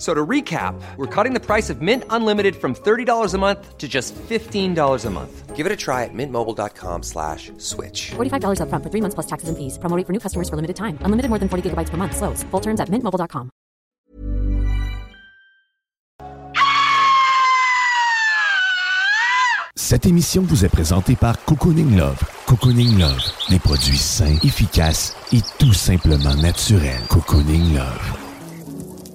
F- So to recap, we're cutting the price of Mint Unlimited from $30 a month to just $15 a month. Give it a try at mintmobile.com slash switch. $45 upfront for three months plus taxes and fees. Promo for new customers for limited time. Unlimited more than 40 gigabytes per month. Slows. Full terms at mintmobile.com. Cette émission vous est présentée par Cocooning Love. Cocooning Love, des produits sains, efficaces et tout simplement naturels. Cocooning Love.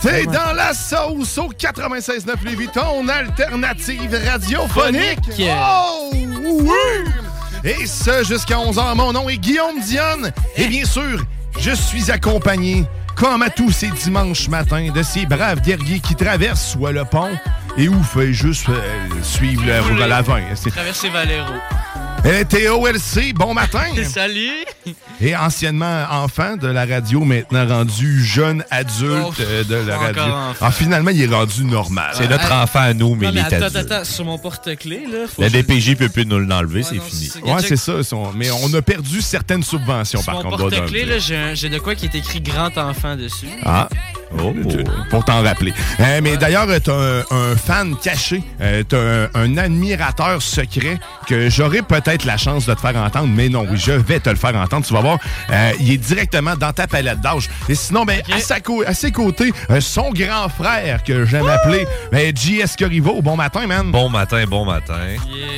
T'es dans la sauce au 96.9 Lévis, ton alternative radiophonique. Oh, oui! Et ce, jusqu'à 11h, mon nom est Guillaume Dionne. Et bien sûr, je suis accompagné, comme à tous ces dimanches matins, de ces braves guerriers qui traversent soit le pont et où fait juste euh, suivre le route à l'avant. C'est Traverser Valero. Eh, TOLC, bon matin! Salut! Et anciennement enfant de la radio, maintenant rendu jeune adulte Oh, euh, de la radio. Ah, finalement, il est rendu normal. C'est notre enfant à nous, mais Non, il mais est attends, adulte. attends, sur mon porte-clés, là. Faut La je- DPJ peut plus nous l'enlever, c'est fini. Ouais, c'est ça. son- Mais on a perdu certaines subventions, Sur par mon contre. dois-je porte-clés, dire. là, j'ai de quoi qui est écrit grand enfant dessus. Ah. Oh. Pour t'en rappeler. Euh, mais d'ailleurs, t'as un, un fan caché, euh, t'as un, un admirateur secret que j'aurai peut-être la chance de te faire entendre, mais non, oui, je vais te le faire entendre. Tu vas voir, euh, il est directement dans ta palette d'âge. Et sinon, ben, à, sa co- à ses côtés, euh, son grand frère que j'aime appeler, ben, JS Corriveau. Bon matin, man. Bon matin, bon matin. Yeah.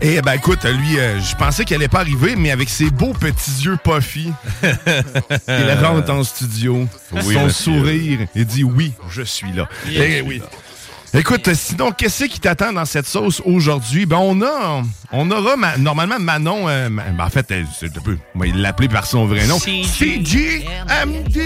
Et ben écoute, lui, euh, je pensais qu'elle allait pas arriver, mais avec ses beaux petits yeux puffy, il rentre en studio, Oui, son monsieur. sourire, il dit oui, je suis là. Yeah. Eh oui. Écoute, sinon, qu'est-ce qui t'attend dans cette sauce aujourd'hui? Ben, on a, on aura ma- normalement Manon, euh, ma- ben, en fait, elle, c'est un peu, on va l'appeler par son vrai nom. CJMD.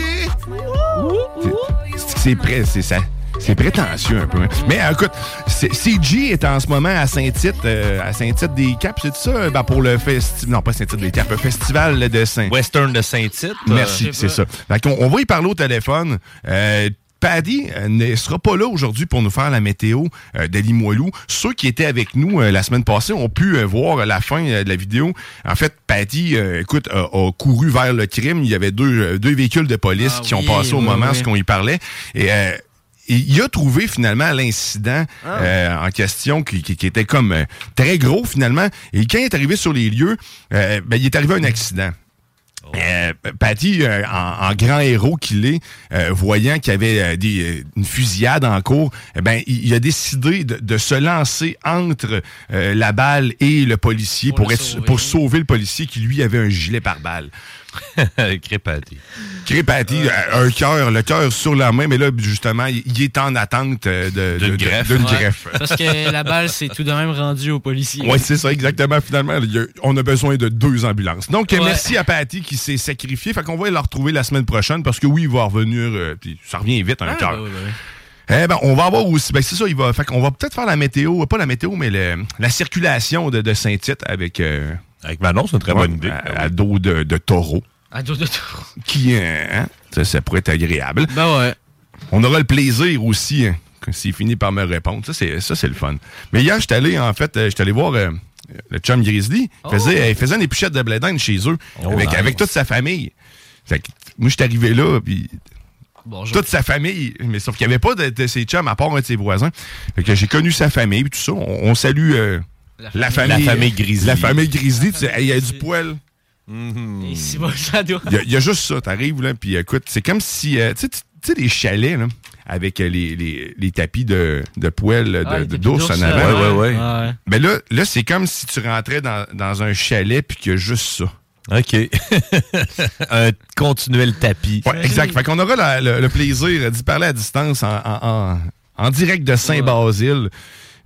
C'est- C'est prêt, c'est ça. C'est prétentieux un peu. hein. Mais euh, écoute, CG est en ce moment à Saint-Tite, euh, à Saint-Tite des Caps, c'est ça? Ben, pour le festival, non pas Saint-Tite des Caps, le festival de Saint. Western de Saint-Tite. euh, Merci, c'est ça. Fait qu'on- on va y parler au téléphone. Euh, Paddy euh, ne sera pas là aujourd'hui pour nous faire la météo euh, de Limoilou. Ceux qui étaient avec nous euh, la semaine passée ont pu voir la fin de la vidéo. En fait, Paddy, écoute, a, a couru vers le crime. Il y avait deux, deux véhicules de police Ah qui ont passé au oui, moment oui. ce qu'on y parlait. Et il a trouvé finalement l'incident Ah. euh, en question qui, qui- qui était comme euh, très gros finalement. Et quand il est arrivé sur les lieux, euh, ben, il est arrivé un accident. Euh, Patty, euh, en, en grand héros qu'il est, euh, voyant qu'il y avait euh, des, une fusillade en cours, eh ben, il, il a décidé de, de se lancer entre la balle et le policier Pour pour, le être, sauver. pour sauver le policier qui lui avait un gilet par balle. Crépati. Crépati, euh, un cœur, le cœur sur la main, mais là, justement, il, est en attente euh, de- D'une de- de- greffe. d'une Ouais. greffe. Parce que la balle, c'est tout de même rendu au policier. Oui, c'est ça, exactement. Finalement, a- on a besoin de deux ambulances. Donc, euh, Ouais. merci à Patty qui s'est sacrifié. Fait qu'on va le retrouver la semaine prochaine parce que oui, il va revenir. euh, puis ça revient vite, un Ah, cœur. bah bah. Eh ben, on va avoir aussi. Ben, c'est ça, il va. Fait qu'on va peut-être faire la météo, pas la météo, mais le- la circulation de, de Saint-Tite avec. euh, Avec Manon, c'est une très ouais, bonne idée. À, à dos de, de taureau. À dos de tour. Qui, euh, hein, ça, ça pourrait être agréable. Ben ouais. On aura le plaisir aussi, hein, que s'il finit par me répondre. Ça, c'est, ça, c'est le fun. Mais hier, j'étais allé, en fait, euh, j'étais allé voir euh, le chum Grizzly. Il faisait, il faisait une épluchette de blé d'Inde chez eux, Oh, avec, nice. avec toute sa famille. Fait que, moi, j'étais arrivé là, puis Bonjour. toute sa famille. Mais sauf qu'il n'y avait pas de, de ses chums à part un de ses voisins. Fait que j'ai connu sa famille, puis tout ça. On, on salue euh, la, famille. La famille Grizzly. La famille Grizzly. Tu il y a du poil. Bon, ça doit. Il y a- il y, a juste ça. T'arrives, là, puis écoute, c'est comme si. euh, tu sais, sais, les chalets, là, avec euh, les, les, les tapis de, de poêle, de, Ah, de- d'ours en d'ours, avant. ouais, ouais, ouais. ouais. Mais là, là c'est comme si tu rentrais dans, dans un chalet, puis qu'il y a juste ça. OK. un continuel tapis. Ouais, exact. Fait qu'on aura la- le, le plaisir d'y parler à distance en, en- en- en direct de Saint-Basile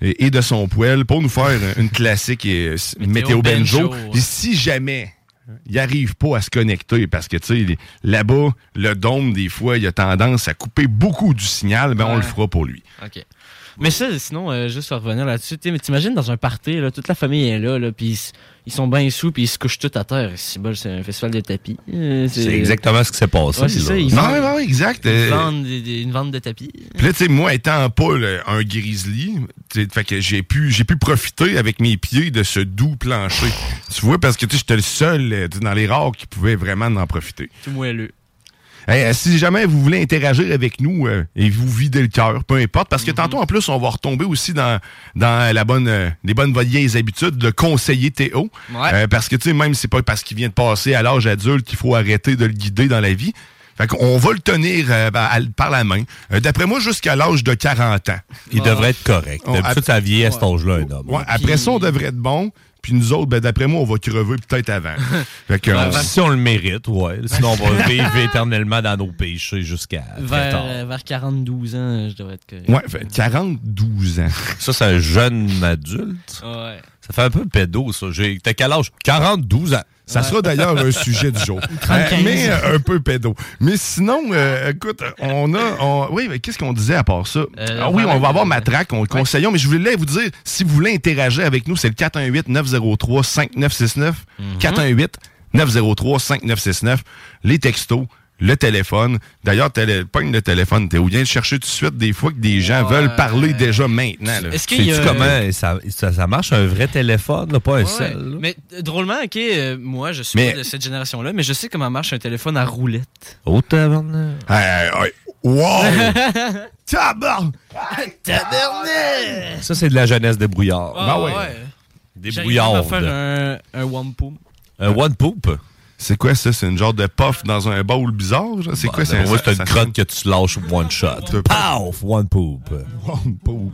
et, et de son poêle pour nous faire une classique et, euh, météo, benjo. Benjo. Si jamais il arrive pas à se connecter parce que tu sais là-bas le dôme des fois il a tendance à couper beaucoup du signal, ben on le fera pour lui. OK. Mais ça, sinon, euh, juste pour revenir là-dessus, t'imagines dans un party, là, toute la famille est là, là puis ils, sont bien sous, puis ils se couchent tout à terre. C'est bon, c'est un festival de tapis. Euh, C'est exactement ce qui s'est passé. Ouais, c'est là. ça, ils Non, vendent, ouais, exact. ils Euh, vendent des- des- une vente de tapis. Puis là, tu sais, moi, étant pas là, un grizzly, tu sais, fait que j'ai pu, j'ai pu profiter avec mes pieds de ce doux plancher. tu vois, parce que tu sais, j'étais le seul euh, dans les rares qui pouvait vraiment en profiter. Tout moelleux. Hey, euh, si jamais vous voulez interagir avec nous euh, et vous vider le cœur, peu importe, parce que Mm-hmm. tantôt, en plus, on va retomber aussi dans, dans la bonne, euh, les bonnes vieilles habitudes de conseiller Théo. Ouais. Euh, parce que, tu sais, même c'est pas parce qu'il vient de passer à l'âge adulte qu'il faut arrêter de le guider dans la vie. Fait qu'on va le tenir euh, ben, à- par la main. Euh, D'après moi, jusqu'à l'âge de 40 ans. Il devrait être correct. On- D'habitude, ça vieillit à cet âge-là, un homme. Ouais, après ça, on devrait être bon. Puis nous autres, ben, d'après moi, on va crever peut-être avant. fait que, on- Si on le mérite, ouais. Sinon, on va vivre éternellement dans nos péchés jusqu'à Vers, euh, vers 42 ans, je devrais être correct. ouais, fait 42 ans. Ça, c'est un jeune adulte. Ouais. Ça fait un peu pédo, ça. T'as quel âge? 42 ans. Ça sera d'ailleurs un sujet du jour. 35. Euh, mais euh, un peu pédo. Mais sinon, euh, écoute, on a. on- oui, mais qu'est-ce qu'on disait à part ça? Ah oui, on va avoir Matraque, on le conseillons, mais je voulais vous dire, si vous voulez interagir avec nous, c'est le 418-903-5969. Mhm. 418-903-5969. Les textos. Le téléphone. D'ailleurs, télé, pogne le téléphone. Ou bien le chercher tout de suite des fois que des gens Ouais. veulent parler déjà maintenant. là. Est-ce qu'il a... comment ça, ça, ça marche, un vrai téléphone, là, pas un Ouais. seul? là? Mais euh, drôlement, ok, euh, moi je suis Mais- pas de cette génération-là, mais je sais comment marche un téléphone à roulette. Oh, tabarnak. Hey, hey, hey. Wow! Tabarn! Ça, c'est de la jeunesse des brouillards. Ah, ouais. Des J'arrive même à brouillards. faire un, un wampum. Un one poop? C'est quoi ça? C'est une genre de puff dans un bowl bizarre? C'est quoi? C'est moi, c'est ça- une ça- crotte que tu lâches one shot. Paf! One poop. One poop.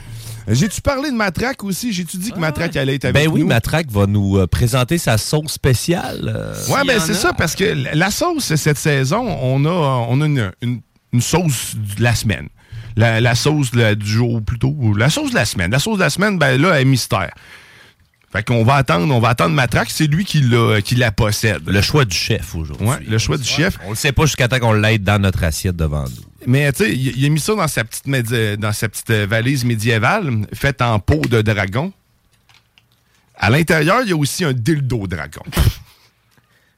J'ai-tu parlé de Matraque aussi? J'ai-tu dit que Matraque allait être avec Ben oui, nous? Matraque va nous euh, présenter sa sauce spéciale. euh, Ouais, ben c'est ça, parce que la- sauce, cette saison, on a, on a une, une- une sauce de la semaine. La, la sauce la- du jour plutôt. ou La sauce de la semaine. La sauce de la semaine, ben là, elle est mystère. Fait qu'on va attendre, on va attendre Matraque, c'est lui qui la, qui la possède. le choix du chef aujourd'hui. Ouais, le choix du chef. On le sait pas jusqu'à temps qu'on l'aide dans notre assiette devant nous. Mais tu sais, il, il a mis ça dans sa petite, médi- dans sa petite valise médiévale, faite en peau de dragon. À l'intérieur, il y a aussi un dildo dragon.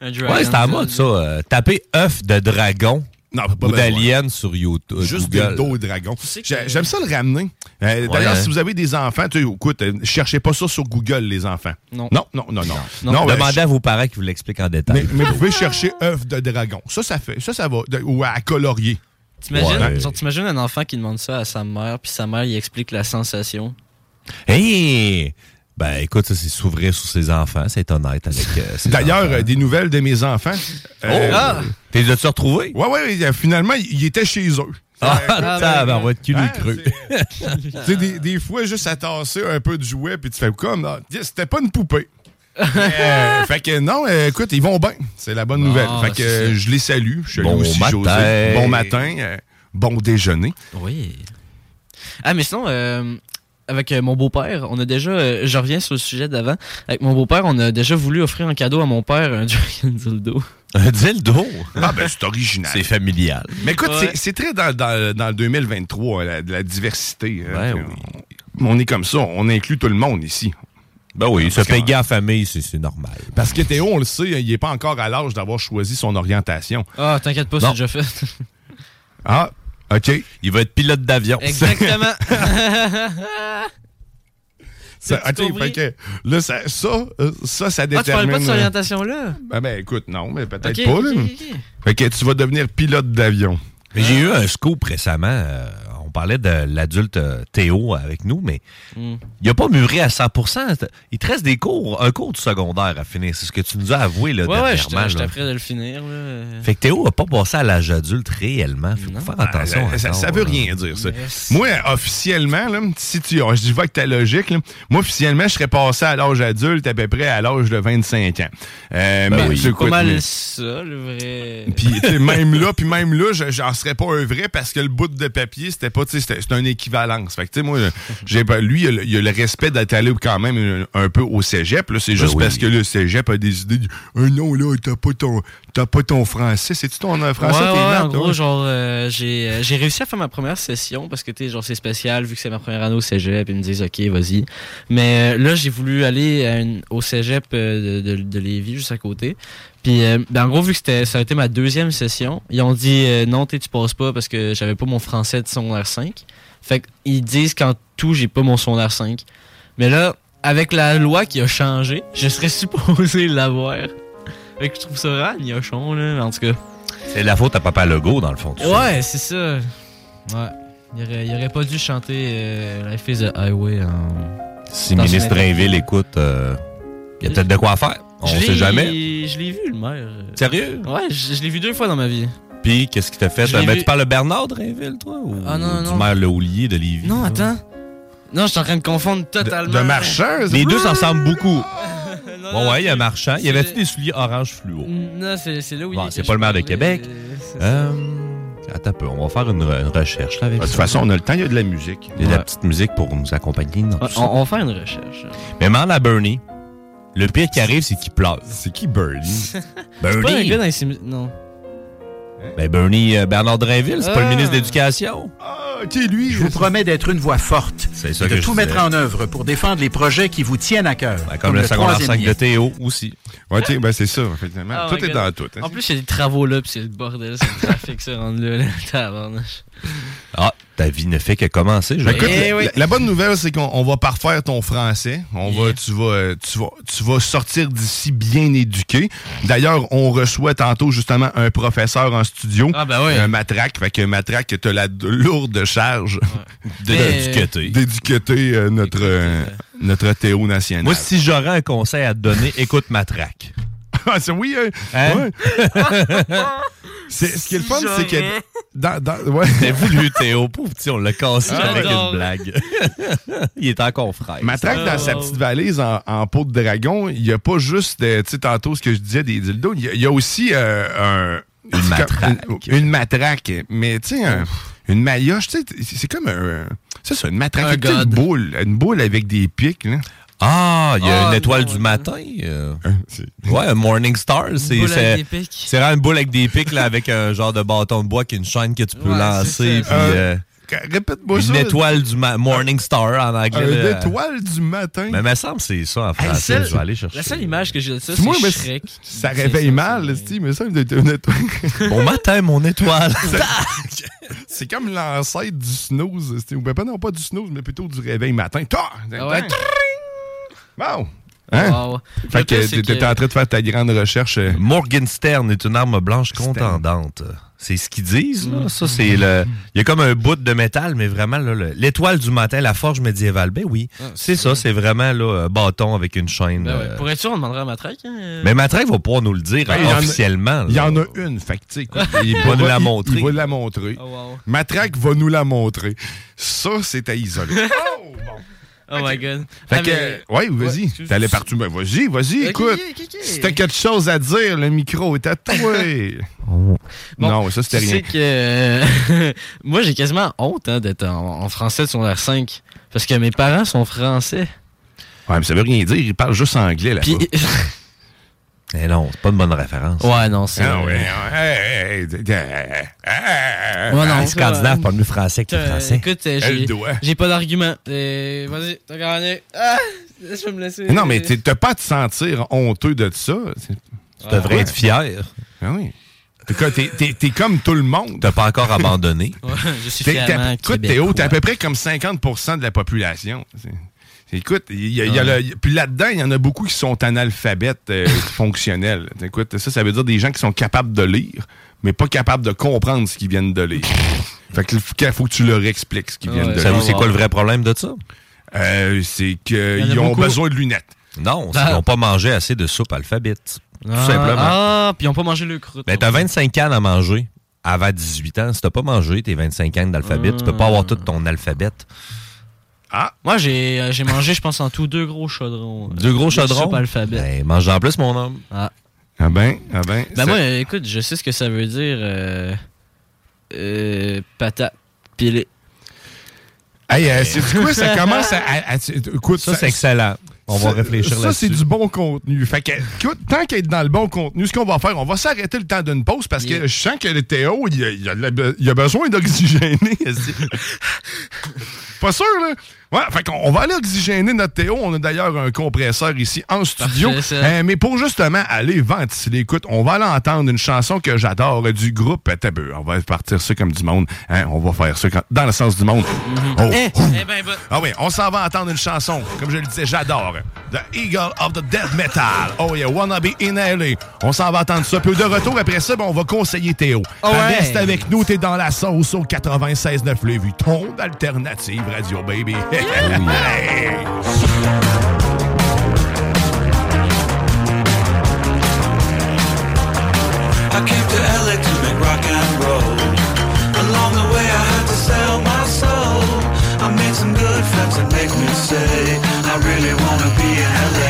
Un dragon, Ouais, c'est à la mode, ça. euh, taper œuf de dragon Non, pas ou besoin. d'alien sur YouTube. Juste Google. dildo dragon. sais que- J'ai- J'aime ça le ramener. Euh, Ouais, D'ailleurs, hein. si vous avez des enfants, tu sais, écoute, euh, cherchez pas ça sur Google, les enfants. Non. Non, non, non, non. Non. Non, euh, Demandez à vos parents qui vous l'expliquent en détail. mais, mais vous pouvez chercher œuf de dragon. Ça, ça fait. Ça, ça va. De- ou à colorier. T'imagines, Ouais. genre, t'imagines un enfant qui demande ça à sa mère, puis sa mère, il explique la sensation. Hey! Ben, écoute, ça, c'est s'ouvrir sur ses enfants, c'est honnête avec euh, ses D'ailleurs, enfants. euh, des nouvelles de mes enfants. Euh, Ah! T'es déjà retrouvés? Ouais, ouais, euh, finalement, ils étaient chez eux. Ah, Ah, ça, ben, ben, on va être cul c'est- Tu sais, des, des fois, juste à tasser un peu de jouet, puis tu fais comme, ah, c'était pas une poupée. Euh, fait que non, euh, écoute, ils vont bien. C'est la bonne Ah, nouvelle. Fait que euh, je les salue. Je Bon aussi matin. José. Bon matin. euh, bon déjeuner. Oui. Ah, mais sinon, euh, avec euh, mon beau-père, on a déjà. euh, je reviens sur le sujet d'avant. Avec mon beau-père, on a déjà voulu offrir un cadeau à mon père, un Dragon Dildo. Un dildo? Ah ben c'est original. C'est familial. Mais écoute, Ouais. c'est- très dans, dans, dans le 2023, la, de la diversité. hein. Ouais, on, on est comme ça, on inclut tout le monde ici. Ben oui, se payer en famille, c'est normal. Parce que Théo, on le sait, il n'est pas encore à l'âge d'avoir choisi son orientation. Ah, t'inquiète pas, c'est déjà fait. Ah, OK. Il va être pilote d'avion. Exactement. Ça, OK, compris? fait que là, ça, ça, euh, ça, ça Ah, tu détermine... parlais pas de cette euh, orientation-là? Ben, ben, écoute, non, mais peut-être pas. ok, là. ok. Fait que tu vas devenir pilote d'avion. Mais J'ai eu un scoop récemment. euh, on parlait de l'adulte euh, Théo avec nous, mais Mm. il n'a pas mûri à 100% Il te reste des cours, un cours du secondaire à finir. C'est ce que tu nous as avoué là, Ouais, dernièrement. j'étais prêt de le finir. Là. Fait que Théo n'a pas passé à l'âge adulte réellement. Faut faire attention. Ah, ça, à ça ça, veut rien dire, ça. Moi, officiellement, là, si tu oh, je dis, vais avec ta logique, là, moi, officiellement, je serais passé à l'âge adulte à peu près à l'âge de 25 ans. Euh, Ben mais oui. tu C'est pas mal mais- ça, le vrai. Puis même là, puis même là, je- j'en serais pas un vrai parce que le bout de papier, c'était pas, c'était une équivalence. Fait que tu sais, moi, lui, il a, le- il a le respect d'être allé quand même un, un peu au cégep. Là, c'est juste oui. parce que le cégep a décidé, de, ah non là, t'as pas ton, t'as pas ton français. C'est tu ton euh, français, ouais, tes ouais, en gros, ouais? genre, euh, j'ai euh, j'ai réussi à faire ma première session parce que, tu genre, c'est spécial vu que c'est ma première année au cégep. Ils me disent, OK, vas-y. Mais euh, là, j'ai voulu aller à une- au cégep euh, de, de, de Lévis, juste à côté. Puis, euh, ben, en gros, vu que c'était- ça a été ma deuxième session, ils ont dit, euh, non, tu passes pas parce que j'avais pas mon français de secondaire 5. Fait qu'ils disent qu'en tout, j'ai pas mon secondaire 5. Mais là, avec la loi qui a changé, je serais supposé l'avoir. Fait que je trouve ça vraiment gnochon, là. En tout cas. C'est la faute à Papa Legault, dans le fond. tu sais. Ouais, c'est ça. Ouais. Il aurait, il aurait pas dû chanter euh, Life is a Highway en. Si ministre. Drainville écoute, euh, il y a peut-être de quoi faire. On Je sait l'ai- jamais. Je l'ai vu, le maire. Sérieux? Ouais, je, je l'ai vu deux fois dans ma vie. Puis, qu'est-ce qui t'a fait? Ben, vu- tu parles de Bernard Drainville, toi? Ou Ah, non, du non. maire Leoulier de Lévis? Non, attends. Non, je suis en train de confondre totalement. De marchand, Les deux s'ensemble beaucoup. Non, Bon, ouais, il y a marchand. Il y avait-tu le- des souliers orange fluo? Non, c'est là où Bon, il est c'est pas le maire de Québec. c'est ça. Euh, attends un peu, on va faire une, re- une recherche là, avec De toute façon, on a le temps, il y a de la musique. Il y a de la petite musique pour nous accompagner on, on va faire une recherche. Mais demande à Bernie. Le pire qui arrive, c'est qu'il pleure. C'est qui Bernie? C'est pas un Bernie? gars dans les Non. Ben Bernie euh, Bernard Drainville, c'est pas le Ah. ministre de l'Éducation. Ah, tu sais, lui. Je vous promets d'être une voix forte C'est ça et que de je tout disais. mettre en œuvre pour défendre les projets qui vous tiennent à cœur. Ben, comme, le secondaire troisième 5 de. Théo aussi. Ouais, tu sais, ben c'est ça, effectivement. Oh tout my est God. dans tout. hein. En plus, il y a des travaux là, puis c'est le bordel, c'est le trafic, ça rendu là, là. Ah, ta vie ne fait que commencer. Je Ben, écoute, Eh la, oui. bonne nouvelle, c'est qu'on on va parfaire ton français. On va, Yeah. tu vas, euh, tu vas, tu vas sortir d'ici bien éduqué. D'ailleurs, on reçoit tantôt justement un professeur en studio, Ah, ben ouais. un matraque. Fait que matraque, t'as la lourde charge l'éduqueter. d'éduqueter euh, notre, euh, notre Théo national. Moi, si j'aurais un conseil à te donner, écoute ma traque. Ah, c'est oui, hein? Hein? Ouais. C'est- ce qui est le fun, c'est que dans, dans- ouais. T'as voulu Théo, pauvre petit, on l'a cassé Ah, avec une blague. Il est encore frais. Matraque, dans sa wow. petite valise en, en peau de dragon, il n'y a pas juste, tu sais, tantôt ce que je disais des dildos, il y a- il y, a aussi euh, un. Une matraque. comme- Une, une matraque. Mais, tu sais, un- une maillotche, tu sais, c'est c'est comme un. C'est ça, une matraque. Un Une boule, une boule avec des pics, là. Ah, il y a Ah, une étoile non, du ouais. matin. euh. Hein, Ouais, un Morning Star. C'est boule c'est- avec des pics. c'est vraiment une boule avec des pics là, avec un genre de bâton de bois qui est une chaîne que tu peux Ouais, lancer. Puis, ça. euh, Répète-moi ça. une étoile du Morning Star en anglais. Une étoile du matin. Mais il me semble que c'est ça en Hey, français. celle- je vais aller chercher. La seule image que j'ai de ça, Moi, mais c'est Shrek. ça réveille ça, mal, Steve, mais ça, une une étoile. Bon matin, mon étoile. C'est comme l'ancêtre du snooze. c'était- Ou ben pas non pas du snooze, mais plutôt du réveil matin. Ta! Ah ouais. Bon! Hein? Wow. Fait que t'étais que- en train de faire ta grande recherche. euh, Morgenstern est une arme blanche contendante. C'est ce qu'ils disent, là. Ça, c'est le. Il y a comme un bout de métal, mais vraiment, là, le- l'étoile du matin, la forge médiévale. Ben oui. Ah, c'est ça, c'est vraiment, là, un bâton avec une chaîne. Ben ouais. euh, Pour être sûr, on demandera à Matraque. Hein? Mais Matraque va pouvoir nous le dire Ben, hein, il y en a- officiellement. Il y en a une. Fait que, tu sais, écoute, il va nous la il- montrer. Il va la montrer. Oh, wow. Matraque va nous la montrer. Ça, c'est à isoler. oh, bon. Oh my god. Fait Ah, que, mais- ouais, vas-y. T'allais partout. Ben, vas-y, vas-y, écoute. ok, ok. Si t'as quelque chose à dire, le micro est à toi. Bon, non, ça, c'était tu rien. sais que euh, moi j'ai quasiment honte hein, d'être en, en français de secondaire 5 parce que mes parents sont français. Ouais, mais ça veut rien dire. Il parle juste anglais, là. Puis Eh non, c'est pas une bonne référence. ouais non c'est Ah, ouais, ouais, non, Les ça, Scandinaves euh, parlent mieux français que Français. écoute euh, j'ai pas d'argument. Euh, Vas-y t'as gagné. Ah, je vais me laisser. Non, mais t'es- t'as pas à te sentir honteux de ça. Tu devrais être fier. Ah oui. T'es co- T'es t'es- t'es comme tout le monde. T'as pas encore abandonné. Ouais, je suis fièrement Écoute, Théo, t'es à peu près comme 50% de la population. Écoute, il y a- il y a le- puis là-dedans, il y en a beaucoup qui sont analphabètes euh, fonctionnels. Écoute, ça, ça veut dire des gens qui sont capables de lire, mais pas capable de comprendre ce qu'ils viennent de lire. fait que il faut que tu leur expliques ce qu'ils viennent Ouais. de Savez-vous lire. c'est quoi le vrai problème de ça? Euh, c'est qu'ils a ont beaucoup. besoin de lunettes. Non, Ah. qu'ils n'ont pas mangé assez de soupe alphabet. Tout Ah, simplement. Ah, puis ils ont pas mangé le croûte. Ben, t'as 25 cannes à manger avant 18 ans. Si t'as pas mangé tes 25 cannes d'alphabet, tu peux pas avoir tout ton alphabet. Ah! Moi, j'ai euh, j'ai mangé, je pense, en tout deux gros chaudrons. Deux gros chaudrons? soupe alphabet. Ben, mange en plus, mon homme. Ah. Ah ben, ah ben. Ben moi, écoute, je sais ce que ça veut dire. Euh, euh, patate pilée. Hey, euh, c'est quoi? Ça commence à. à- à- écoute, Ça, c'est excellent. On va ça- réfléchir Ça, c'est là-dessus. du bon contenu. Fait que, écoute, tant qu'être dans le bon contenu, ce qu'on va faire, on va s'arrêter le temps d'une pause parce que je sens que le Théo, il a, il a il a besoin d'oxygéner. Pas sûr, là? Ouais, fait qu'on on va aller oxygéner notre Théo. On a d'ailleurs un compresseur ici en studio. Parfait. Euh, mais pour justement aller ventiler, écoute, on va aller entendre une chanson que j'adore du groupe Tabeu. On va partir ça comme du monde. Hein, on va faire ça dans le sens du monde. Oh, Eh, eh ben, bah, Ah oui, on s'en va entendre une chanson, comme je le disais, j'adore. The Eagle of the Death Metal. Oh yeah, Wanna Be in LA. On s'en va entendre ça. Puis de retour après ça, ben, on va conseiller Théo. Oh ouais. Reste avec nous, t'es dans la sauce au 96.9 Lévis. Ton alternative radio, baby. I came to LA to make rock and roll. Along the way, I had to sell my soul. I made some good friends that make me say, I really wanna be in LA.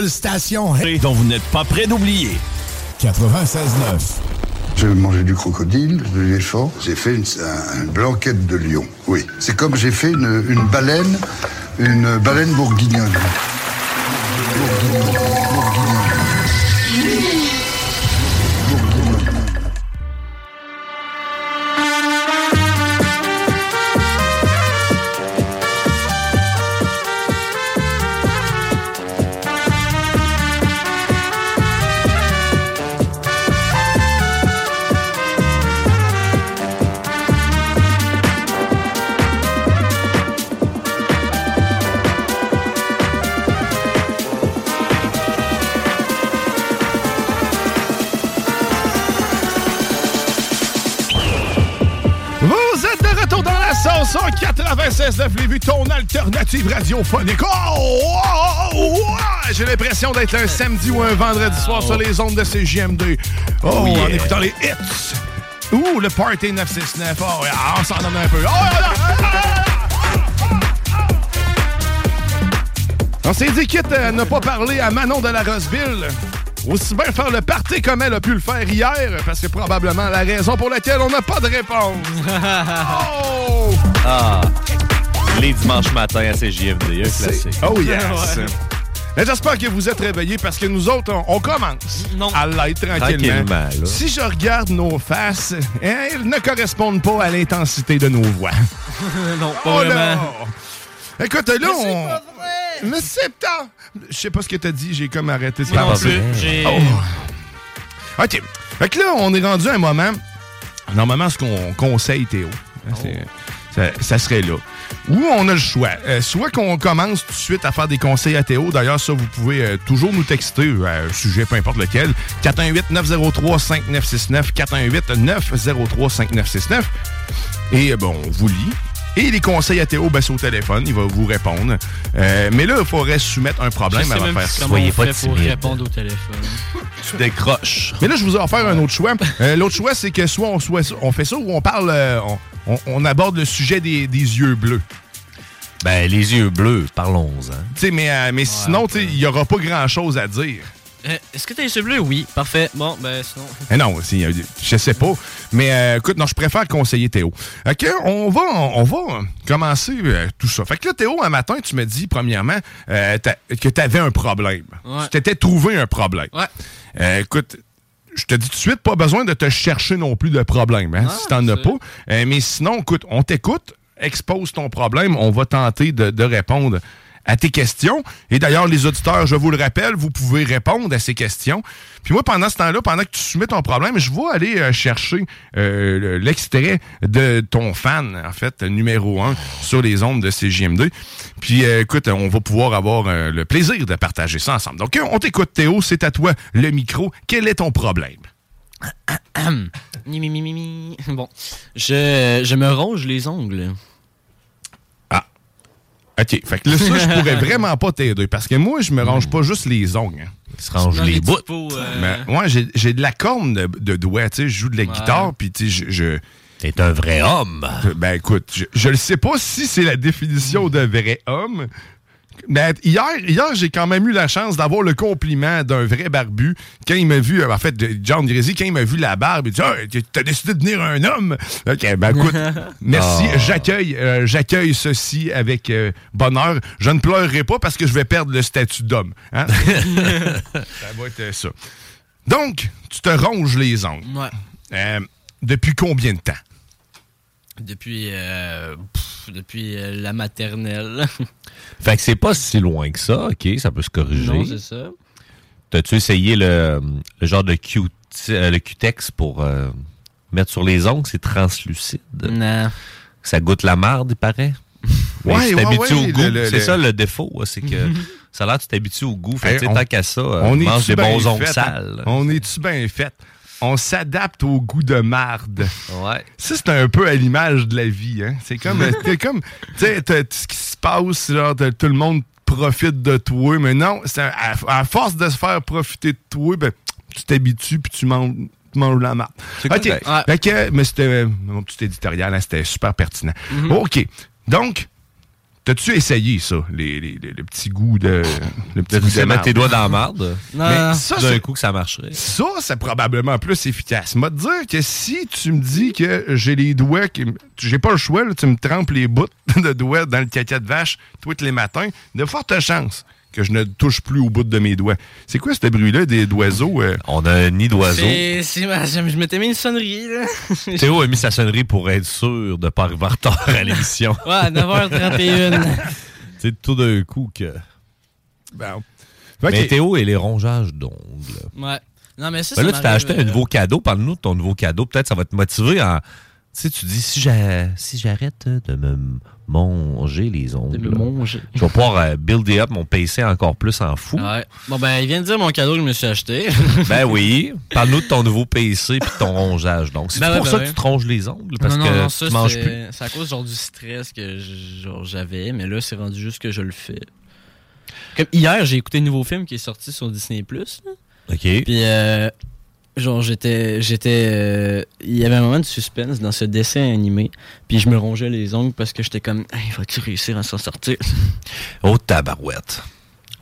Seule station dont vous n'êtes pas prêt d'oublier. 96.9. J'ai mangé du crocodile, de l'éléphant. J'ai fait une, un- une blanquette de lion. Oui. C'est comme j'ai fait une, une baleine, une baleine bourguignonne. 96.9 Lévis, ton alternative radiophonique. Oh, oh, oh, oh, J'ai l'impression d'être un samedi ou un vendredi soir sur les ondes de CJMD. Oh, yeah. en écoutant les hits. Ouh, le Party 969. Oh, yeah, on s'en donne un peu. Oh. On s'est dit, quitte à ne pas parler à Manon de la Roseville, aussi bien faire le party comme elle a pu le faire hier, parce que probablement la raison pour laquelle on n'a pas de réponse. oh! Ah, les dimanches matins à CJMD, un classique. Oh yes! Mais j'espère que vous êtes réveillés parce que nous autres, on, on commence à l'être tranquillement. Si je regarde nos faces, hein, elles ne correspondent pas à l'intensité de nos voix. non, pas Oh vraiment. là! Écoute, là, on. Mais c'est pas. Je sais pas ce que t'as dit, j'ai comme arrêté de non j'ai- Oh. OK. Fait que là, on est rendu à un moment. Normalement, ce qu'on conseille, Théo, hein, c'est- ça, ça serait là. Où on a le choix. Euh, soit qu'on commence tout de suite à faire des conseils à Théo. D'ailleurs, ça, vous pouvez euh, toujours nous texter, euh, un sujet peu importe lequel. 418-903-5969. 418-903-5969. Et euh, bon, on vous lit. Et les conseils à Théo, ben, c'est au téléphone. Il va vous répondre. Euh, mais là, il faudrait soumettre un problème Je sais avant de faire ça. on fait pour répondre au téléphone. Tu décroches. Mais là, je vous ai offert un autre choix. Euh, L'autre choix, c'est que soit on, soit on fait ça ou on parle, euh, on, on- on aborde le sujet des, des yeux bleus. Ben, les yeux bleus, parlons-en. Tu sais, mais, euh, mais sinon, tu sais, il n'y aura pas grand-chose à dire. Euh, Est-ce que t'as les yeux bleus? Oui. Parfait. Bon, ben sinon. Eh non, c'est- euh, je sais pas. Mais euh, écoute, non, je préfère conseiller Théo. OK, on va, on va commencer euh, tout ça. Fait que là, Théo, un matin, tu me dis, premièrement, euh, que tu avais un problème. Ouais. Tu t'étais trouvé un problème. Ouais. Euh, écoute, je te dis tout de suite, pas besoin de te chercher non plus de problème, hein, Ah, si t'en as pas. Euh, mais sinon, écoute, on t'écoute, expose ton problème, on va tenter de, de répondre à tes questions. Et d'ailleurs, les auditeurs, je vous le rappelle, vous pouvez répondre à ces questions. Puis moi, pendant ce temps-là, pendant que tu soumets ton problème, je vais aller euh, chercher euh, le- l'extrait de ton fan, en fait, numéro un sur les ondes de CJM2. Puis euh, écoute, on va pouvoir avoir le plaisir de partager ça ensemble. Donc, on t'écoute, Théo, c'est à toi le micro. Quel est ton problème? Bon. Je, je me ronge les ongles. OK. Fait que là, ça, je pourrais vraiment pas t'aider parce que moi, je me range pas juste les ongles. hein. Il se range Dans les bouts. pots, euh, Mais moi, j'ai j'ai de la corne de, de doigts. Tu sais, je joue de la guitare, puis tu sais, je. je T'es un vrai homme. ben écoute, je, je le sais pas si c'est la définition de vrai homme. Mais hier, hier j'ai quand même eu la chance d'avoir le compliment d'un vrai barbu. Quand il m'a vu, euh, en fait, John Gracie, quand il m'a vu la barbe, il dit Ah, T'as décidé de devenir un homme. OK, ben écoute, merci. Ah. J'accueille euh, j'accueille ceci avec euh, bonheur. Je ne pleurerai pas parce que je vais perdre le statut d'homme. hein? ça va être ça. Donc, tu te ronges les ongles. Ouais. Euh, depuis combien de temps? Depuis, euh, pff, depuis euh, la maternelle. Fait que c'est pas si loin que ça, OK? Ça peut se corriger. non, c'est ça. T'as-tu essayé le, le genre de Q, euh, le Q-Tex pour euh, mettre sur les ongles? C'est translucide? Non. Ça goûte la marde, il paraît? Ouais, tu ouais, t'habitues ouais, au goût. le- le- c'est le- ça le défaut, hein, c'est que ça a l'air que tu t'habitues au goût. Fait que, Hey, on- tant qu'à ça, on mange des bien bons ongles fait, hein? sales. On est-tu bien fait? On s'adapte au goût de marde. Ouais. Ça, c'est un peu à l'image de la vie. Hein? C'est comme, c'est comme tu sais, ce qui se passe, genre, tout le monde profite de toi, mais non, à, à force de se faire profiter de toi, ben, tu t'habitues puis tu manges, la marde. OK. Fait que, mais c'était mon petit éditorial, hein, c'était super pertinent. OK. Donc, t'as-tu essayé ça, les, les- les- le petit goût de. Le petit De goût te mettre tes doigts dans la marde. Non, Mais non. ça, D'un coup que ça marcherait. ça, c'est probablement plus efficace. Moi, te dire que si tu me dis que j'ai les doigts, qui j'ai pas le choix, là, tu me trempes les bouts de doigts dans le caca de vache tous les matins, de fortes chances que je ne touche plus au bout de mes doigts. C'est quoi ce bruit-là des d'oiseaux? euh? On a un nid d'oiseau. C'est, c'est ma- je m'étais mis une sonnerie, là. Théo a mis sa sonnerie pour être sûr de ne pas arriver en retard à l'émission. Ouais, à 9h31. C'est tout d'un coup que. Bon. Mais Ok. Théo et les rongeages d'ongles. Ouais. Non, mais ça, Ben ça là, tu t'as acheté un euh, nouveau cadeau. Parle-nous de ton nouveau cadeau. Peut-être ça va te motiver en. Tu sais, tu dis, si j'a- si j'arrête de me manger les ongles, De me manger. je vais pouvoir euh, builder up mon PC encore plus en fou. Ouais. Bon, ben, il vient de dire mon cadeau que je me suis acheté. Ben oui. Parle-nous de ton nouveau PC puis de ton rongeage. Donc, c'est Ben pour ben ça ouais. que tu te ronges les ongles parce non, que non, non, ça, tu manges c'est, plus. c'est à cause genre, du stress que j'avais, mais là, c'est rendu juste que je le fais. Comme hier, j'ai écouté un nouveau film qui est sorti sur Disney+. OK. Puis, euh, genre, j'étais. j'étais euh, Il y avait un moment de suspense dans ce dessin animé. Puis, je me rongeais les ongles parce que j'étais comme, hey, vas-tu réussir à s'en sortir? Oh, tabarouette.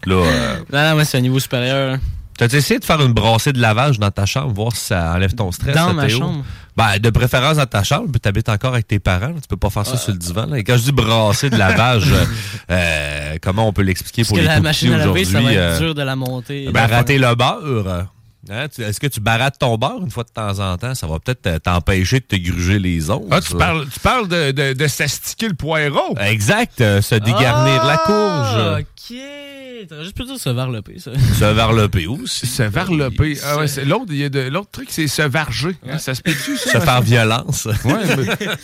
Là, euh, non, non, moi, c'est un niveau supérieur. là. T'as essayé de faire une brassée de lavage dans ta chambre, voir si ça enlève ton stress? Dans ma chambre? Ben, de préférence dans ta chambre, puis t'habites encore avec tes parents. Tu peux pas faire ça sur le divan. là. Et quand je dis brasser de lavage, euh, comment on peut l'expliquer Parce pour que les la machine à laver, ça va être euh, dur de la monter. Barater le beurre. Hein, Est-ce que tu barates ton beurre une fois de temps en temps? Ça va peut-être t'empêcher de te gruger les ongles. Ah, tu parles, tu parles de, de, de s'astiquer le poireau. Exact, euh, se dégarnir la courge. Ok. T'aurais juste pu dire se varloper, ça. Se varloper aussi. Se varloper. Ah ouais, c'est- l'autre, il y a de- l'autre truc, c'est se varger. Hein, ça se peut-tu, ça? Se faire violence. Ouais,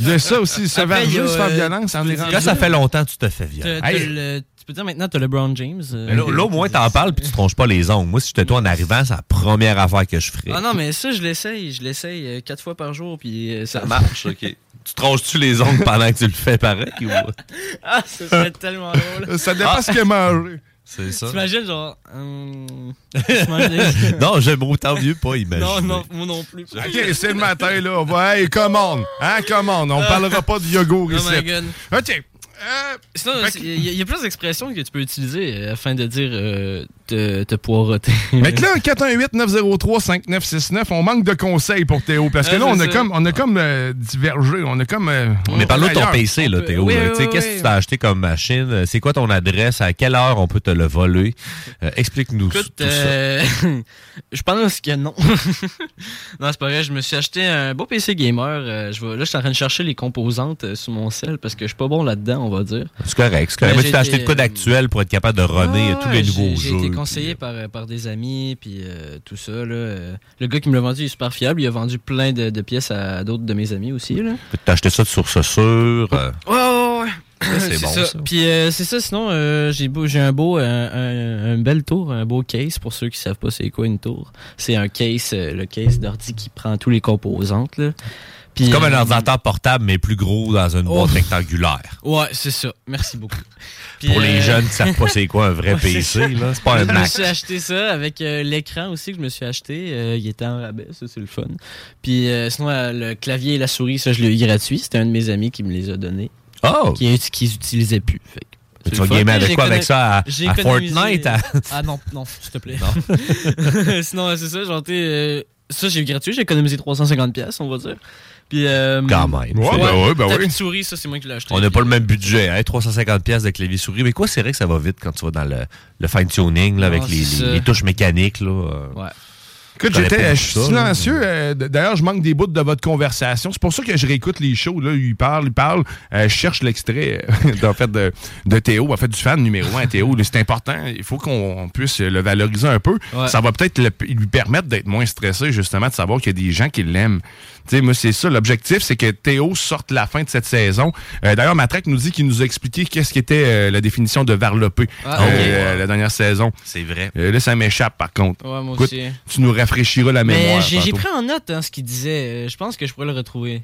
il y a ça aussi, se Après, varger, a, se faire euh, violence. En Quand ça fait longtemps que tu te fais violence. t'as Hey. le- tu peux dire maintenant, t'as LeBron James. euh, là, là, au moins, t'en parles puis tu tronches pas les ongles. Moi, si j'étais toi en arrivant, c'est la première affaire que je ferais. Ah non, mais ça, je l'essaye. Je l'essaye euh, quatre fois par jour, puis euh, ça Ça marche, OK. Tu tronches-tu les ongles pendant que tu le fais pareil? ou- Ah, ça serait tellement drôle. Ça dépend ce qu'il a mangé. C'est ça. T'imagines, genre. hum, des- non, j'aime autant mieux pas imaginer. Non, non, moi non plus. OK, c'est le matin, là. On va, hey, commande. Hein, commande. On parlera pas de yogourt Oh ici. my God. OK. Euh, il y, y a plusieurs expressions que tu peux utiliser euh, afin de dire euh, te, te poireauter. Mais que là, 418-903-5969, on manque de conseils pour Théo. Parce que là, on a comme, on a comme euh, divergé. On a comme. euh, Mais parle-nous de ton. PC, là, Théo. oui, oui, oui, Qu'est-ce que tu as acheté comme machine? Euh, C'est quoi ton adresse? À quelle heure on peut te le voler? Euh, Explique-nous tout ça. euh, je pense que non. non, c'est pas vrai. Je me suis acheté un beau PC gamer. euh, je vais, là, je suis en train de chercher les composantes euh, sur mon sel parce que je suis pas bon là-dedans, on va dire. C'est correct. c'est correct. Mais tu t'as acheté de quoi d'actuel pour être capable de runner tous les nouveaux jeux? Puis- conseillé par, euh, par des amis, puis euh, tout ça. Là, euh, le gars qui me l'a vendu il est super fiable. Il a vendu plein de, de pièces à d'autres de mes amis aussi. Là. T'as acheté ça de source sûre? euh, Ouais, ouais, ouais. c'est bon, ça. Puis euh, c'est ça, sinon, euh, j'ai beau- j'ai un beau, un, un- un bel tour, un beau case, pour ceux qui savent pas c'est quoi une tour. C'est un case, le case d'ordi qui prend tous les composantes. là. Puis, C'est comme un euh, ordinateur portable, mais plus gros dans une boîte Oh. rectangulaire. Ouais, c'est ça. Merci beaucoup. Puis, Pour les euh, jeunes qui savent pas c'est quoi un vrai Ouais, PC, là. C'est pas un Je me Mac. suis acheté ça avec euh, l'écran aussi que je me suis acheté. Il était en rabais, ça c'est le fun. Puis sinon, le clavier et la souris, ça je l'ai eu gratuit. C'était un de mes amis qui me les a donnés. Oh! Qui, qui utilisaient plus. Fait Tu vas gamer avec quoi? Avec ça à- Fortnite, à- Ah non, non, s'il te plaît. Sinon, c'est ça, genre, euh, ça j'ai eu gratuit, j'ai économisé 350$, pièces on va dire. Puis, euh, Quand même. Ouais, ben ouais, ben oui. souris, ça c'est moi qui l'ai acheté. On n'a pas le même budget, hein? 350 pièces de clavier souris. Mais quoi, c'est vrai que ça va vite quand tu vas dans le, le fine-tuning, là, avec Ah, les, c'est les- ça. les touches mécaniques, là. euh. Ouais. Écoute, Je connais j'étais pas euh, beaucoup je suis ça, là. silencieux. euh, d- D'ailleurs, je manque des bouts de votre conversation. C'est pour ça que je réécoute les shows. Là. Il parle, il parle. Euh, je cherche l'extrait euh, en fait, de, de Théo, en fait, du fan numéro un, Théo. là. C'est important. Il faut qu'on puisse le valoriser un peu. Ouais. Ça va peut-être le- lui permettre d'être moins stressé, justement, de savoir qu'il y a des gens qui l'aiment. Tu sais, moi, c'est ça. L'objectif, c'est que Théo sorte la fin de cette saison. Euh, D'ailleurs, Matraque nous dit qu'il nous a expliqué qu'est-ce qu'était euh, la définition de varloper Ah, euh, euh, la dernière saison. C'est vrai. Euh, là, ça m'échappe, par contre. Ouais, moi Écoute, aussi. tu nous rafraîchiras la mémoire. J'ai pris en note hein, ce qu'il disait. Je pense que je pourrais le retrouver.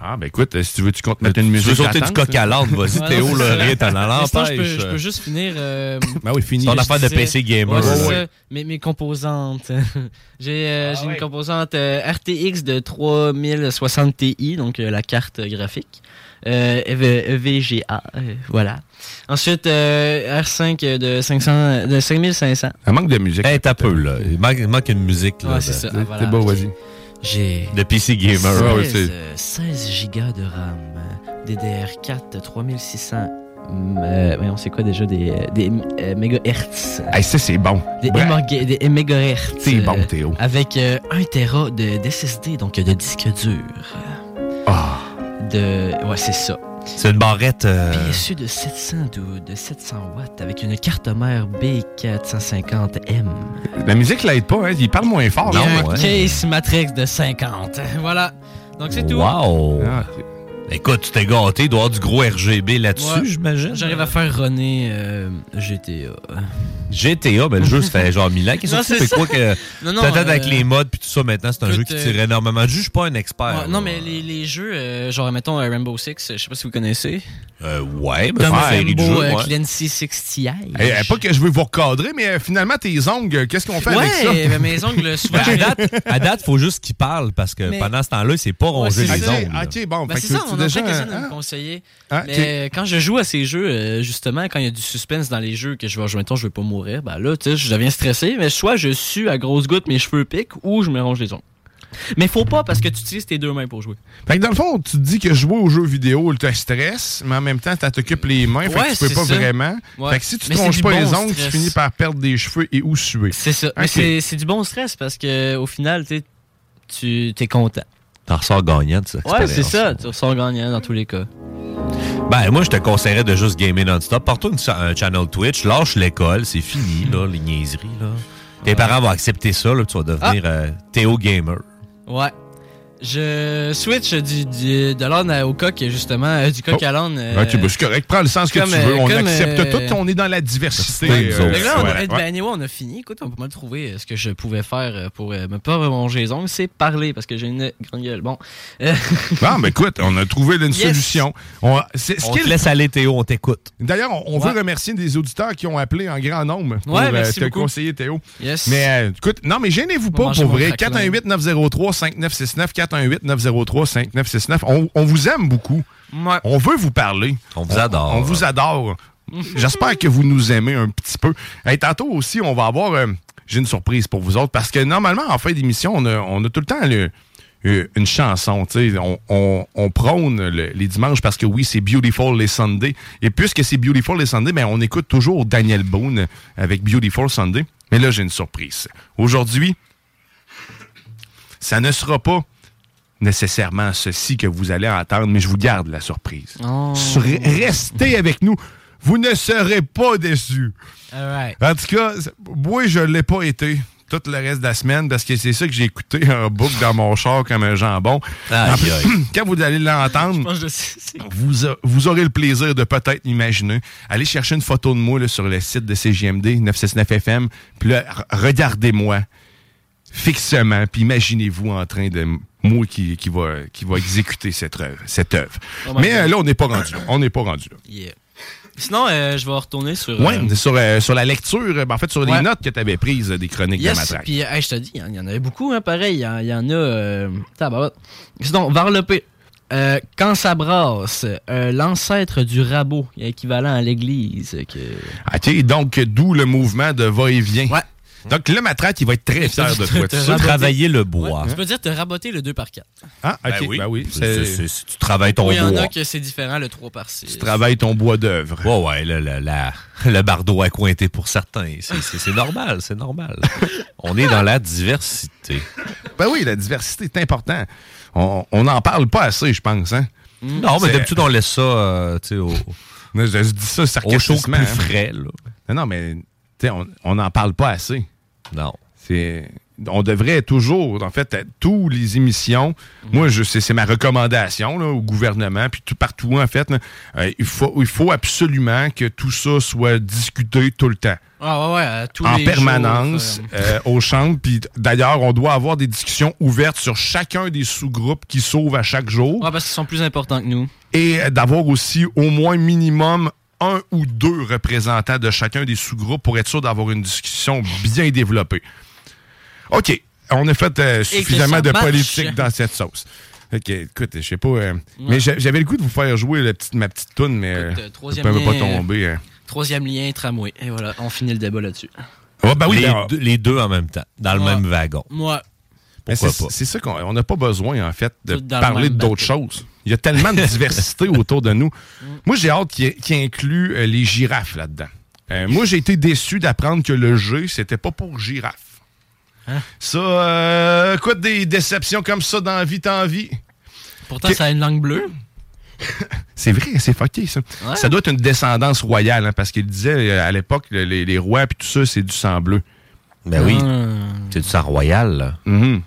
Ah, ben écoute, euh, si tu veux, tu comptes mettre une Tu musique. veux sauter du coq à l'âne, vas-y, Théo, le je peux, l'empêche. je peux juste finir. euh, Ben oui, fini. Ton affaire de PC gamer. Ouais, c'est Ouais. ça. Mes, mes composantes. j'ai euh, Ah j'ai ouais. une composante euh, RTX de 3060 Ti, donc euh, la carte graphique. Euh, EV- EVGA, euh, voilà. Ensuite, euh, R5 de, 500, de 5500. Ça manque de musique. Hey, t'as peu, là. Il manque, il manque une musique, là. C'est ça. Ah, c'est beau, vas-y. J'ai De PC gamer. 16, Ouais, ouais, c'est- euh, 16 gigas de RAM, euh, DDR4 3600. Euh, voyons, c'est quoi déjà des, euh, des euh, mégahertz? Hey, ça, c'est bon. Des, Ouais. hémorga- des mégahertz. C'est bon, Théo. Avec euh, 1 Tera de, d'SSD, donc de disque dur. Ah. De, ouais, c'est ça. C'est une barrette. euh, PSU de 700, de, de 700 watts avec une carte mère B450M. La musique l'aide pas, hein. Il parle moins fort. Non, un ouais. case Matrix de 50. Voilà. Donc c'est tout. Wow! Ah, Écoute, tu t'es gâté, il doit y avoir du gros RGB là-dessus, Ouais. j'imagine. J'arrive à faire runner euh, GTA. GTA, ben le jeu, ça fait genre 1000 ans qu'il est sorti. c'est C'est quoi que. Non, non, Peut-être euh, avec les mods puis tout ça, maintenant, c'est un jeu qui euh, tire énormément. Je suis pas un expert. Ouais, là. non, mais les, les jeux, euh, genre, mettons euh, Rainbow Six, je sais pas si vous connaissez. Euh, ouais, mais c'est une série de Rainbow jeux. euh, ouais. Clancy 60 Hey, hey, pas que je veux vous recadrer, mais finalement, tes ongles, qu'est-ce qu'on fait avec ça? Ouais, ben, mes ongles, souvent. Ben, à date, à date, faut juste qu'il parle parce que Mais- pendant ce temps-là, il s'est pas rongé c'est les ongles. là. Ok, bon. Ben, c'est ça, on déjà a quelqu'un de un- me conseiller. Ah, mais quand je joue à ces jeux, justement, quand il y a du suspense dans les jeux, que je vais jouer, mettons, je veux pas mourir, ben là, tu sais, je deviens stressé, mais soit je sue à grosses gouttes, mes cheveux piquent, ou je me ronge les ongles. Mais faut pas parce que tu utilises tes deux mains pour jouer. Fait que dans le fond, tu te dis que jouer aux jeux vidéo te stresse, mais en même temps, tu t'occupes les mains, fait Ouais, que tu peux pas ça. vraiment. Ouais. Fait que si tu ronges du pas les ongles, stress. tu finis par perdre des cheveux et ou suer. C'est ça. Mais Ok. c'est- c'est du bon stress parce que au final, tu sais, tu es content. T'en ressors gagnant de cette Ouais, c'est ça. Tu ressors gagnant dans tous les cas. Ben, moi, je te conseillerais de juste gamer non-stop. Porte-toi une- un channel Twitch, lâche l'école, c'est fini, là, les niaiseries, là. Tes parents vont accepter ça, là, tu vas devenir Ah. euh, Théo Gamer. Ouais. Je switch du, du- de l'âne au coq, justement, euh, du coq Oh. à l'âne. euh, Ok, ben, c'est correct. Prends le sens que comme, tu veux. On comme, accepte euh, tout. On est dans la diversité. C'est euh, là, on, ouais, a, ouais. ben, anyway, on a fini. Écoute, on peut mal trouver ce que je pouvais faire pour euh, me pas ronger les ongles. C'est parler parce que j'ai une grande gueule. Bon. Bon, ben écoute, on a trouvé une Yes. solution. On, c'est- ce te laisse aller, Théo, on t'écoute. D'ailleurs, on, on Ouais. veut remercier des auditeurs qui ont appelé en grand nombre pour Ouais, euh, merci te beaucoup. conseiller, Théo. yes. Mais euh, écoute, non, mais gênez-vous On pas pour vrai. craquelin. 418-903-5969, 418-903-5969. On, on vous aime beaucoup. Ouais. On veut vous parler. On vous adore. On, vous adore. J'espère que vous nous aimez un petit peu. Hey, tantôt aussi, on va avoir. euh, J'ai une surprise pour vous autres parce que normalement, en fin d'émission, on a, on a tout le temps le- euh, une chanson. tu sais. On, on- on prône le- les dimanches parce que oui, c'est Beautiful les Sunday. Et puisque c'est Beautiful les Sunday, ben, on écoute toujours Daniel Boone avec Beautiful Sunday. Mais là, j'ai une surprise. Aujourd'hui, ça ne sera pas nécessairement ceci que vous allez entendre, mais je vous garde la surprise. Oh. Restez avec nous. Vous ne serez pas déçus. All right. En tout cas, moi, je ne l'ai pas été tout le reste de la semaine parce que c'est ça que j'ai écouté en boucle dans mon char comme un jambon. Plus. Quand vous allez l'entendre, vous, a- vous aurez le plaisir de peut-être imaginer. Allez chercher une photo de moi là, sur le site de CGMD 969 FM. Puis là, r- regardez-moi fixement. Puis imaginez-vous en train de moi qui, qui va, qui va exécuter cette œuvre. Cette œuvre. Oh Mais euh, là, on n'est pas rendu là. On n'est pas rendu là. Yeah. Sinon, euh, je vais retourner sur. Ouais, euh, sur, euh, sur la lecture, ben, en fait, sur les Ouais. notes que tu avais prises des chroniques de Matraque. puis hey, je te dis, il y en- il y, en avait beaucoup, hein, pareil. Il y, en- il y en a. Sinon, varlopé. Euh, quand ça brasse, l'ancêtre du rabot, équivalent à l'église. Que... OK, donc d'où le mouvement de va-et-vient. Ouais. Donc là, Matraque, il va être très fier de toi. Tu. Travailler le bois. Tu peux dire te raboter le 2 par 4. Ah, OK, Ben oui. ben oui. Tu travailles ton Oui, il y en bois. a que c'est différent, le 3 par 6. Tu travailles ton bois d'œuvre. Ouais, ouais, le, le, le bardeau à cointer pour certains. C'est- normal, c'est normal. On est dans la diversité. Ben oui, la diversité est important. On n'en parle pas assez, je pense. Hein? Non, mais d'habitude, on laisse ça euh, tu sais, au, Je, je dis ça au chaud plus hein. frais. Là. Non, non, mais tu sais, on n'en parle pas assez. Non. C'est on devrait toujours, en fait, à tous les émissions, moi, je c'est c'est ma recommandation là, au gouvernement, puis tout partout, en fait, là, euh, il, faut, il faut absolument que tout ça soit discuté tout le temps. Ah ouais, ouais, tous en les permanence jours, euh, aux chambres. Puis d'ailleurs, on doit avoir des discussions ouvertes sur chacun des sous-groupes qui sauvent à chaque jour. Ouais, parce qu'ils sont plus importants que nous. Et euh, d'avoir aussi au moins minimum un ou deux représentants de chacun des sous-groupes pour être sûr d'avoir une discussion bien développée. OK. On a fait euh, suffisamment de marche. politique dans cette sauce. OK, écoute, je sais pas. euh, Mais j'a- j'avais le goût de vous faire jouer la petite, ma petite toune, mais Écoute, euh, euh, peut pas lien, tomber. hein. Troisième lien, tramway. Et voilà, on finit le débat là-dessus. Ah, ben oui, les, ben, deux, les deux en même temps, dans le même wagon. Moi, Mais Pourquoi c'est- pas? C'est ça qu'on on n'a pas besoin, en fait, de parler d'autres choses. Il y a tellement de diversité autour de nous. Mm. Moi, j'ai hâte qu'il qu'il inclue euh, les girafes là-dedans. Euh, moi, j'ai été déçu d'apprendre que le G, c'était pas pour girafe. Hein? Ça, euh, quoi des déceptions comme ça dans la vie, t'en vie? pourtant, Que- ça a une langue bleue. C'est vrai, c'est fucké, ça. Ouais. Ça doit être une descendance royale, hein, parce qu'il disait euh, à l'époque, le- les, les rois puis tout ça, c'est du sang bleu. Ben oui, Ah, c'est du sang royal, là. Mhm.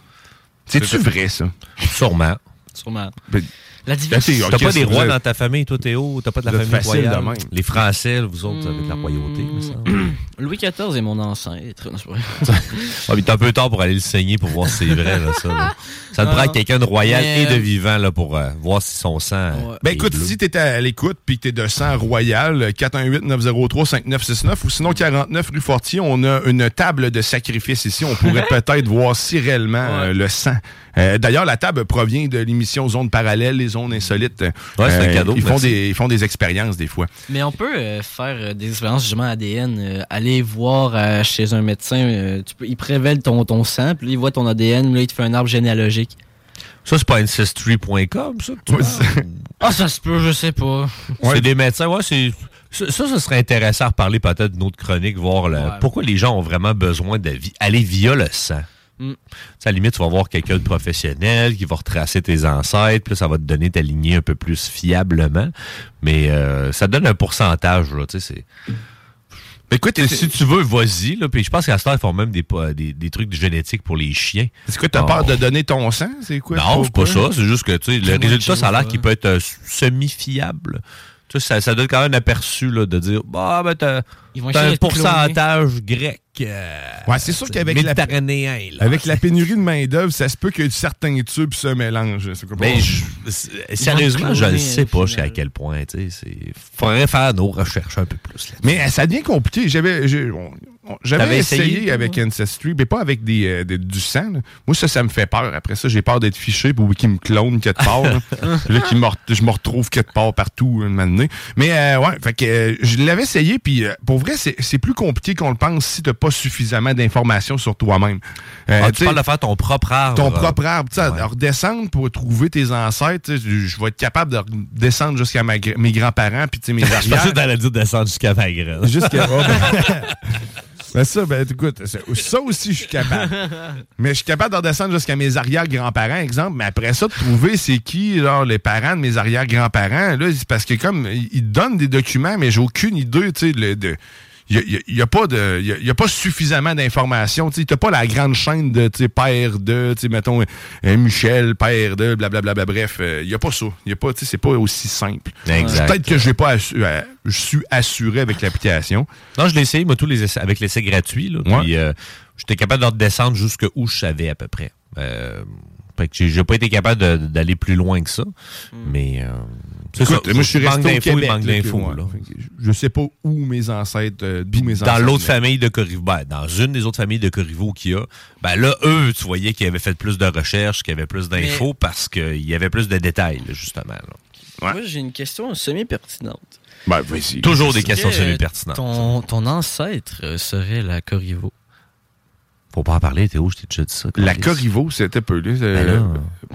C'est-tu C'est- vrai, ça? Sûrement. sûrement. Ben, La diversité. ok, T'as pas des rois dans ta famille, toi Théo? T'as pas de la famille royale? de même. Les Français, vous autres, avec la royauté, me semble. Louis XIV est mon ancêtre. Non, c'est pas vrai. Ah, mais t'es un peu tard pour aller le saigner pour voir si c'est vrai, là, ça. là. Ça te prend quelqu'un de royal Mais, et de euh, vivant là, pour euh, voir si son sang. euh, Ouais. Ben est écoute, bleu. si t'es à l'écoute puis que t'es de sang royal, 418-903-5969 ou sinon 49 rue Fortier, on a une table de sacrifice ici. On pourrait peut-être voir si réellement euh, le sang. Euh, D'ailleurs, la table provient de l'émission Zone Parallèle, les zones insolites. Euh, Ouais, c'est un cadeau, Ils font, merci. des, ils font des expériences des fois. Mais on peut euh, faire euh, des expériences justement ADN, euh, aller voir euh, chez un médecin, euh, tu peux, il prévèle ton, ton sang, puis là, il voit ton ADN, là, il te fait un arbre généalogique. Ça, c'est pas ancestry.com, ça? Ah, ça se peut, je sais pas. C'est des médecins, ouais, c'est. Ça, ça, ça serait intéressant à reparler peut-être d'une autre chronique, voir le- Ouais. pourquoi les gens ont vraiment besoin d'aller via le sang. Mm. À la limite, tu vas voir quelqu'un de professionnel qui va retracer tes ancêtres, puis là, ça va te donner ta lignée un peu plus fiablement. Mais euh, ça donne un pourcentage, là, tu sais, c'est... Écoute, si tu veux, vas-y. Là, puis je pense qu'à ce temps, ils font même des, pa- des, des trucs de génétique pour les chiens. Est-ce que tu as Oh. peur de donner ton sang? C'est quoi? Non, c'est pas ça. C'est juste que tu sais, le C'est résultat, ça a l'air qu'il peut être euh, semi-fiable. Tu sais, ça, ça donne quand même un aperçu là, de dire bah ben t'as Ils vont t'as essayer un pourcentage grec. Euh, Ouais, c'est sûr qu'avec la, avec la pénurie de main-d'œuvre, ça se peut que certains tubes se mélangent. Mais je- c'est- sérieusement, je ne sais pas jusqu'à quel point. Il faudrait faire nos recherches un peu plus. là. Mais euh, ça devient compliqué. J'avais j'avais essayé, avec Ancestry, mais pas avec des, euh, des- du sang. là. Moi, ça, ça me fait peur. Après ça, j'ai peur d'être fiché pour qu'ils me clonent quelque part. là, qu'ils je me retrouve quelque part partout un moment donné. Mais euh, ouais, fait que euh, je l'avais essayé, puis pour vrai, c'est plus compliqué qu'on le pense si t'as pas suffisamment d'informations sur toi-même. Ah, tu parles de faire ton propre arbre. ton propre arbre. Tu sais, à redescendre pour trouver tes ancêtres, je je vais être capable de descendre jusqu'à mes grands-parents puis tu sais, mes Je arrières. pensais que t'allais dire descendre jusqu'à ma. Jusqu'à. ben, ça, ben écoute, ça, aussi, je suis capable. Mais je suis capable de redescendre jusqu'à mes arrière-grands-parents, exemple. Mais après ça, de trouver c'est qui, genre, les parents de mes arrière-grands-parents, là, parce que comme ils donnent des documents, mais j'ai aucune idée, tu sais, de. Il n'y a, pas de. y a- y a pas suffisamment d'informations. Tu n'as pas la grande chaîne de tu sais, père de, tu sais, mettons, euh, Michel, père de, blablabla. bref, il n'y a pas ça. Y a pas, tu sais, c'est pas aussi simple. Peut-être que j'ai pas assu- euh, je suis assuré avec l'application. Non, je l'ai essayé, moi, tous les essais, avec l'essai gratuit. Là, Ouais. Puis euh, j'étais capable de redescendre jusqu'où je savais à peu près. Fait que j'ai pas été capable d'aller plus loin que ça. Mais euh, c'est Écoute, ça. moi, je suis Manque resté au Québec. manque d'infos, là. je- sais pas où mes ancêtres, euh, d'où mes Dans l'autre famille de Corriveau, ben, dans une des autres familles de Corriveau qu'il y a, ben là, eux, tu voyais qu'ils avaient fait plus de recherches, qu'ils avaient plus d'infos parce qu'il y avait plus de détails, là, justement. là. Moi, j'ai une question semi-pertinente. Ben, vas-y. Toujours des questions que semi-pertinentes. Ton, ton ancêtre euh, serait la Corriveau? Faut pas en parler, Théo, je t'ai déjà dit ça. La. Corrivo, c'était peu. Là, Ben euh, là,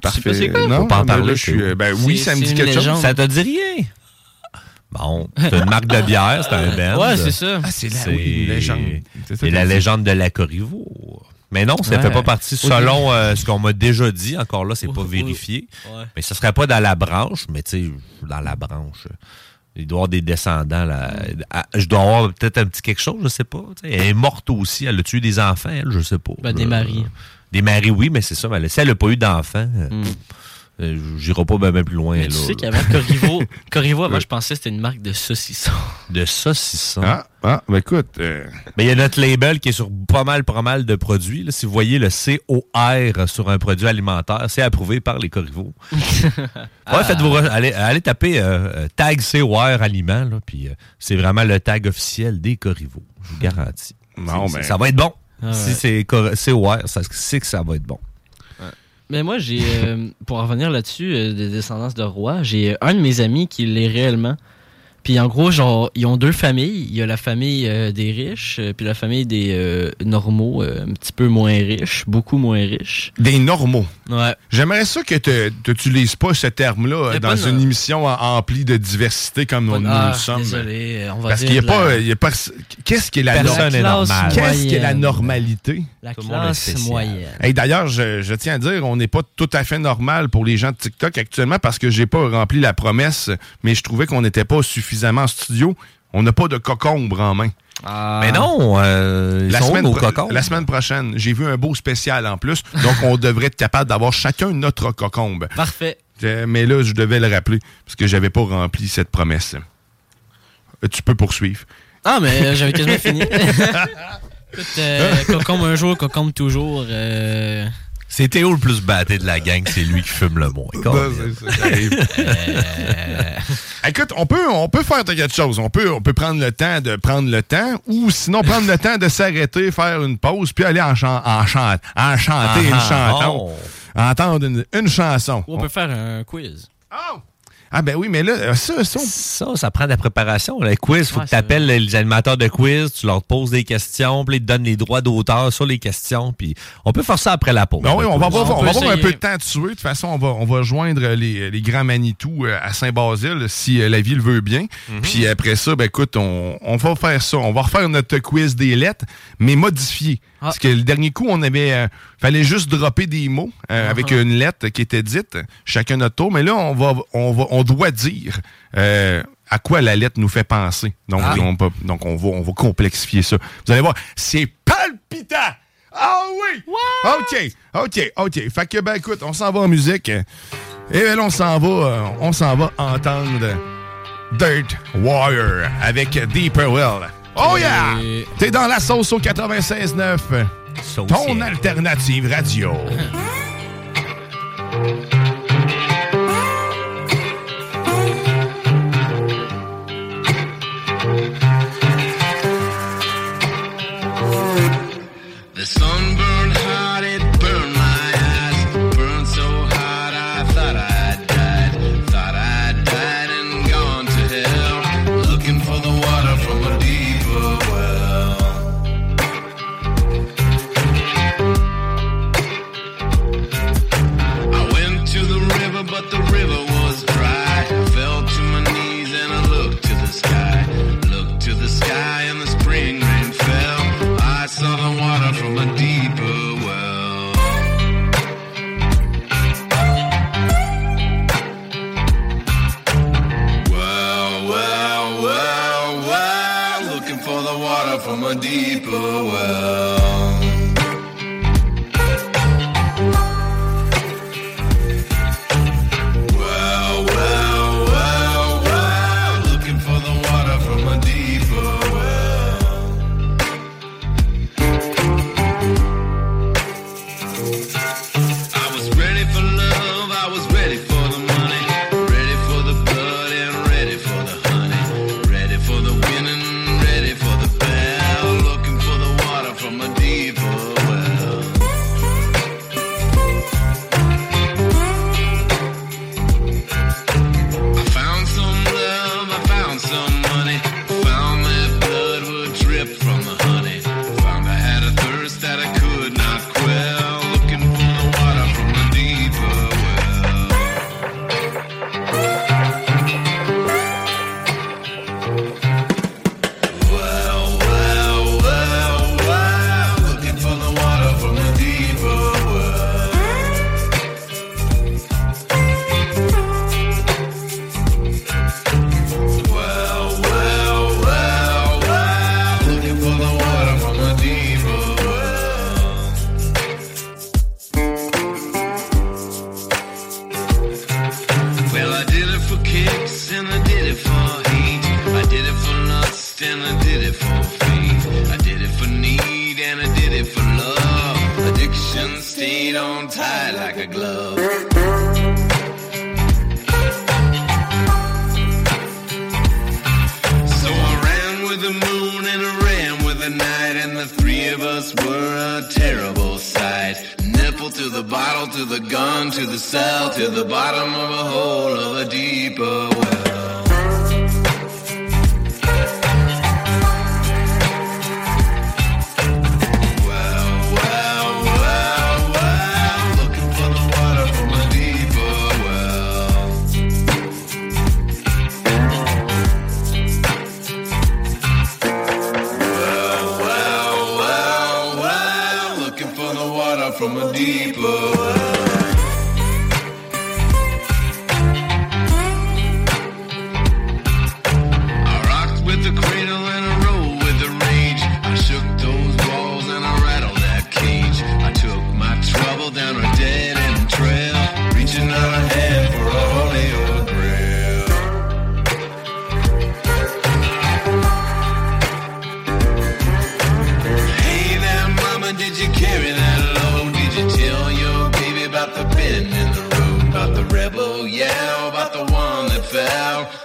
parfait. c'est quoi? Non, Faut pas en là, parler, je suis, Théo. euh, ben oui, C'est- ça me dit quelque chose. Ça te dit rien? Bon, c'est une marque de bière, c'est un band. Ouais, c'est ça. Ah, c'est la oui, légende. C'est ça C'est que la légende de la Corriveau. Mais non, ça Ouais. fait pas partie selon euh, ce qu'on m'a déjà dit. Encore là, c'est pas vérifié. Ouais. Mais ça serait pas dans la branche, mais tu sais, dans la branche. Euh, Il doit y avoir des descendants. Là. Je dois avoir peut-être un petit quelque chose, je sais pas. Elle est morte aussi. Elle a tué des enfants, elle, je sais pas. Ben, des Euh, maris. Des maris, oui, mais c'est ça. Mais si elle n'a pas eu d'enfants, euh, Hmm. euh, j'irai pas bien plus loin. Mais là, tu sais qu'avant Corriveau, Corriveau, avant, je pensais que c'était une marque de saucisson. De saucisson. Ah, ah, ben écoute. euh, Mais il y a notre label qui est sur pas mal, pas mal de produits. là. Si vous voyez le COR sur un produit alimentaire, c'est approuvé par les Corriveau. ouais, faites vos re- allez, allez taper euh, euh, tag COR aliment, là, puis euh, c'est vraiment le tag officiel des Corriveau. Je vous garantis. Non, ben- Ça va être bon. Ah Si c'est cor- COR, ça c'est que ça va être bon. Mais moi, j'ai, euh, pour en revenir là-dessus, euh, des descendances de rois, j'ai un de mes amis qui l'est réellement. Puis en gros, genre, ils ont deux familles. Il y a la famille euh, des riches, euh, puis la famille des euh, normaux, euh, un petit peu moins riches, beaucoup moins riches. Des normaux. Ouais. J'aimerais ça que tu n'utilises pas ce terme-là euh, dans une émission emplie de diversité comme nous, nous Ah, le sommes. désolé, on va Parce dire qu'il n'y a la- pas. y a pas- Qu'est-ce qui est la, Personne nor- n'est classe normal. Qu'est-ce qui est la normalité? La Tout classe moyenne. Hey, D'ailleurs, je, je tiens à dire, on n'est pas tout à fait normal pour les gens de TikTok actuellement parce que j'ai pas rempli la promesse, mais je trouvais qu'on n'était pas suffisamment en studio. On n'a pas de cocombre en main. Mais non, euh, ils La semaine, la prochaine, j'ai vu un beau spécial en plus. Donc, on devrait être capable d'avoir chacun notre cocombe. Parfait. Euh, Mais là, je devais le rappeler parce que j'avais pas rempli cette promesse. Euh, Tu peux poursuivre. Ah, mais euh, j'avais quasiment fini. Écoute, euh, cocombe un jour, cocombe toujours. Euh, C'est Théo le plus batté de la gang, c'est lui qui fume le moins. Arrive. Écoute, on peut, on peut faire quelque chose. On peut, on peut prendre le temps de prendre le temps ou sinon prendre le temps de s'arrêter, faire une pause, puis aller en, chan- en, chant- en chanter une Ah, chanson. oh. Entendre une, une chanson. ou on peut faire un quiz. Ah ben oui, mais là, euh, ça, ça, Ça, ça prend de la préparation. Le quiz, faut Ouais, que tu appelles les animateurs de quiz, tu leur poses des questions, puis ils te donnent les droits d'auteur sur les questions, puis on peut faire ça après la pause. Ben oui, on va avoir, On va avoir un peu de temps à tuer. De toute façon, on va, on va joindre les, les grands Manitou euh, à Saint-Basile si euh, la ville veut bien. Mhm. Puis après ça, ben écoute, on, on va faire ça. On va refaire notre quiz des lettres, mais modifié. Ah. Parce que le dernier coup, on avait euh, fallait juste dropper des mots euh, avec Uh-huh. une lettre qui était dite, chacun notre tour. Mais là, on va, on va, on doit dire euh, à quoi la lettre nous fait penser. Donc, Ah. on, peut- donc on va, on va complexifier ça. Vous allez voir, c'est palpitant. Ah oui! OK, OK, OK. Fait que, ben écoute, on s'en va en musique. Et ben là, on s'en va, euh, on s'en va entendre Dirt Wire avec Deeper Well. Oh yeah! Et- T'es dans la sauce au 96.9. Ton alternative radio.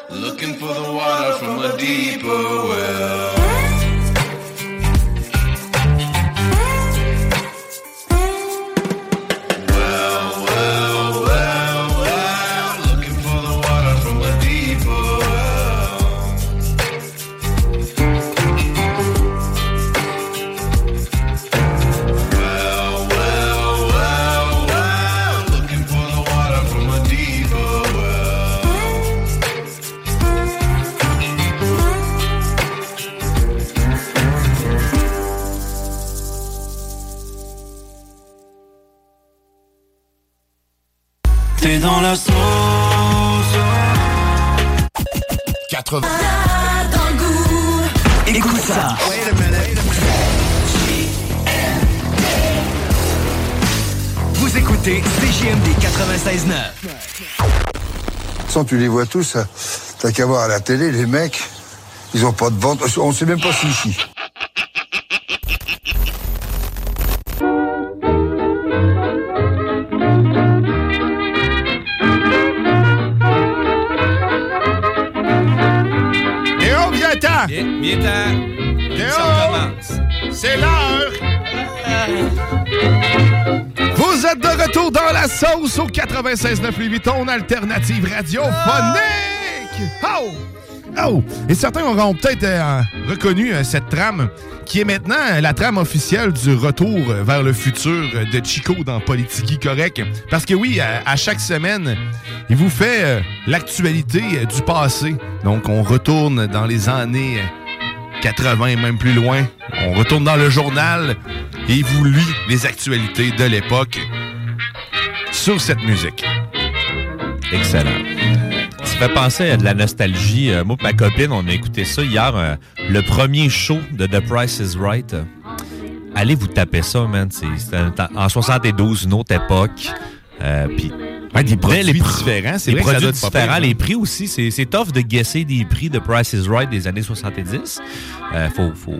looking for the water from a deeper well. 80. Écoute ça. Vous écoutez CJMD 96.9. Sans tu les vois tous, t'as qu'à voir à la télé, les mecs, ils ont pas de ventre. On sait même pas si ici. Sauce au 96.9 Louis Vuitton, alternative radiophonique! Oh! Oh! Et certains auront peut-être euh, reconnu euh, cette trame qui est maintenant euh, la trame officielle du retour vers le futur de Chico dans Politiki Correct. Parce que oui, à, à chaque semaine, il vous fait l'actualité du passé. Donc, on retourne dans les années euh, 80 et même plus loin. On retourne dans le journal et il vous lit les actualités de l'époque sur cette musique. Excellent. Ça fait penser à de la nostalgie. Euh, moi et ma copine, on a écouté ça hier, euh, le premier show de The Price is Right. Allez vous taper ça, man. C'est- C'était en 72, une autre époque. Euh, puis des produits les différents, c'est vrai que ça doit pas différents, les hein. prix aussi. C'est tough de guesser des prix de Price is Right des années 70. Euh, faut, faut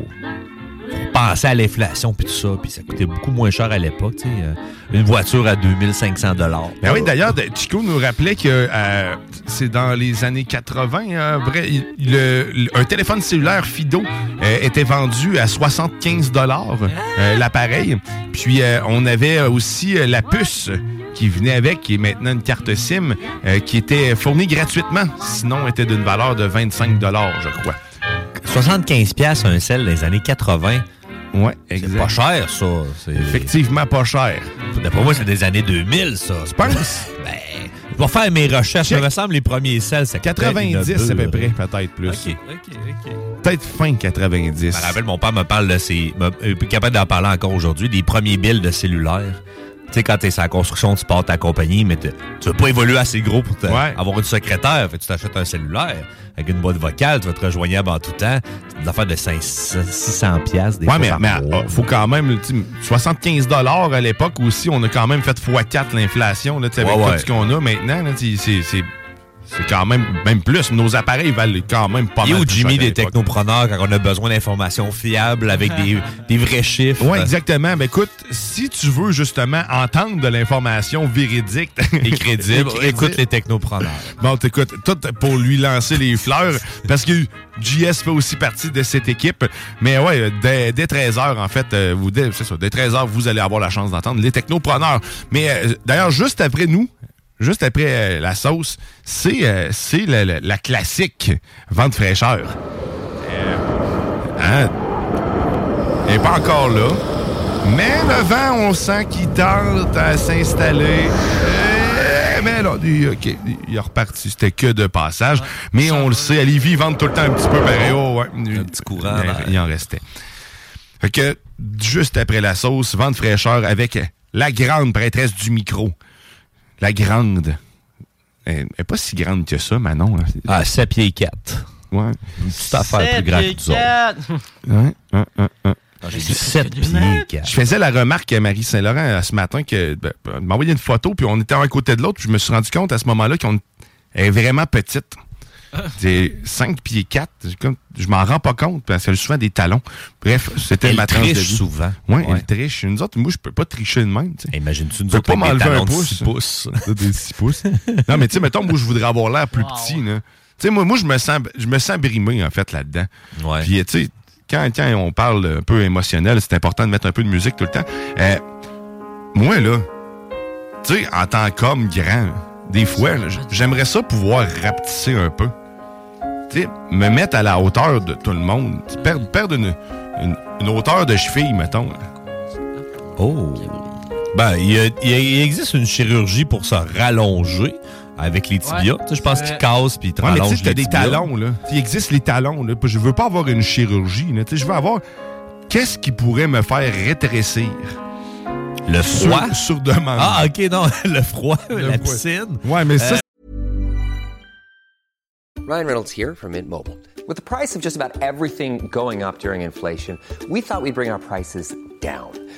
penser à l'inflation puis tout ça. Puis ça coûtait beaucoup moins cher à l'époque. tu sais, euh, une voiture à 2500 dollars. Ben oui, d'ailleurs, Chico nous rappelait que euh, c'est dans les années 80, hein, vrai, il- le- le- un téléphone cellulaire Fido euh, était vendu à 75 dollars l'appareil. Puis on avait aussi la puce qui venait avec, qui est maintenant une carte SIM, qui était fournie gratuitement. Sinon, était d'une valeur de 25 dollars, je crois. 75 pièces un sel des années 80. Ouais, C'est pas cher, ça. C'est- Effectivement, pas cher. D'après moi, c'est des années 2000, ça. Je pense. Ben, je vais faire mes recherches. Il me semble les premiers sels, c'est 90 à peu près, peut-être plus. OK, OK, OK. Peut-être fin 90. Je me rappelle, mon père me parle de ces. me- euh, capable d'en parler encore aujourd'hui, des premiers billes de cellulaire. Tu sais, quand t'es sur la construction, tu pars ta compagnie, mais tu veux pas évoluer assez gros pour avoir une secrétaire. Fait tu t'achètes un cellulaire avec une boîte vocale, tu vas te rejoignable en tout temps. C'est une affaire de 500, 600 piastres, des Ouais, fois mais, mais mois. euh, faut quand même, tu sais, 75 dollars à l'époque aussi, on a quand même fait x4 l'inflation, là, avec Ouais, ouais. tout ce qu'on a maintenant, c'est- c'est quand même, même plus. Nos appareils valent quand même pas Et mal où plus Jimmy des technopreneurs quand on a besoin d'informations fiables avec des, des vrais chiffres? Oui, exactement. Ben écoute, si tu veux justement entendre de l'information véridique Et crédible, écoute les technopreneurs. Bon, t'écoutes, tout pour lui lancer les fleurs, parce que JS fait aussi partie de cette équipe. Mais ouais, dès, dès 13h, en fait, euh, vous, dès, ça, dès 13h, vous allez avoir la chance d'entendre les technopreneurs. Mais euh, d'ailleurs, juste après nous, juste après euh, la sauce, c'est euh, c'est la, la- la classique vente fraîcheur. Euh, hein? Elle n'est pas encore là. Mais le vent, on sent qu'il tente à s'installer. Euh, mais là, il, ok, il est reparti. C'était que de passage. Mais on le sait, à Lévis, ils vendent tout le temps un petit peu pareil. Oh, ouais. Un petit courant. Il, il en restait. Fait que, juste après la sauce, vente fraîcheur avec la grande prêtresse du micro. La grande. Elle n'est pas si grande que ça, Manon. là. Ah, 7 pieds 4. Ouais. Une petite affaire plus grande que nous autres. Ouais, ouais, ouais, ouais. Ah, J'ai dit 7 pieds 4. Je faisais la remarque à Marie Saint-Laurent euh, ce matin que ben, elle m'a envoyé une photo, puis on était un à côté de l'autre, puis je me suis rendu compte à ce moment-là qu'on est vraiment petite. C'est 5 pieds 4. Comme, je m'en rends pas compte parce qu'elle a souvent des talons. Bref, c'était ma tranche de triche vie. souvent. Oui, Ouais. elle triche. Nous autres, moi, je peux pas tricher de même. Imagine-tu nous autres pas m'enlever un talons de pouce. 6 pouces. Des 6 pouces. non, mais tu sais, mettons, moi, je voudrais avoir l'air plus petit. là. Tu sais, moi, moi je, me sens, je me sens brimé, en fait, là-dedans. Ouais. Puis, tu sais, quand, quand on parle un peu émotionnel, c'est important de mettre un peu de musique tout le temps. Euh, moi, là, tu sais, en tant qu'homme grand, des fois, j'aimerais ça pouvoir rapetisser un peu. Tu sais, me mettre à la hauteur de tout le monde. Perdre, perdre une, une, une hauteur de cheville, mettons. Oh. Ben, il, existe une chirurgie pour se rallonger avec les tibias. Ouais. Tu sais, je pense qu'ils cassent puis ils te Ouais, mais rallongent les des tibias. talons, là. Il existe les talons, là. Je veux pas avoir une chirurgie, là. Tu sais, je veux avoir... Qu'est-ce qui pourrait me faire rétrécir? Le froid? Sur, sur demande. Ah, OK, non, le froid, Le la quoi? piscine. Ouais, mais ça, Uh, Ryan Reynolds here from Mint Mobile. With the price of just about everything going up during inflation, we thought we'd bring our prices down.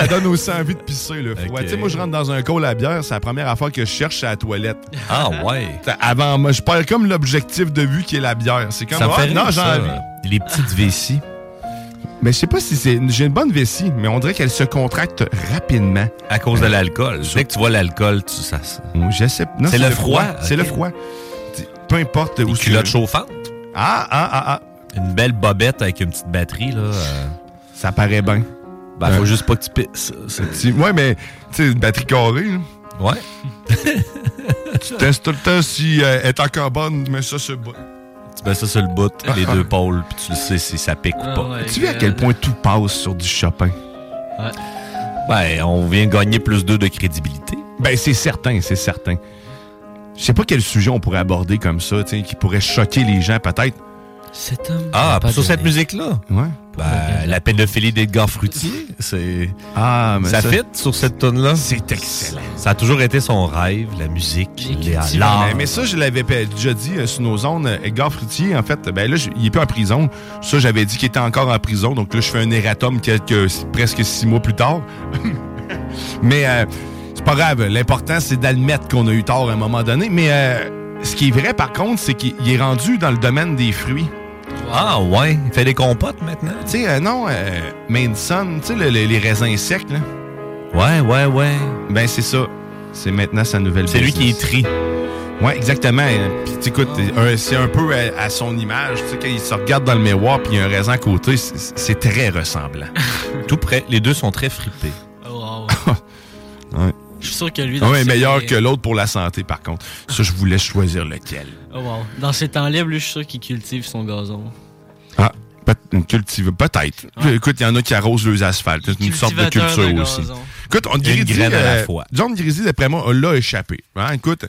Ça donne aussi envie de pisser, le froid. Tu sais, moi, je rentre dans un col à bière, c'est la première affaire que je cherche à la toilette. Ah, ouais. Avant, moi, je perds comme l'objectif de vue qui est la bière. C'est comme, Ça me ah, fait rire, non, j'ai envie. Les petites vessies. Mais je sais pas si c'est. J'ai une bonne vessie, mais on dirait qu'elle se contracte rapidement. À cause de l'alcool. Dès que tu vois l'alcool, tu ça. Je sais. C'est le froid, C'est le froid. Peu importe où Une tu culotte chauffante. Ah, ah, ah, ah. Une belle bobette avec une petite batterie, là. euh, Ça paraît bien. Ben, faut Euh, juste pas que tu pisses. Ouais, mais, tu sais, une batterie carrée, là. Ouais. tu testes tout le temps si euh, elle est encore bonne, mais ça, c'est bon. Tu mets ça sur le bout, les deux pôles, puis tu le sais si ça pique Ah ou pas. ouais. Tu vois à quel point tout passe sur du Chopin? Ben, on vient gagner plus deux de crédibilité. Ben, c'est certain, c'est certain. Je sais pas quel sujet on pourrait aborder comme ça, tu sais, qui pourrait choquer les gens, peut-être. Cet homme. Ah, pas sur cette musique-là? Ouais. Ben, la pédophilie d'Edgar Fruitier, c'est... Ah, mais ça, ça- fit sur cette tune-là? C'est excellent. Ça a toujours été son rêve, la musique, l'art. Mais, mais ça, je l'avais déjà dit euh, sur nos ondes. euh, Edgar Fruitier, en fait, ben là, je- il est plus en prison. Ça, j'avais dit qu'il était encore en prison. Donc là, je fais un erratum quelques, presque six mois plus tard. mais euh, c'est pas grave. L'important, c'est d'admettre qu'on a eu tort à un moment donné. Mais euh, ce qui est vrai, par contre, c'est qu'il il est rendu dans le domaine des fruits. Ah, ouais. Il fait des compotes maintenant? Tu sais, euh, non, euh, tu sais, le- le- les raisins secs, là. Ouais, ouais, ouais. Ben, c'est ça. C'est maintenant sa nouvelle C'est lui qui est tri. Ouais, exactement. Puis, tu écoute, c'est un peu à, à son image. Tu sais, quand il se regarde dans le miroir, puis il y a un raisin à côté, c'est très ressemblant. Tout près. Les deux sont très fripés. Oh, wow. Ouais. Je suis sûr que lui. Un est meilleur que l'autre pour la santé, par contre. Ça, je vous laisse choisir lequel. Oh, wow. Dans ses temps libres, lui, je suis sûr qu'il cultive son gazon. Ah, peut- une cultive, peut-être. Écoute, il y en a qui arrosent les asphaltes. C'est une sorte de Cultivateur culture de aussi. gazon. Écoute, on Une graine à la euh, fois. John Grizzly, d'après moi, l'a échappé. Hein, Écoute,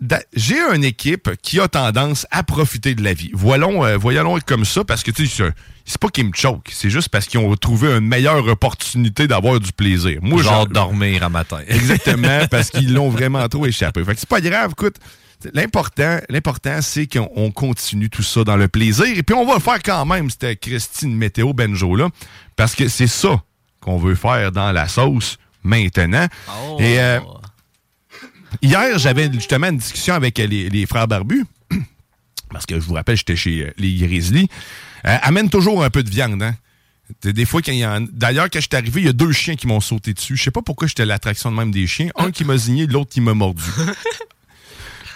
da- j'ai une équipe qui a tendance à profiter de la vie. Voyons, euh, voyons comme ça, parce que tu sais, c'est- c'est pas qu'ils me choquent, c'est juste parce qu'ils ont trouvé une meilleure opportunité d'avoir du plaisir. Moi, genre, dormir à matin. Exactement, parce qu'ils l'ont vraiment trop échappé. Fait que c'est pas grave, écoute. L'important, l'important, c'est qu'on on continue tout ça dans le plaisir. Et puis on va le faire quand même, cette Christine Météo Benjo là, parce que c'est ça qu'on veut faire dans la sauce maintenant. Oh. Et euh, hier, j'avais justement une discussion avec les, les frères barbus, parce que je vous rappelle, j'étais chez euh, les Grizzly. Euh, amène toujours un peu de viande, hein. Des des fois, quand il y en... D'ailleurs, quand je suis arrivé, il y a deux chiens qui m'ont sauté dessus. Je sais pas pourquoi j'étais l'attraction de même des chiens. Un qui m'a zigné, l'autre qui m'a mordu.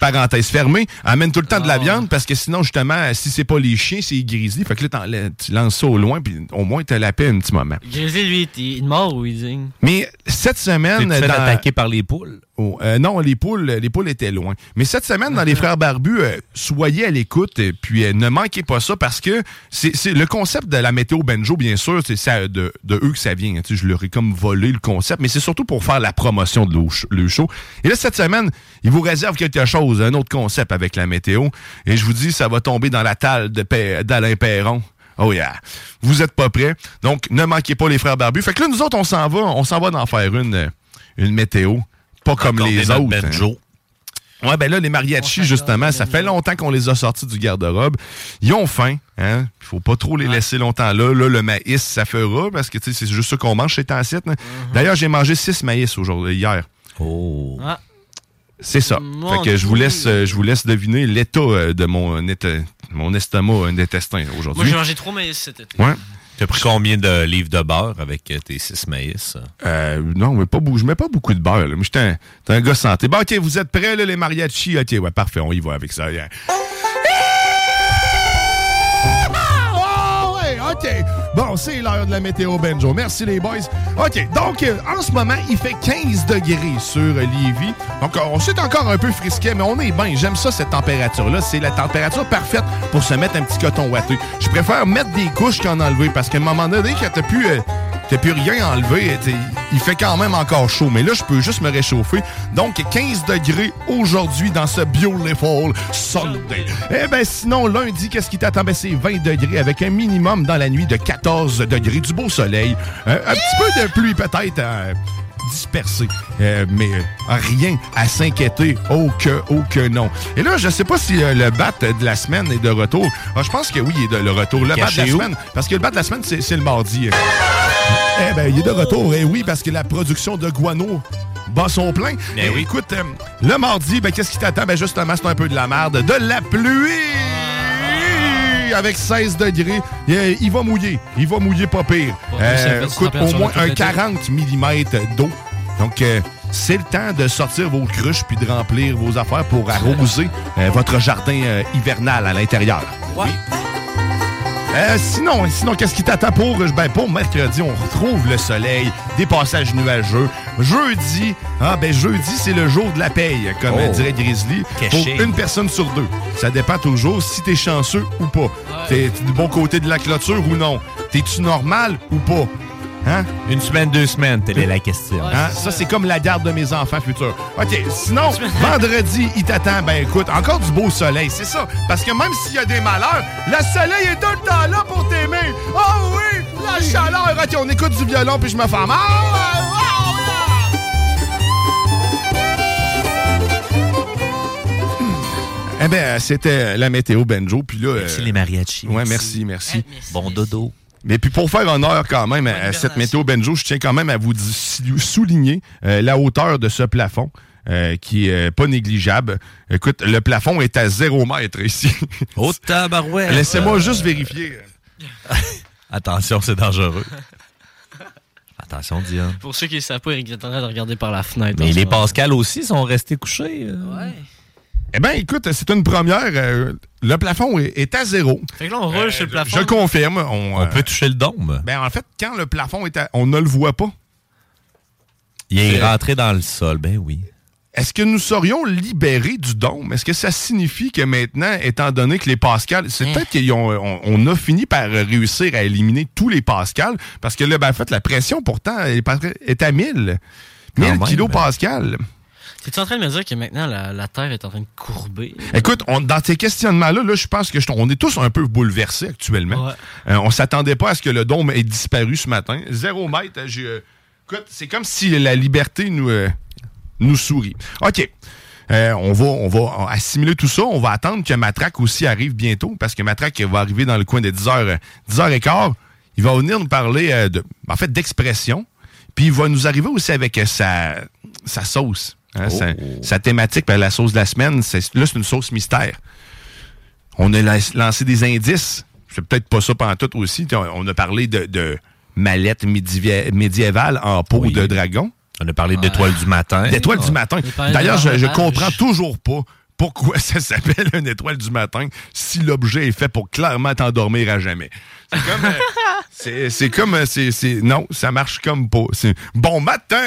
Parenthèse fermée. Amène tout le temps de la viande parce que sinon, justement, si c'est pas les chiens, c'est les grizzlies. Fait que là, tu lances ça au loin, puis au moins, t'as la paix un petit moment. Grizzly, lui, est- il est mort ou il digne? Mais cette semaine. Fait dans- attaquer par les poules? Oh, euh, non, les poules, les poules étaient loin. Mais cette semaine, dans les Frères Barbus, euh, soyez à l'écoute, et puis euh, ne manquez pas ça parce que c'est le concept de la météo Benjo, bien sûr, c'est ça de, de eux que ça vient. hein. Je leur ai comme volé le concept, mais c'est surtout pour faire la promotion de le sh- le show. Et là, cette semaine, ils vous réservent quelque chose, un autre concept avec la météo. Et je vous dis, ça va tomber dans la talle d'Alain Perron. Oh yeah. Vous êtes pas prêts. Donc, ne manquez pas les frères barbus. Fait que là, nous autres, on s'en va. On s'en va d'en faire une, une météo. Pas comme les autres. hein. Ouais, ben là, les mariachis, justement, ça fait longtemps qu'on les a sortis du garde-robe. Ils ont faim, hein. Il faut pas trop les laisser longtemps là. Là, le maïs, ça fera, parce que, tu sais, c'est juste ça qu'on mange chez Tancite. hein. D'ailleurs, j'ai mangé six maïs aujourd'hui, hier. Oh. Ah. C'est ça. Mon fait que je vous laisse, euh, je vous laisse deviner l'état euh, de mon, éta- mon estomac euh, d'intestin Moi, aujourd'hui. j'ai mangé trop maïs cet été. Ouais. T'as pris combien de livres de beurre avec euh, tes six maïs? Euh, non, mais pas. Je mets pas beaucoup de beurre. Là. Moi, j'étais un, un gars santé. Bon, OK, vous êtes prêts, là, les mariachis? OK, ouais, parfait, on y va avec ça. OK. Bon, c'est l'heure de la météo Benjo. Merci, les boys. OK, donc, euh, en ce moment, il fait 15 degrés sur Lévis. Donc, euh, on s'est encore un peu frisquet, mais on est bien. J'aime ça, cette température-là. C'est la température parfaite pour se mettre un petit coton ouaté. Je préfère mettre des couches qu'en enlever parce qu'à un moment donné, quand t'as plus... euh, T'as plus rien enlevé. t'sais, Il fait quand même encore chaud. Mais là, je peux juste me réchauffer. Donc, 15 degrés aujourd'hui dans ce Beautiful Sunday. Eh ben, sinon, lundi, qu'est-ce qui t'attend? Ben, c'est 20 degrés avec un minimum dans la nuit de 14 degrés. Du beau soleil. Un petit peu de pluie peut-être. euh, dispersé. Euh, mais euh, rien à s'inquiéter. Oh que, oh que non. Et là, je sais pas si euh, le bat de la semaine est de retour. Ah, je pense que oui, il est de le retour. Le bat de la où? semaine. Parce que le bat de la semaine, c'est c'est le mardi. Eh ben, il est de retour. Eh oui, parce que la production de guano bat son plein. Ben Eh, oui. Écoute, euh, le mardi, ben, qu'est-ce qui t'attend? Ben, justement, c'est un peu de la merde. De la pluie! Avec 16 degrés. Eh, il va mouiller. Il va mouiller pas pire. Cette écoute, au moins un l'été. 40 mm d'eau. Donc, euh, c'est le temps de sortir vos cruches puis de remplir vos affaires pour arroser euh, votre jardin euh, hivernal à l'intérieur. Oui. Euh, sinon, sinon qu'est-ce qui t'attend pour, ben, pour mercredi? On retrouve le soleil, des passages nuageux. Jeudi, ah ben jeudi, c'est le jour de la paye, comme Oh. euh, dirait Grizzly. Caché. Pour une personne sur deux. Ça dépend toujours si t'es chanceux ou pas. T'es du bon côté de la clôture ou non. T'es-tu normal ou pas? Hein? Une semaine, deux semaines, telle est la question. Hein? Ça, c'est comme la garde de mes enfants futurs. OK, sinon, vendredi, il t'attend. Ben écoute, encore du beau soleil, c'est ça. Parce que même s'il y a des malheurs, le soleil est tout le temps là pour t'aimer. Oh oui, la chaleur. OK, on écoute du violon, puis je me fais mal. Eh ben, c'était la météo Benjo, puis là... Merci euh, les mariachis. Ouais, merci, merci. Bon dodo. Mais puis pour faire honneur quand même à, à cette météo Benjo, je tiens quand même à vous souligner euh, la hauteur de ce plafond. euh, qui est euh, pas négligeable. Écoute, le plafond est à 0 mètre ici. Oh tabarouette! Laissez-moi juste vérifier. Attention, c'est dangereux. Attention, Diane. Pour ceux qui ne savent pas, Eric est en train de regarder par la fenêtre. Mais ce les. Pascal aussi sont restés couchés. euh. Ouais. Eh bien, écoute, c'est une première. euh, le plafond est, est à zéro. Fait que là, on roule sur le plafond. Je confirme. On, On euh, peut toucher le dôme. ben, en fait, quand le plafond est à... On ne le voit pas. Il est Euh, rentré dans le sol, ben oui. Est-ce que nous serions libérés du dôme? Est-ce que ça signifie que maintenant, étant donné que les Pascal, c'est peut-être qu'on on, on a fini par réussir à éliminer tous les Pascal, parce que là, ben, en fait, la pression, pourtant, est, à 1000. 1000 même, kilopascal. T'es-tu en train de me dire que maintenant la, la Terre est en train de courber? Écoute, on- dans tes questionnements-là, là, je pense que je- on est tous un peu bouleversés actuellement. Ouais. Euh, on s'attendait pas à ce que le dôme ait disparu ce matin. Zéro mètre. j'ai, euh, écoute, c'est comme si la liberté nous, euh, nous sourit. OK. Euh, on, va, on va assimiler tout ça. On va attendre que Matraque aussi arrive bientôt, parce que Matraque va arriver dans le coin de 10h, 10h15. Il va venir nous parler euh, de, en fait, d'expression. Puis il va nous arriver aussi avec sa, sa sauce. Hein, sa, sa thématique, ben, la sauce de la semaine. c'est- Là, c'est une sauce mystère. On a la- lancé des indices. C'est peut-être pas ça pendant tout aussi. On a parlé de, de mallettes médiéva- médiévales en peau de dragon. On a parlé d'étoiles du matin. D'étoiles du matin. D'ailleurs, je, comprends toujours pas pourquoi ça s'appelle une étoile du matin si l'objet est fait pour clairement t'endormir à jamais. C'est comme... euh, c'est- c'est comme... euh, c'est- c'est- non, ça marche comme pas. C'est bon matin!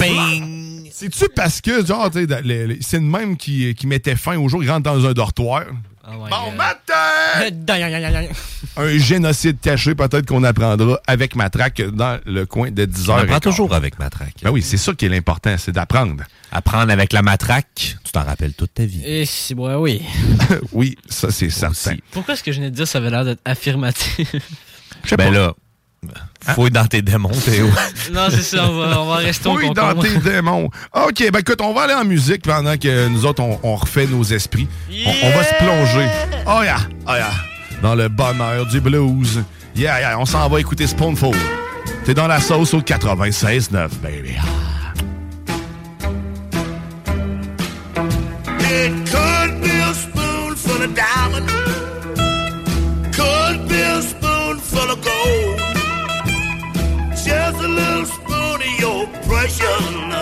Bing! C'est-tu parce que, genre, c'est le même qui, qui mettait fin au jour, il rentre dans un dortoir? Oh my Bon God. matin! Un génocide caché, peut-être qu'on apprendra avec Matraque dans le coin de 10 On heures. apprend toujours avec matraque. Ben oui, c'est ça qui est l'important, c'est d'apprendre. Apprendre avec la matraque, tu t'en rappelles toute ta vie. Et si, ouais, oui. oui, ça c'est certain. Pourquoi est-ce que je venais de dire ça avait l'air d'être affirmatif? Je sais Ben pas. là, fouille dans tes démons, Théo. non, c'est ça, on va, on va rester au Oui, concombre. dans tes démons. OK, ben écoute, on va aller en musique pendant que nous autres, on, on refait nos esprits. On, on va se plonger. Oh yeah, oh yeah. Dans le bonheur du blues. Yeah, yeah, on s'en va écouter Spoonful. T'es dans la sauce au 96.9, baby. It could be a spoonful of diamond, passion.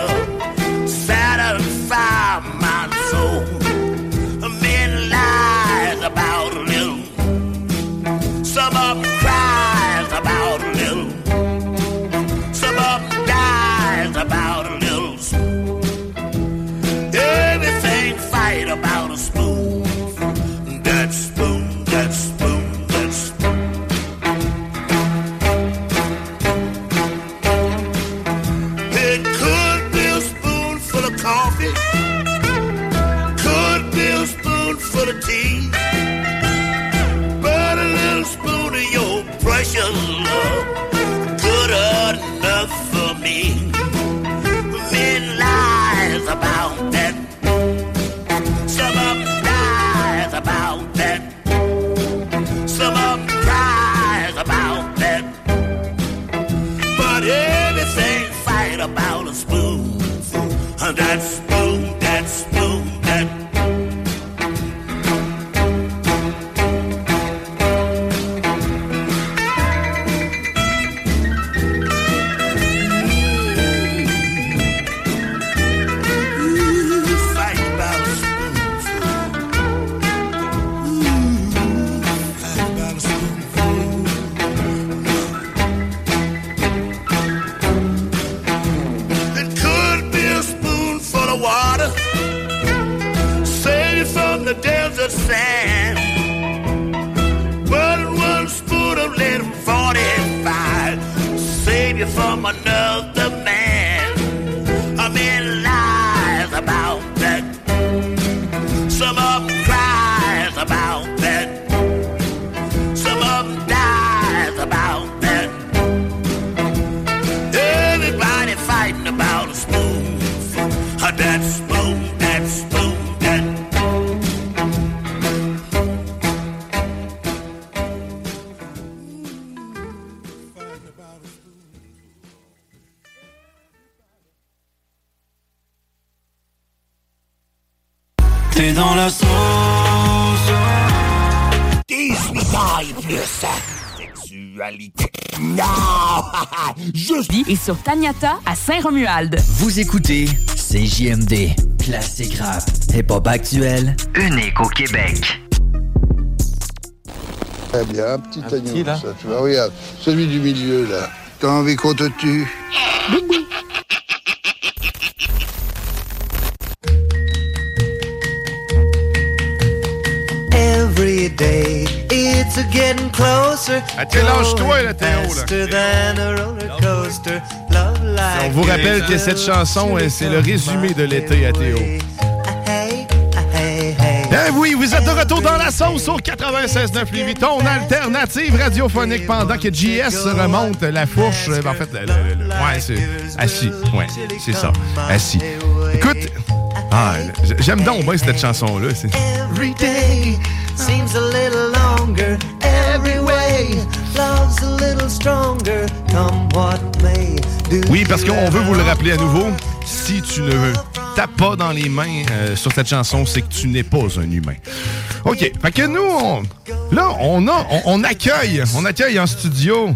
Et sur Taniata à Saint-Romuald. Vous écoutez CJMD, classique rap, hip-hop actuel, unique au Québec. Très bien, un petit agneau, ça, tu vois, regarde, celui du milieu, là. T'as envie qu'on te tue? Ah, lâche-toi, là, Théo, là. On vous rappelle que cette chanson, c'est le résumé de l'été à Théo. Ben oui, vous êtes de retour dans la sauce au 96.9 Lévis, ton alternative radiophonique pendant que JS remonte la fourche. ben, en fait, le- le- le- ouais, c'est assis. Ouais, c'est ça. Assis. Écoute, ah, j'aime donc bien cette chanson-là. c'est- Every day seems a little longer. Every way love's a little stronger. Come what may. Do Oui, parce qu'on veut vous le rappeler à nouveau. Si tu ne tapes pas dans les mains euh, sur cette chanson, c'est que tu n'es pas un humain. OK. Fait que nous, on- là, on, a, on, on accueille, on accueille en studio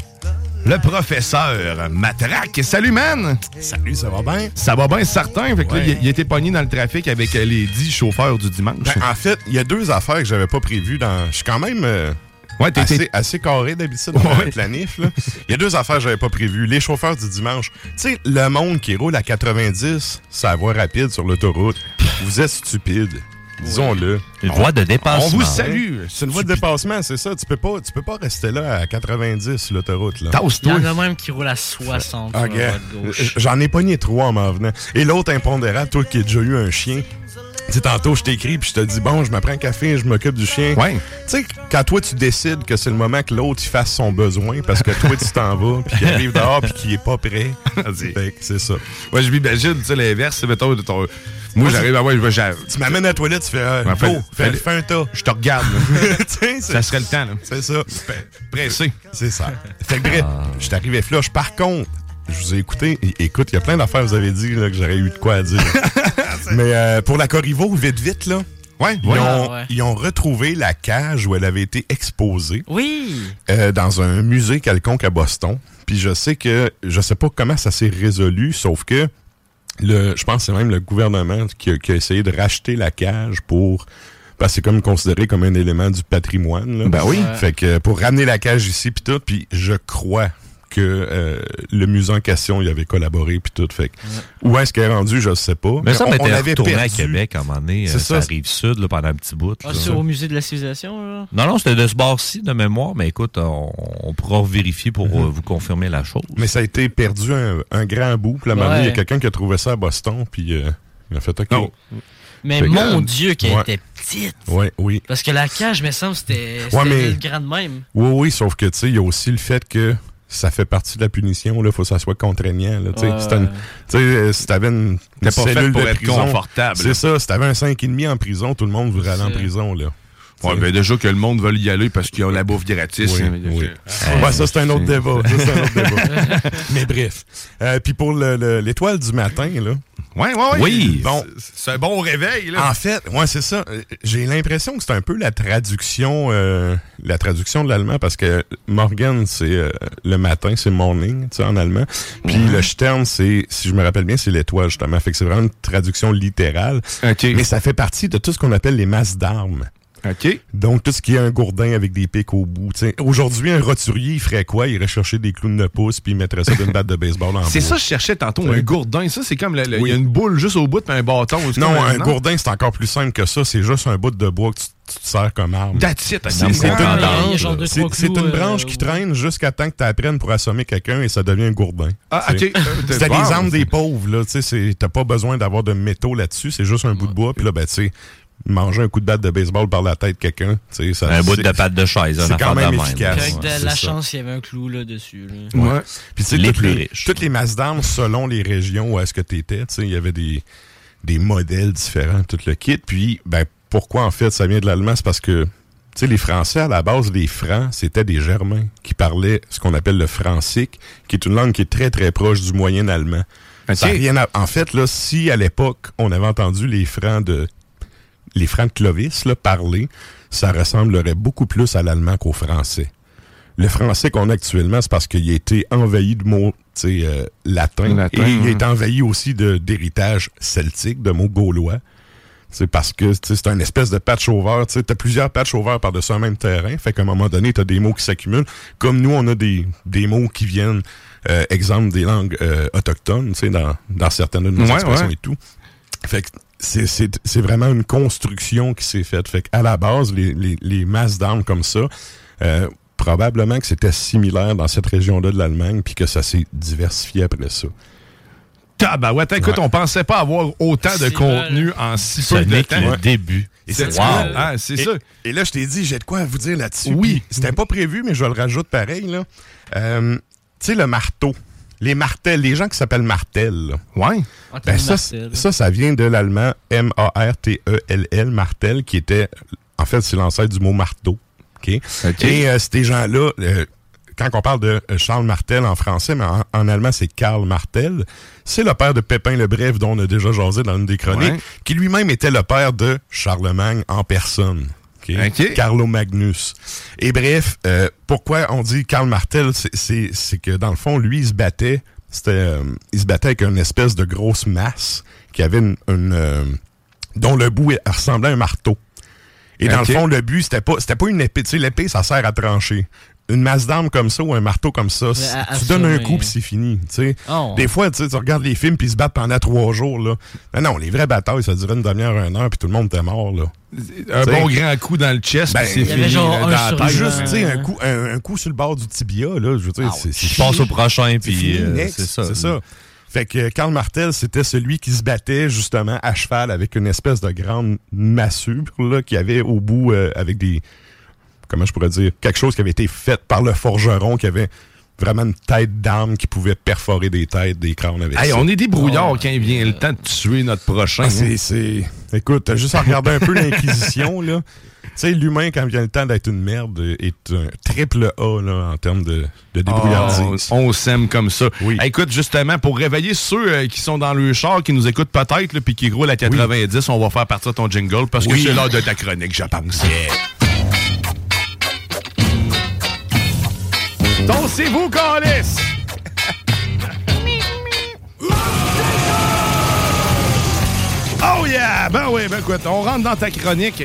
le professeur Matraque. Salut, man! Salut, ça va bien? Ça va bien, certain. Fait que là, il, été pogné dans le trafic avec euh, les 10 chauffeurs du dimanche. Ben, en fait, il y a deux affaires que j'avais pas prévues dans. Je suis quand même euh, Ouais, t'es- assez, carré d'habitude dans Ouais. planif. là. Il y a deux affaires que j'avais pas prévues. Les chauffeurs du dimanche. Tu sais, le monde qui roule à 90, sa voie rapide sur l'autoroute. Vous êtes stupide. Disons-le. Une voie de dépassement. On vous salue. C'est une voie de dépassement, c'est ça. Tu peux pas, tu peux pas rester là à 90 sur l'autoroute. là. Il y en a même qui roulent à 60 sur Ah, la gars, voie de gauche. J'en ai pogné trois en m'en venant. Et l'autre impondérable, toi qui as déjà eu un chien. Tu tantôt, je t'écris puis je te dis, bon, je me prends un café, je m'occupe du chien. Ouais. Tu sais, quand toi, tu décides que c'est le moment que l'autre, il fasse son besoin parce que toi, tu t'en vas, puis qu'il arrive dehors, puis qu'il est pas prêt. Que c'est ça. Ouais, je m'imagine, tu sais, l'inverse. Mettons, ton- moi, j'arrive à vais- j'a- Tu m'amènes à la toilette, tu fais, euh, Ouais, go, fais- fais, un tas. Je te regarde. là. Tu sais, c'est- ça serait le temps. là. C'est ça. Pressé. C'est ça. Fait que bref, je suis arrivé flush. Par contre, je vous ai écouté. Écoute, il y a plein d'affaires que vous avez dit là, que j'aurais eu de quoi à dire. Mais euh, pour la Corriveau, vite, vite, là. Ouais, ils, ouais. ont, Ah, ouais. ils ont retrouvé la cage où elle avait été exposée Oui. euh, dans un musée quelconque à Boston. Puis je sais que je sais pas comment ça s'est résolu, sauf que le, je pense que c'est même le gouvernement qui a, qui a essayé de racheter la cage pour parce que c'est comme considéré comme un élément du patrimoine. Là. Ben oui. Ouais. Fait que pour ramener la cage ici puis tout, puis je crois que euh, le musée en question y avait collaboré puis tout. Fait où est-ce qu'elle est rendue, je sais pas. Mais ça on, on avait retourné à perdu- Québec à un moment donné. C'est euh, ça. Ça arrive sud là, pendant un petit bout. Ah, c'est au musée de la civilisation, là? Non, non, c'était de ce bord-ci de mémoire, mais écoute, on, on pourra vérifier pour Mhm. euh, vous confirmer la chose. Mais ça a été perdu un, un grand bout. Puis là, Ouais. il y a quelqu'un qui a trouvé ça à Boston, puis euh, il a fait OK. Mais mon Dieu, qu'elle ouais. était petite. Ouais, oui. Parce que la cage, me semble, c'était Ouais, c'était mais- grande même. Oui, oui, sauf que, tu sais, il y a aussi le fait que ça fait partie de la punition, là, faut que ça soit contraignant, là, tu sais. Ouais. Une- euh, si t'avais une, pas fait cellule pour de être prison, confortable. C'est ça, si t'avais un 5,5 en prison, tout le monde voudrait aller en prison, là. Ouais, ben déjà que le monde veut y aller parce qu'ils ont la bouffe gratis. Oui, hein, oui. euh, Ouais, ça, c'est un autre débat. Ça, c'est un autre débat. Mais bref. Euh, Puis pour le- le- l'étoile du matin, là. Ouais, ouais, ouais. Oui. Bon, C'est- C'est un bon réveil, là. En fait, ouais, c'est ça. J'ai l'impression que c'est un peu la traduction, euh, la traduction de l'allemand parce que Morgan c'est euh, le matin, c'est morning, tu sais, en allemand. Puis le Stern, c'est, si je me rappelle bien, c'est l'étoile justement. Fait que c'est vraiment une traduction littérale. OK. Mais ça fait partie de tout ce qu'on appelle les masses d'armes. OK. Donc, tout ce qui est un gourdin avec des pics au bout. Aujourd'hui, un roturier, il ferait quoi? Il irait chercher des clowns de pouce puis il mettrait ça d'une batte de baseball en C'est ça que je cherchais tantôt, un gourdin. Ça, c'est comme, le- le- il Oui. y a une boule juste au bout, puis un bâton. Non, un gourdin, c'est encore plus simple que ça. C'est juste un bout de bois que tu, tu te sers comme arme. That's it. C'est une, branche, une euh, branche qui traîne jusqu'à temps que tu apprennes pour assommer quelqu'un et ça devient un gourdin. Ah, ok. Euh, C'était des armes des pauvres, là. Tu t'as pas besoin d'avoir de métaux là-dessus, c'est juste un bout de bois. Puis là, ben, tu sais, manger un coup de batte de baseball par la tête de quelqu'un, tu sais, ça Un bout de patte de chaise, C'est quand même efficace. Avec de la ça. chance, il y avait un clou là dessus. là. Ouais. Puis tu sais, Les toutes plus les, riches. toutes les masses d'armes, selon les régions où est-ce que tu étais, tu sais, il y avait des, des modèles différents, tout le kit. Puis, ben, pourquoi en fait ça vient de l'allemand? C'est parce que, tu sais, les Français, à la base, les Francs, c'était des Germains qui parlaient ce qu'on appelle le francique, qui est une langue qui est très, très proche du moyen allemand. Ça Ok. rien à- En fait, là, si à l'époque, on avait entendu les Francs de les Francs de Clovis là, parler, ça ressemblerait beaucoup plus à l'allemand qu'au français. Le français qu'on a actuellement, c'est parce qu'il a été envahi de mots euh, latins. Latin, et il a ouais. été envahi aussi d'héritage celtique, de mots gaulois. C'est parce que c'est un espèce de patch over. Tu as plusieurs patch over par-dessus un même terrain. Fait qu'à un moment donné, tu as des mots qui s'accumulent. Comme nous, on a des, des mots qui viennent, euh, exemple des langues euh, autochtones, tu sais, dans, dans certaines de nos Ouais, expressions ouais. et tout. Fait que c'est- c'est c'est vraiment une construction qui s'est faite. Fait qu'à la base, les, les, les masses d'armes comme ça, euh, probablement que c'était similaire dans cette région-là de l'Allemagne, puis que ça s'est diversifié après ça. Tabarouette. Écoute, Ouais. on pensait pas avoir autant de contenu en si peu de temps. le début. Et C'est wow. Ah, ça. Et là, je t'ai dit, j'ai de quoi à vous dire là-dessus. Oui. C'était pas prévu, mais je le rajoute pareil. là. Euh, tu sais, le marteau. Les martels, les gens qui s'appellent martel. Ouais. Anthony Ben, ça, Martel. ça, ça vient de l'allemand M-A-R-T-E-L-L, martel, qui était, en fait, c'est l'ancêtre du mot marteau. OK? OK. Et euh, ces gens-là, euh, quand on parle de euh, Charles Martel en français, mais en, en allemand, c'est Karl Martel, c'est le père de Pépin le Bref, dont on a déjà jasé dans une des chroniques, Ouais. qui lui-même était le père de Charlemagne en personne. Carlo Magnus. Et bref, euh, pourquoi on dit Karl Martel, c'est- que dans le fond, lui, il se battait, c'était, euh, il se battait avec une espèce de grosse masse qui avait une, une, euh, dont le bout ressemblait à un marteau. Et dans le fond, le but, c'était pas, c'était pas une épée. Tu sais, l'épée, ça sert à trancher. Une masse d'armes comme ça ou un marteau comme ça, à- tu donnes un coup puis c'est fini. tu sais. Oh. Des fois, tu sais, tu regardes les films puis ils se battent pendant trois jours. Là. Non, non, les vraies batailles, ça durait une demi-heure, une heure puis tout le monde était mort. Là. Un T'sais, bon grand coup dans le chest, Ben, c'est y fini. genre dans la tête. Juste, tu sais, Ouais. un coup, un, un coup sur le bord du tibia, là, je veux dire, Je passe au prochain, puis euh, c'est ça. C'est ça. Fait que Karl Martel, c'était celui qui se battait justement à cheval avec une espèce de grande massue là, qui avait au bout euh, avec des comment je pourrais dire quelque chose qui avait été fait par le forgeron qui avait vraiment une tête d'arme qui pouvait perforer des têtes, des crânes avec Hey, ça. on est des brouillards quand il vient le temps de tuer notre prochain. Ah, c'est, c'est... Écoute, t'as juste à regarder un peu l'Inquisition, là. Tu sais, l'humain, quand vient le temps d'être une merde, est un triple A là, en termes de, de débrouillardise. Oh, on s'aime comme ça. Hey, écoute, justement, pour réveiller ceux euh, qui sont dans le char, qui nous écoutent peut-être, puis qui roulent à 90, on va faire partir ton jingle parce que Oui. c'est l'heure de ta chronique, je pense. Tossez-vous, Calis! Oh yeah! Ben oui, ben écoute, on rentre dans ta chronique.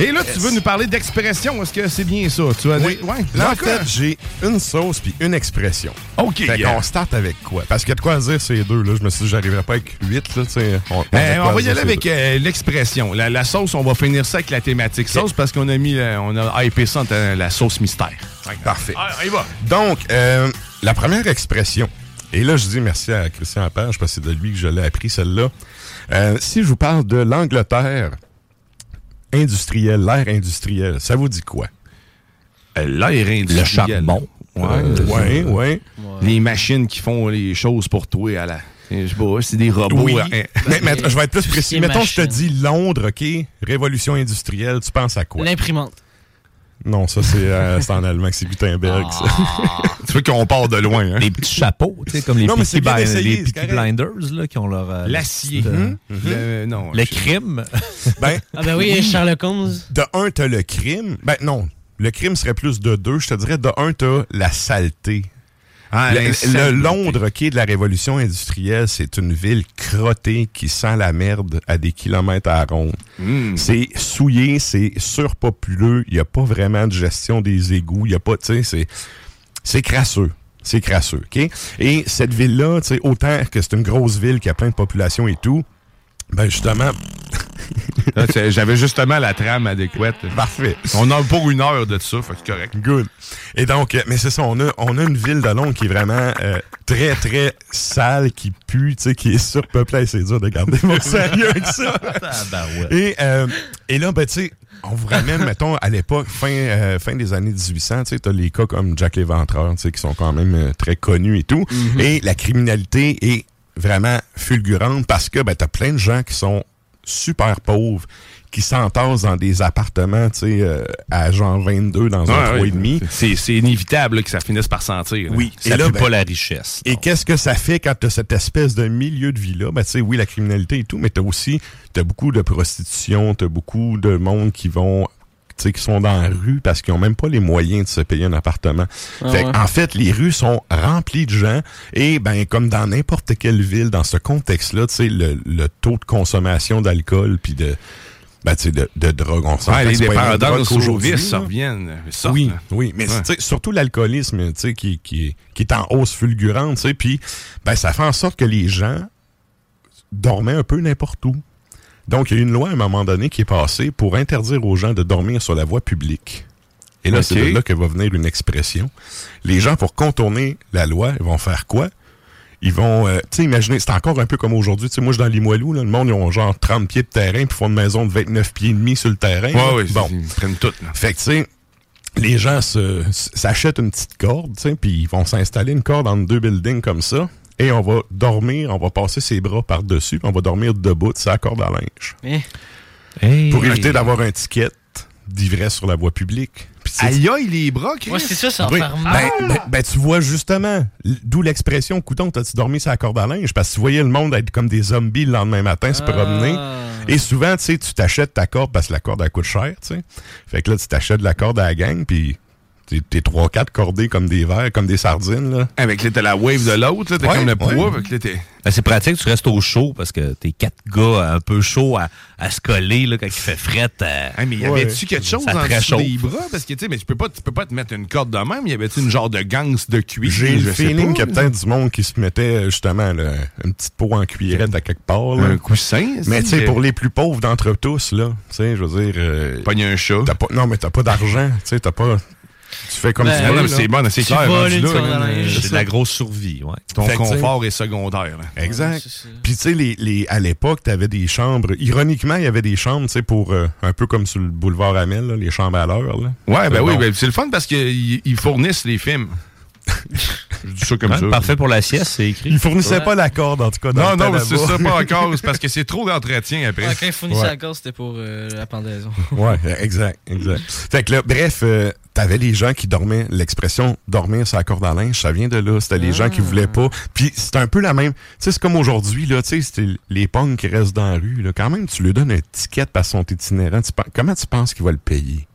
Et là, tu veux nous parler d'expression. Est-ce que c'est bien ça? Tu as Oui. Ouais. Là, en fait, j'ai une sauce puis une expression. OK. Fait yeah. qu'on start avec quoi? Parce qu'il y a de quoi dire ces deux. Là. Je me suis dit, j'arriverai pas avec huit. Là, on, on va y aller avec euh, l'expression. La, la sauce, on va finir ça avec la thématique sauce parce qu'on a mis, la- on a hypé ça en tant- la sauce mystère. Parfait. Ah, on y va. Donc, euh, la première expression, et là, je dis merci à Christian Page parce que c'est de lui que je l'ai appris, celle-là. Euh, si je vous parle de l'Angleterre industrielle, l'ère industrielle, ça vous dit quoi? Euh, L'air industriel. Le charbon. Ouais, Euh, ouais, ouais. Les machines qui font les choses pour toi à la. Je sais pas, c'est des robots. Oui. hein. mais, mais je vais être plus précis. Mettons, je te dis Londres, OK? Révolution industrielle, tu penses à quoi? L'imprimante. Non, ça, c'est euh, en allemand, c'est Gutenberg. ça. tu vois qu'on part de loin. Hein? Les petits chapeaux, tu sais, comme les Non, Peaky, bien essayé, les Peaky. Blinders, là, qui ont leur. euh, L'acier. leur Mhm. petite, Le- euh, non, le je- crime. Ben, Ah ben oui, Sherlock Holmes. de un, t'as le crime. Ben non, le crime serait plus de deux. Je te dirais, de un, t'as la saleté. Ah, le, Londres, qui est de la révolution industrielle, c'est une ville crottée qui sent la merde à des kilomètres à la ronde. Mm. C'est souillé, c'est surpopuleux, il n'y a pas vraiment de gestion des égouts, il y a pas, tu sais, c'est, c'est crasseux. C'est crasseux, OK? Et cette ville-là, tu sais, autant que c'est une grosse ville qui a plein de population et tout, ben justement, J'avais justement la trame adéquate. Parfait. On a pour une heure de ça, c'est correct. Good. Et donc, euh, mais c'est ça, on a, on a une ville de Londres qui est vraiment euh, très, très sale, qui pue, tu sais, qui est surpeuplée. C'est dur de garder mon sérieux avec ça. Et, euh, et là, ben, tu sais, on vous ramène, mettons, à l'époque, fin, euh, fin des années 1800, tu sais, t'as les cas comme Jack l'Éventreur, tu sais, qui sont quand même euh, très connus et tout. Et la criminalité est vraiment fulgurante parce que, ben, t'as plein de gens qui sont super pauvres, qui s'entassent dans des appartements, tu sais, euh, à genre 22 dans un Ouais, ouais. 3,5. C'est c'est inévitable là, que ça finisse par sentir. là. Oui. Ça Et là, ben, pas la richesse. Et qu'est-ce que ça fait quand tu as cette espèce de milieu de vie-là? Ben, tu sais, oui, la criminalité et tout, mais tu as aussi t'as beaucoup de prostitution, tu as beaucoup de monde qui vont tu qui sont dans la rue parce qu'ils ont même pas les moyens de se payer un appartement. Ah fait ouais. en fait, les rues sont remplies de gens et ben comme dans n'importe quelle ville, dans ce contexte-là, tu sais, le, le taux de consommation d'alcool puis de ben, tu sais, de, de drogue, on s'entend Ouais, que les dépendances reviennent. sortent, Oui, oui, mais Ouais. surtout l'alcoolisme, tu sais, qui, qui, est- qui est en hausse fulgurante, tu sais, puis ben, ça fait en sorte que les gens dormaient un peu n'importe où. Donc, il y a une loi à un moment donné qui est passée pour interdire aux gens de dormir sur la voie publique. Et là, c'est de là que va venir une expression. Les gens, pour contourner la loi, ils vont faire quoi? Ils vont, euh, tu sais, imaginez, c'est encore un peu comme aujourd'hui. Tu sais, moi, je suis dans Limoilou, là, le monde, ils ont genre 30 pieds de terrain, puis font une maison de 29 pieds et demi sur le terrain. Ouais, ouais, bon. ils prennent tout. là. Fait que, tu sais, les gens s'achètent une petite corde, tu sais, puis ils vont s'installer une corde entre deux buildings comme ça. Et on va dormir, on va passer ses bras par-dessus, on va dormir debout de sa corde à linge. Eh. Pour éviter d'avoir un ticket d'ivresse sur la voie publique. Aïe, aïe, les bras, Chris. Ouais, c'est ça, ça va oui. faire Ben, mal. ben- ben, tu vois justement, d'où l'expression couton, t'as-tu dormi sur la corde à linge? Parce que tu voyais le monde être comme des zombies le lendemain matin, se promener. Ah. Et souvent, tu sais, tu t'achètes ta corde parce que la corde, elle coûte cher, tu sais. Fait que là, tu t'achètes de la corde à la gang, puis t'es- t'es trois, quatre cordés comme des verres, comme des sardines, là. Avec là, t'as la wave de l'autre, là, t'as Ouais, comme le ouais. poids. fait que là, t'es- Ben, c'est pratique, tu restes au chaud parce que t'es quatre gars un peu chauds à, à se coller là, quand il fait fret. euh, Hey, mais y ouais. avait-tu quelque chose en dessous des bras? Parce que, tu sais, mais tu peux pas, tu peux pas te mettre une corde de même. Y avait-tu une genre de ganse de cuir? J'ai Je le sais feeling pas, qu'il y a là. peut-être du monde qui se mettait justement là, une petite peau en cuillerette à quelque part. là. Un coussin? Mais tu sais, pour les plus pauvres d'entre tous, là, tu sais, je veux dire. Euh, Pogner un chat. t'as pas, non, mais t'as pas d'argent, tu sais, t'as pas. Tu fais comme Ben, tu veux. non, c'est bon, c'est clair. c'est de la grosse survie, ouais. Ton Fait confort est secondaire. là. Exact. Puis tu sais, les, les, à l'époque, tu avais des chambres. Ironiquement, il y avait des chambres, tu sais, pour euh, un peu comme sur le boulevard Amel, là, les chambres à l'heure. Ouais, ben Euh, oui, ben, c'est le fun parce qu'ils ils fournissent les films. Je dis ça comme Ouais, ça. Parfait pour la sieste, c'est écrit. Il fournissait pas la corde, en tout cas. dans Non, non, c'est ça, pas encore. C'est parce que c'est trop d'entretien après. Ouais, quand ils fournissaient Ouais. la corde, c'était pour euh, la pendaison. Ouais, exact, exact. Fait que là, bref, euh, t'avais les gens qui dormaient, l'expression dormir sur la corde à linge, ça vient de là. C'était les gens qui voulaient pas. Puis c'est un peu la même. Tu sais, c'est comme aujourd'hui, là, tu sais, c'était les pongs qui restent dans la rue, là. Quand même, tu lui donnes un ticket parce qu'ils sont itinérants. Tu pen- comment tu penses qu'il va le payer?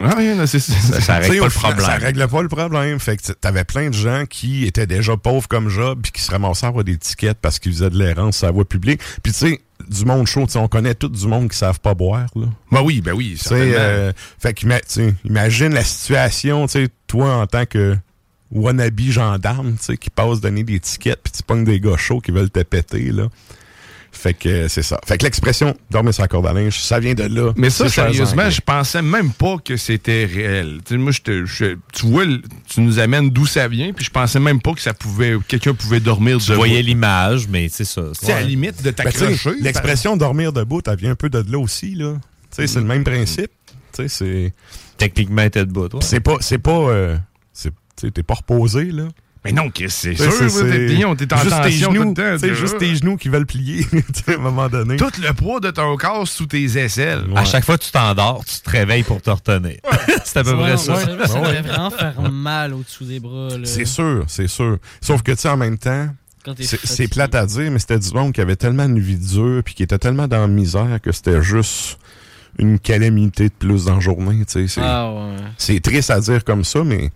Ah, rien, là, c'est ça. Ça règle pas le problème. Ça règle pas le problème. Fait que t'avais plein de gens qui étaient déjà pauvres comme job puis qui se ramassaient à avoir des tickets parce qu'ils faisaient de l'errance sur la voie publique. Puis tu sais, du monde chaud, on connaît tout du monde qui savent pas boire, là. Ben oui, ben oui, euh, fait sais, imagine la situation, tu sais, toi en tant que wannabe gendarme, tu sais, qui passe donner des tickets puis tu pognes des gars chauds qui veulent te péter, là. Fait que c'est ça. Fait que l'expression dormir sur la corde à linge, ça vient de là. Mais ça, C'est sérieusement, je pensais même pas que c'était réel. Tu sais, moi, je te- je- tu vois, tu nous amènes d'où ça vient, puis je pensais même pas que ça pouvait, quelqu'un pouvait dormir Tu debout. voyais l'image, mais c'est ça. Sais, à la limite de Ben, sais, t'accrocher. L'expression dormir debout, elle vient un peu de là aussi, là. Tu sais, c'est le même principe. Tu sais, c'est. Techniquement, t'es debout, toi. C'est pas. C'est pas. euh, c'est- tu sais, t'es pas reposé, là. Mais non, Chris, c'est sûr, c'est- ouais, t'es plié, on t'est en juste tes tension tout genoux, le temps, tu juste tes genoux qui veulent plier, à un moment donné. Tout le poids de ton corps sous tes aisselles. À chaque fois que tu t'endors, tu te réveilles pour te retenir. c'est à peu près ça. Ça, ça Ouais. devrait vraiment faire mal au-dessous des bras. là. C'est sûr, c'est sûr. Sauf que, tu sais, en même temps, c'est c'est plate à dire, mais c'était du monde qui avait tellement une vie dure puis qui était tellement dans la misère que c'était juste une calamité de plus dans la journée. C'est Ah ouais. c'est triste à dire comme ça, mais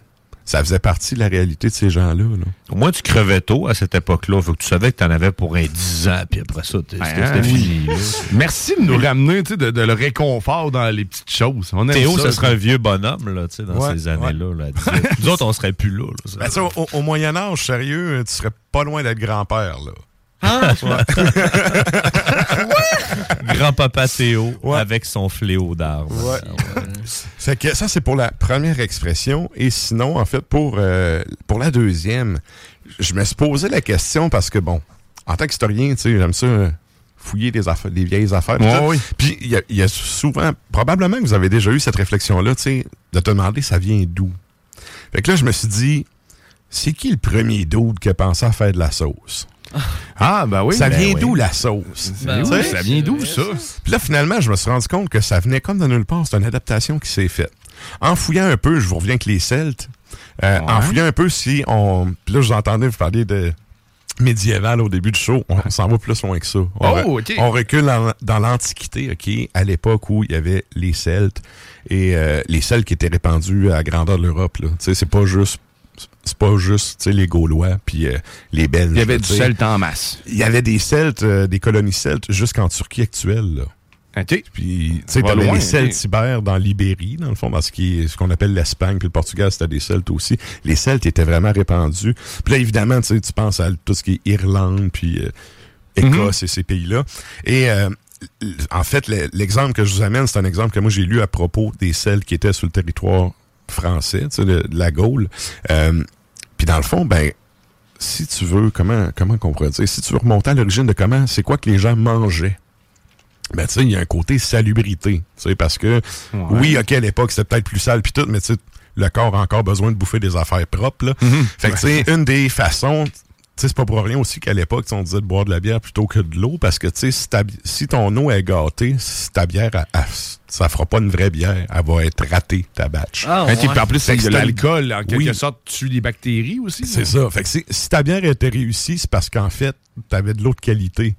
ça faisait partie de la réalité de ces gens-là. là. Au moins, tu crevais tôt à cette époque-là. Faut que tu savais que t'en avais pour un 10 ans, puis après ça, Ben, c'était oui. fini. Merci de nous ramener tu sais, de, de le réconfort dans les petites choses. On Théo, ça, ça serait un vieux bonhomme là, tu sais, dans Ouais, ces années-là. Là, à 18. Nous autres, on serait plus là. là, ça. Ben, ça, au, au Moyen-Âge, sérieux, tu serais pas loin d'être grand-père, là. Ah, Grand-papa Théo Ouais. avec son fléau d'arbre. Ouais. Fait que ça, c'est pour la première expression. Et sinon, en fait, pour, euh, pour la deuxième, je me suis posé la question parce que, bon, en tant qu'historien, tu sais, j'aime ça euh, fouiller des, affaires, des vieilles affaires. Ouais, oui. Puis, il y a, il y a souvent, probablement que vous avez déjà eu cette réflexion-là, tu sais, de te demander ça vient d'où? Fait que là, je me suis dit, c'est qui le premier dude qui a pensé à faire de la sauce? Ah, ben oui. ça ben vient oui. d'où la sauce? Ben oui? Ça vient d'où, ça? Puis là, finalement, je me suis rendu compte que ça venait comme de nulle part. C'est une adaptation qui s'est faite. En fouillant un peu, je vous reviens avec les Celtes. Euh, En fouillant un peu, si on. Puis là, je vous entendais vous parler de médiéval au début du show. On, s'en va plus loin que ça. On, Oh, on recule en- dans l'Antiquité, OK, à l'époque où il y avait les Celtes et euh, les Celtes qui étaient répandus à la grandeur de l'Europe. là. Tu sais, c'est pas juste. C'est pas juste tu sais, les Gaulois puis euh, les Belges. Il y avait du celte en masse. Il y avait des Celtes, euh, des colonies Celtes jusqu'en Turquie actuelle. Là. OK. Puis, tu sais, t'avais les Celtes ok. ibères dans l'Ibérie, dans le fond, dans ce qu'on appelle l'Espagne, puis le Portugal, c'était des Celtes aussi. Les Celtes étaient vraiment répandus. Puis là, évidemment, tu sais, tu penses à tout ce qui est Irlande, puis euh, Écosse et ces pays-là. Et en fait, le- l'exemple que je vous amène, c'est un exemple que moi j'ai lu à propos des Celtes qui étaient sur le territoire français, tu sais, de, de la Gaule. Euh, puis dans le fond, ben, si tu veux, comment comment qu'on pourrait dire, si tu veux remonter à l'origine de comment, c'est quoi que les gens mangeaient, ben tu sais, il y a un côté salubrité, tu sais, parce que oui, ok, à l'époque c'était peut-être plus sale puis tout, mais tu sais, le corps a encore besoin de bouffer des affaires propres. Là. Fait que tu sais, une des façons, c'est pas pour rien aussi qu'à l'époque, tu on disait de boire de la bière plutôt que de l'eau, parce que tu sais, si, ta si ton eau est gâtée, si ta bière, elle- elle- ça fera pas une vraie bière, elle va être ratée ta batch. Ah, puis ouais. en plus, c'est que l'alcool, en quelque Oui. sorte, tue les bactéries aussi. C'est ça. Fait que si, ta bière était réussie, c'est parce qu'en fait, t'avais de l'eau de qualité.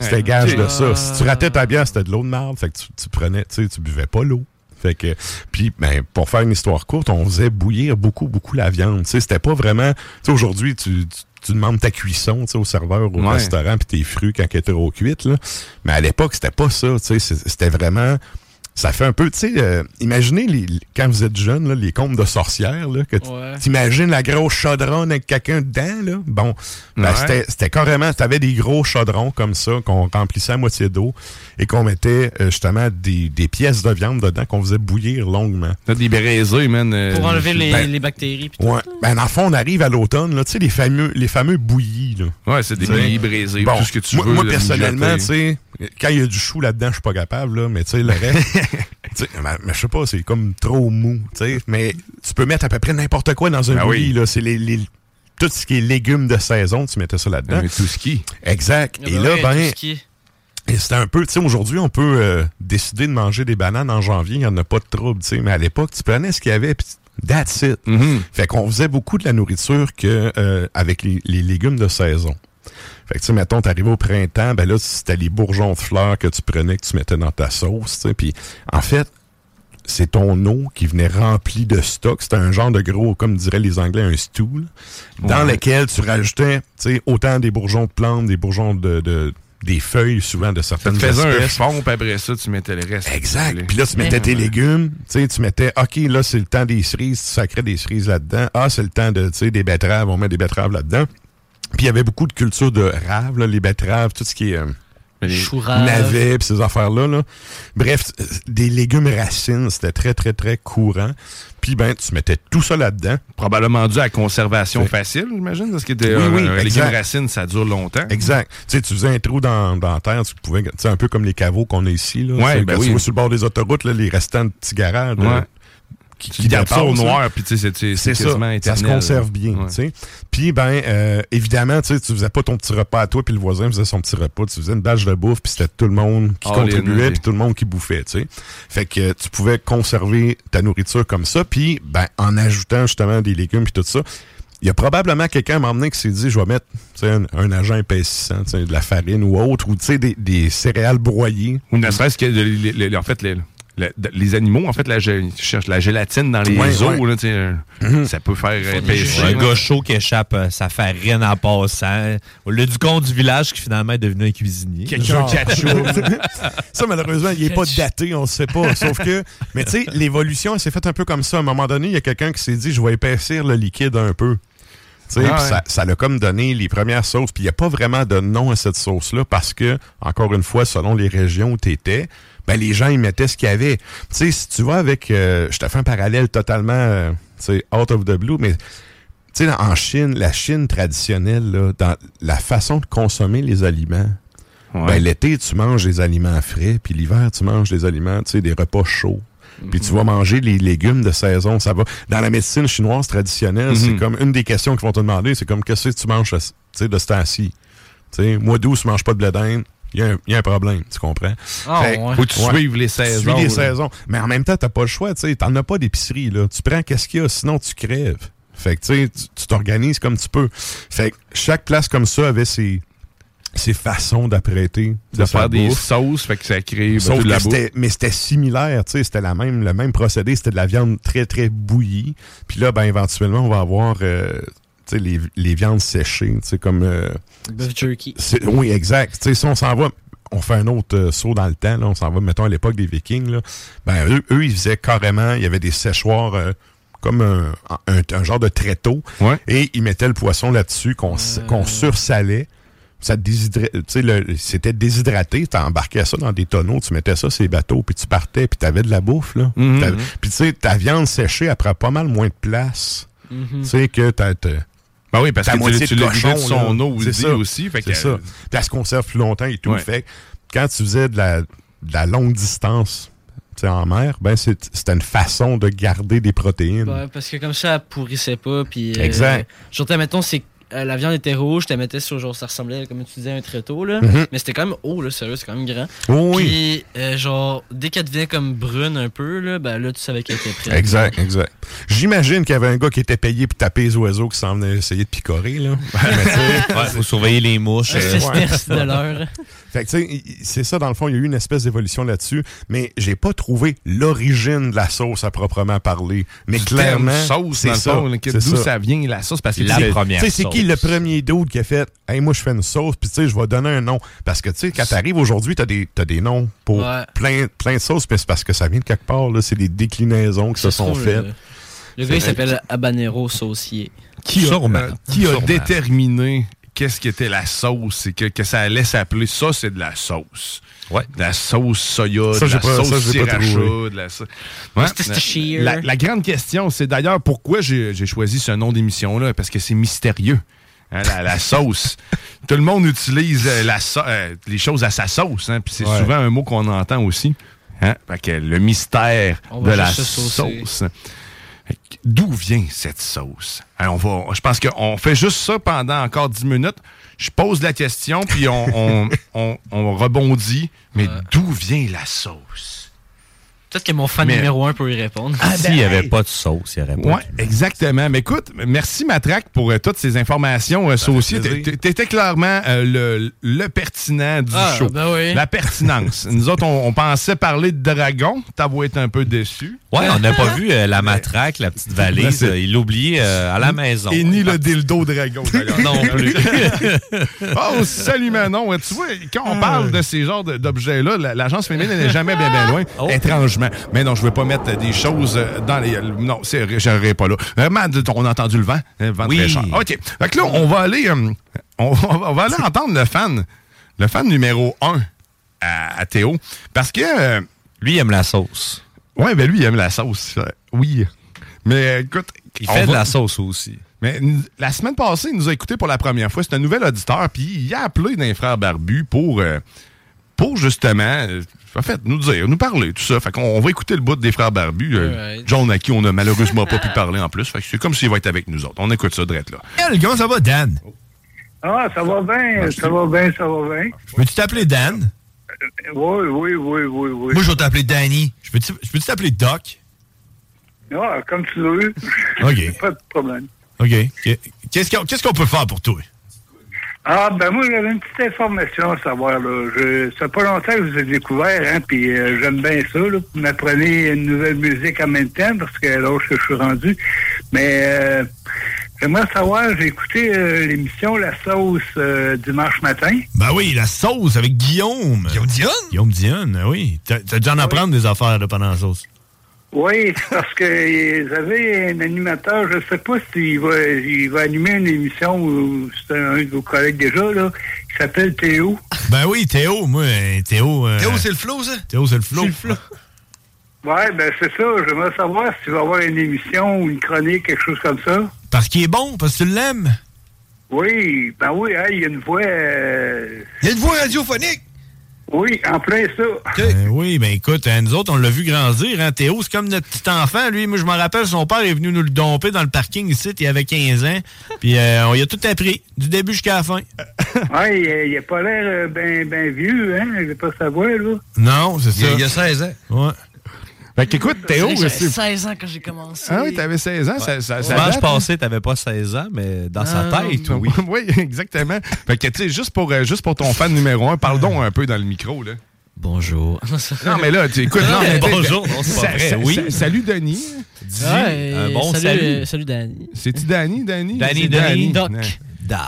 C'était Ouais. gage de ça. Si tu ratais ta bière, c'était de l'eau de marde. Fait que tu, tu prenais, tu sais, tu buvais pas l'eau. Fait que, puis, ben, pour faire une histoire courte, on faisait bouillir beaucoup, beaucoup la viande. Tu sais, c'était pas vraiment, tu sais, aujourd'hui, tu, tu, tu demandes ta cuisson, au serveur, au Ouais. restaurant, puis tes fruits quand ils étaient trop cuites, là. Mais à l'époque, c'était pas ça, tu sais, c'est- c'était vraiment, ça fait un peu, tu sais, euh, imaginez les, les- quand vous êtes jeune, là, les contes de sorcières, là, que Ouais. t'imagines la grosse chaudronne avec quelqu'un dedans, là. Bon, ben, Ouais. c'était, c'était carrément, t'avais des gros chaudrons comme ça qu'on remplissait à moitié d'eau et qu'on mettait euh, justement des, des pièces de viande dedans qu'on faisait bouillir longuement. T'as des braisés, man. euh, Pour enlever les, ben, les bactéries. pis tout. Ouais. Ben, dans le fond, on arrive à l'automne, là, tu sais, les fameux, les fameux bouillis, là. Ouais, c'est des pays braisés, Bon, tout ce que tu moi, veux. moi, personnellement, tu sais, quand il y a du chou là-dedans, je suis pas capable, là, mais tu sais, le reste. Tu sais, mais, mais je sais pas, c'est comme trop mou, tu sais. Mais tu peux mettre à peu près n'importe quoi dans un Ben oui. là. C'est les, les- tout ce qui est légumes de saison, tu mettais ça là-dedans. Un tout ski. Exact. Ah Et ben là, ouais, ben, tout ce qui est- et c'était un peu, tu sais, aujourd'hui, on peut euh, décider de manger des bananes en janvier, il n'y en a pas de trouble, tu sais. Mais à l'époque, tu prenais ce qu'il y avait, puis that's it. Mm-hmm. Fait qu'on faisait beaucoup de la nourriture que euh, avec les, les légumes de saison. Fait que, tu sais, mettons, t'arrivais au printemps, ben là, c'était les bourgeons de fleurs que tu prenais, que tu mettais dans ta sauce, tu sais. Puis, en fait, c'est ton eau qui venait remplie de stock. C'était un genre de gros, comme diraient les Anglais, un stew, là, dans Ouais. lequel tu rajoutais, tu sais, autant des bourgeons de plantes, des bourgeons de, de- des feuilles, souvent, de certaines te faisait un espèces. fond, puis après ça, tu mettais le reste. Exact. Puis là, tu mettais tes légumes. Tu sais, tu mettais, OK, là, c'est le temps des cerises. Tu sacrais des cerises là-dedans. Ah, c'est le temps de, tu sais, des betteraves. On met des betteraves là-dedans. Puis il y avait beaucoup de culture de raves, là, les betteraves, tout ce qui est... euh, navets, puis ces affaires-là. Là. Bref, euh, des légumes racines, c'était très, très, très courant. Puis, ben, tu mettais tout ça là-dedans. Probablement dû à la conservation facile, j'imagine, parce que des Oui, oui, un légume exact. racine, ça dure longtemps. Exact. Tu sais, tu faisais un trou dans, dans la terre, tu pouvais, tu sais, un peu comme les caveaux qu'on a ici, là. Ouais, ben oui. tu vois sur le bord des autoroutes, là, les restants de petits garages, là, Ouais. Qui, gardes ça au noir, puis tu sais, c'est- C'est ça. quasiment Ça se conserve bien, Ouais. tu sais. Puis, ben, euh, évidemment, tu sais, tu faisais pas ton petit repas à toi, puis le voisin faisait son petit repas. Tu faisais une bâche de bouffe, puis c'était tout le monde qui in, contribuait, puis tout le monde qui bouffait, tu sais. Fait que tu pouvais conserver ta nourriture comme ça, puis, ben, en ajoutant justement des légumes, puis tout ça. Il y a probablement quelqu'un à m'emmener qui s'est dit, je vais mettre tu sais, un, un agent épaississant, tu sais, de la farine ou autre, ou tu sais, des, des céréales broyées. Ou ne serait-ce que, le- le- le- en fait, les, le- les animaux, en fait, la, gé- je cherche la gélatine dans les Ouais, os, ouais. là, tu sais, euh, ça peut faire. Un gars chaud qui échappe euh, sa farine en passant. Au lieu du con du village qui finalement est devenu un cuisinier. Quelqu'un qui a chaud. ça, malheureusement, il n'est pas daté, on ne sait pas. Sauf que, mais tu sais, l'évolution, elle s'est faite un peu comme ça. À un moment donné, il y a quelqu'un qui s'est dit, je vais épaissir le liquide un peu. Ah ouais. ça, ça l'a comme donné les premières sauces. Puis il n'y a pas vraiment de nom à cette sauce-là parce que, encore une fois, selon les régions où tu étais, ben, les gens, ils mettaient ce qu'il y avait. Tu sais, si tu vas avec... euh, je te fais un parallèle totalement, euh, tu sais, out of the blue, mais tu sais, en Chine, la Chine traditionnelle, là, dans la façon de consommer les aliments, ben, l'été, tu manges des aliments frais, puis l'hiver, tu manges des aliments, tu sais, des repas chauds. Puis tu vas manger les légumes de saison, ça va. Dans la médecine chinoise traditionnelle, c'est Mhm. comme une des questions qu'ils vont te demander, c'est comme qu'est-ce que tu manges tu sais, de ce temps-ci? Tu sais, mois d'août, tu manges pas de blé d'Inde, il y, a un- il y a un problème, tu comprends? Ah, ouais. Faut que tu suives les saisons, Tu suis les saisons. Mais en même temps, t'as pas le choix, tu sais, t'en as pas d'épicerie, là. Tu prends qu'est-ce qu'il y a, sinon tu crèves. Fait que, tu sais, tu- t'organises comme tu peux. Fait que chaque place comme ça avait ses, ses façons d'apprêter. De faire des bouffe. sauces, fait que ça crée Sauf de la bouffe. mais c'était similaire, tu sais, c'était la même, le même procédé, c'était de la viande très, très bouillie. Puis là, ben, éventuellement, on va avoir, euh, les, les viandes séchées, comme... euh, Beef jerky. oui, exact. Si on s'en va, on fait un autre euh, saut dans le temps, là, on s'en va, mettons, à l'époque des Vikings, là, ben, eux, eux, ils faisaient carrément, il y avait des séchoirs... euh, comme un, un- un genre de tréteau. Et ils mettaient le poisson là-dessus qu'on sursalait. Ça c'était déshydraté. Tu embarquais ça dans des tonneaux, tu mettais ça sur les bateaux, puis tu partais, puis tu avais de la bouffe. là. Mhm. T'avais- Puis tu sais, ta viande séchée, elle prend pas mal moins de place. Mhm. Tu sais, que t'as... Ben oui, parce que tu- moitié tu cochon, de son là. eau C'est aussi, ça. aussi, fait C'est que- ça. Puis elle se conserve plus longtemps et tout. Ouais. Fait quand tu faisais de la, de la longue distance en mer, ben c'est- c'était une façon de garder des protéines. Ouais, parce que comme ça, elle pourrissait pas. Puis, euh, Exact. Genre, t'as, mettons, c'est, euh, la viande était rouge, tu la mettais sur, genre, ça ressemblait, comme tu disais, à un tréteau, là. Mhm. Mais c'était quand même haut, là, sérieux, c'est quand même grand. Oh oui. Puis, euh, genre, dès qu'elle devenait comme brune un peu, là, ben là, tu savais qu'elle était prête. Exact, exact. J'imagine qu'il y avait un gars qui était payé pour taper les oiseaux qui s'en venait essayer de picorer, là. Sais, Ouais, faut surveiller les mouches. Un euh, sesterce de l'heure. Fait que, tu sais, c'est ça, dans le fond, il y a eu une espèce d'évolution là-dessus, mais j'ai pas trouvé l'origine de la sauce à proprement parler. Mais Du clairement, sauce, c'est ça. d'où ça vient, la sauce, parce que La c'est- première Tu sais, c'est qui le premier dude qui a fait « Hey, moi, je fais une sauce, puis tu sais, je vais donner un nom. » Parce que, tu sais, quand t'arrives aujourd'hui, t'as des, t'as des noms pour Ouais. plein, plein de sauces, mais c'est parce que ça vient de quelque part, là. C'est des déclinaisons qui se sont faites. Le, le gars, il s'appelle Habanero Saucier. Qui a, Sûrement. euh, qui a Sûrement. déterminé qu'est-ce qu'était la sauce et que, que ça allait s'appeler ça, c'est de la sauce. Ouais. De la sauce soya, Ça, de la pas- ça, sauce sriracha, trouvé. de la sauce. Ouais. La, la grande question, c'est d'ailleurs pourquoi j'ai choisi ce nom d'émission-là, parce que c'est mystérieux. Hein, la, la sauce. Tout le monde utilise euh, la so- euh, les choses à sa sauce, hein, puis c'est Ouais. souvent un mot qu'on entend aussi. Hein? Fait que le mystère On de la sauce. D'où vient cette sauce? Hein, on va, je pense qu'on fait juste ça pendant encore 10 minutes. Je pose la question, puis on, on, on- on rebondit. Mais d'où vient la sauce? Peut-être que mon fan Mais- numéro un peut y répondre. S'il n'y avait pas de sauce, il n'y aurait pas. Oui, exactement. Mais écoute, merci Matraque pour euh, toutes ces informations euh. T'é- T'étais clairement euh, le, le pertinent du Ah, show. ben oui. La pertinence. Nous autres, on, on pensait parler de dragon. T'avais été un peu déçu. Ouais, on n'a pas vu euh, la matraque, la petite valise. Euh, il l'a oublié euh, à la maison. Et ni le dildo dragon, d'ailleurs. Non plus. oh, salut Manon. Tu vois, quand on parle de ces genres de- d'objets-là, la- l'agence féminine n'est jamais bien, bien loin, Oh. étrangement. Mais non, je ne veux pas mettre des choses euh, dans les... Non, j'aurais pas là. Vraiment, on a entendu le vent. Le vent Oui. très cher. OK. Fait que là, on va aller... euh, on, va, on va aller entendre le fan. Le fan numéro un à, à Théo. Parce que... euh, Lui, il aime la sauce. Ouais, ben lui, il aime la sauce. Euh, Oui. Mais euh, écoute... Il fait de la sauce aussi. mais la semaine passée, il nous a écouté pour la première fois. C'est un nouvel auditeur, puis il a appelé d'un frère barbu pour, euh, pour justement, euh, en fait, nous dire, nous parler, tout ça. Fait qu'on on va écouter le bout des frères barbus. euh. John, à qui on n'a malheureusement pas pu parler en plus. Fait que c'est comme s'il va être avec nous autres. On écoute ça, direct là. Hey, comment ça va, Dan? Ah, ça va bien, ça va bien, ça va bien. Peux-tu t'appeler Dan? Oui, oui, oui, oui, oui. Moi, je vais t'appeler Danny. Je peux-tu t'appeler Doc? Ah, comme tu veux. OK. Pas de problème. OK. Qu'est-ce qu'on qu'est-ce qu'on peut faire pour toi? Ah, ben moi, j'avais une petite information à savoir. Là. Je, ça fait pas longtemps que je vous ai découvert, hein, puis euh, j'aime bien ça. Là. Vous m'apprenez une nouvelle musique en même temps, parce que là, je suis rendu. Mais euh, j'aimerais savoir, j'ai écouté euh, l'émission La Sauce euh, dimanche matin. Ben oui, la sauce avec Guillaume. Guillaume Dionne? Guillaume Dionne, oui. T'as t'as dû en apprendre des affaires là, pendant la sauce. Oui, c'est parce que avaient un animateur, je sais pas s'il va, il va animer une émission ou c'est un de vos collègues déjà, là, qui s'appelle Théo. Ben oui, Théo, moi, Théo... euh, Théo, c'est le flow, ça? Théo, c'est le flow. Ouais, ben c'est ça. J'aimerais savoir s'il va y avoir une émission ou une chronique, quelque chose comme ça. Parce qu'il est bon, parce que tu l'aimes. Oui, ben oui, hein, il y a une voix... euh, Il y a une voix radiophonique. Oui, en plein ça. Euh, oui, ben écoute, hein, nous autres, on l'a vu grandir. Hein, Théo, c'est comme notre petit enfant. Lui, moi, je me rappelle, son père est venu nous le domper dans le parking ici. Il avait 15 ans. Puis euh, on y a tout appris, du début jusqu'à la fin. Ouais, il, il a pas l'air bien ben vieux, hein? Il a pas sa voix, là. Non, c'est ça. Il y a- il a 16 ans. Ouais. Fait qu'écoute, Théo, J'avais c'est- 16 ans quand j'ai commencé. Ah oui, t'avais 16 ans, ça, ça, ça date, hein? passé, t'avais pas 16 ans, mais dans sa Ah, tête, oui. oui, exactement. Fait que, tu sais, juste pour, euh, juste pour ton fan numéro un, parle donc un peu dans le micro, là. Bonjour. Non, mais là, tu écoutes, non, mais Bonjour, non, c'est pas Sa- vrai, sa- oui. sa- Salut, Denis. Dis Ouais, un bon salut, salut. euh, salut Danny. C'est-tu Danny, Danny? Danny, Danny. Doc.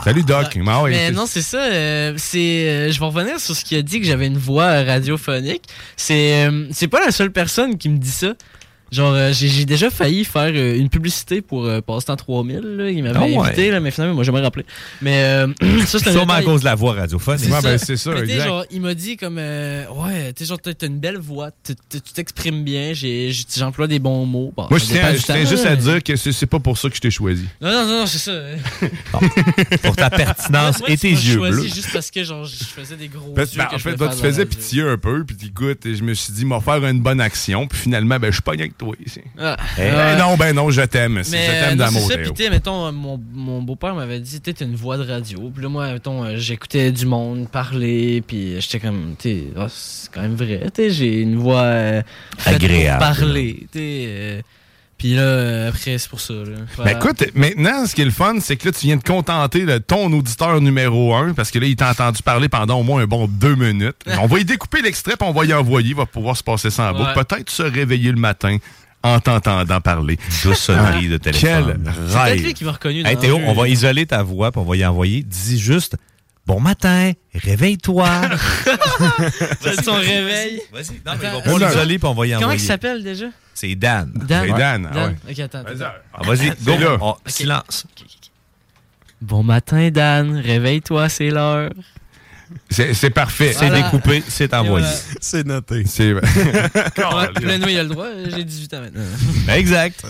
Salut, Doc. Ah ouais, Mais non, c'est ça. euh, c'est, euh, je vais revenir sur ce qu'il a dit que j'avais une voix radiophonique. C'est, euh, c'est pas la seule personne qui me dit ça. Genre, euh, j'ai, déjà failli faire euh, une publicité pour euh, Passe-temps 3000. Là. Il m'avait Ah ouais. invité, là, mais finalement, moi, jamais rappelé. Mais euh, ça, c'est Sûrement à cause de la voix radiophonique. Ouais, ben, c'est ça, Mais t'sais, exact. genre, il m'a dit comme euh, ouais, tu genre t'as une belle voix, tu t'exprimes bien, j'emploie des bons mots. Bon, Moi, je tiens, je juste à dire que c'est pas pour ça que je t'ai choisi. Non, non, non, c'est ça. Pour ta pertinence Moi, et tes yeux choisi bleus. juste parce que genre, je faisais des gros Parce- yeux ben, que en fait, tu faisais pitié un peu, puis écoute, je me suis dit, m'a faire une bonne action, puis finalement, ben, je suis pas toi ici. Ah. Eh, Ouais. non, ben non, je t'aime. Je t'aime d'amour, c'est ça, Théo. puis mettons, euh, mon, mon beau-père m'avait dit, t'es une voix de radio. Puis là, moi, mettons, euh, j'écoutais du monde parler, puis j'étais comme, t'sais, ah, c'est quand même vrai, t'sais, j'ai une voix euh, Agréable. pour parler, t'sais. Puis là, euh, après, c'est pour ça. Là. Ben écoute, maintenant, ce qui est le fun, c'est que là, tu viens de contenter de ton auditeur numéro un, parce que là, il t'a entendu parler pendant au moins un bon deux minutes. on va y découper l'extrait, puis on va y envoyer, il va pouvoir se passer sans Ouais. boucle. Peut-être se réveiller le matin en t'entendant parler. Douce sonnerie de téléphone. Quel C'est peut-être rêve. lui qui m'a reconnu dans Hey, Théo, on va isoler ta voix, puis on va y envoyer. Dis juste Bon matin, réveille-toi. C'est son réveil. Vas-y, non, mais on va l'isoler, puis on va y Comment envoyer. il s'appelle déjà? C'est Dan. Dan. C'est Dan, ah ouais. Ok, attends. attends. Vas-y, C'est go. là. Oh. Silence. Bon matin, Dan. Réveille-toi, c'est l'heure. C'est parfait. C'est Voilà. découpé, c'est envoyé. voilà. C'est noté. C'est nous, il a le droit. J'ai 18 ans maintenant. Exact.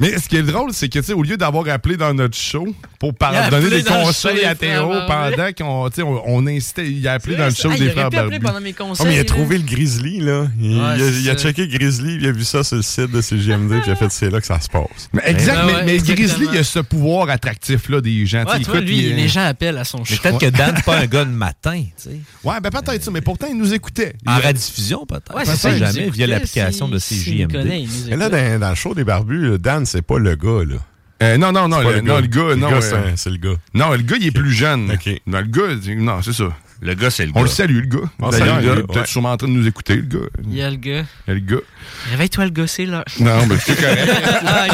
Mais ce qui est drôle, c'est que, tu sais, au lieu d'avoir appelé dans notre show pour donner des conseils show à Théo pendant qu'on, tu sais, on, on incitait, il a appelé dans le show Ah, des il frères Barbus. pendant mes Ah, conseils. mais il a là. trouvé le Grizzly, là. Il, Ouais, il a, checké Grizzly, il a vu ça sur le site de CGMD, puis il a fait c'est là que ça se passe. Mais exact, Ben mais, ouais, mais exactement. Grizzly, il a ce pouvoir attractif-là des gens. Lui, les gens appellent à son show. Peut-être que Dan n'est pas un gars de matin, tu sais. Ouais, ben peut-être ça, mais pourtant, il nous écoutait. En Il- rediffusion, peut-être. Ouais, c'est jamais via l'application de nous Mais là, dans, le show des barbus, là, Dan, c'est pas le gars, là. Euh, non, non, non, le, non, le gars, non. gars, euh, c'est le gars. Non, le gars, il est plus jeune. OK. Non, le gars, c'est- non, c'est ça. Le gars, c'est le On gars. le salue, le gars. On D'ailleurs, salue il est peut-être ouais. sûrement en train de nous écouter, le gars. Il y a le gars. Il y a le gars. Réveille-toi, le gars, c'est là. Non, ben c'est correct. Ah,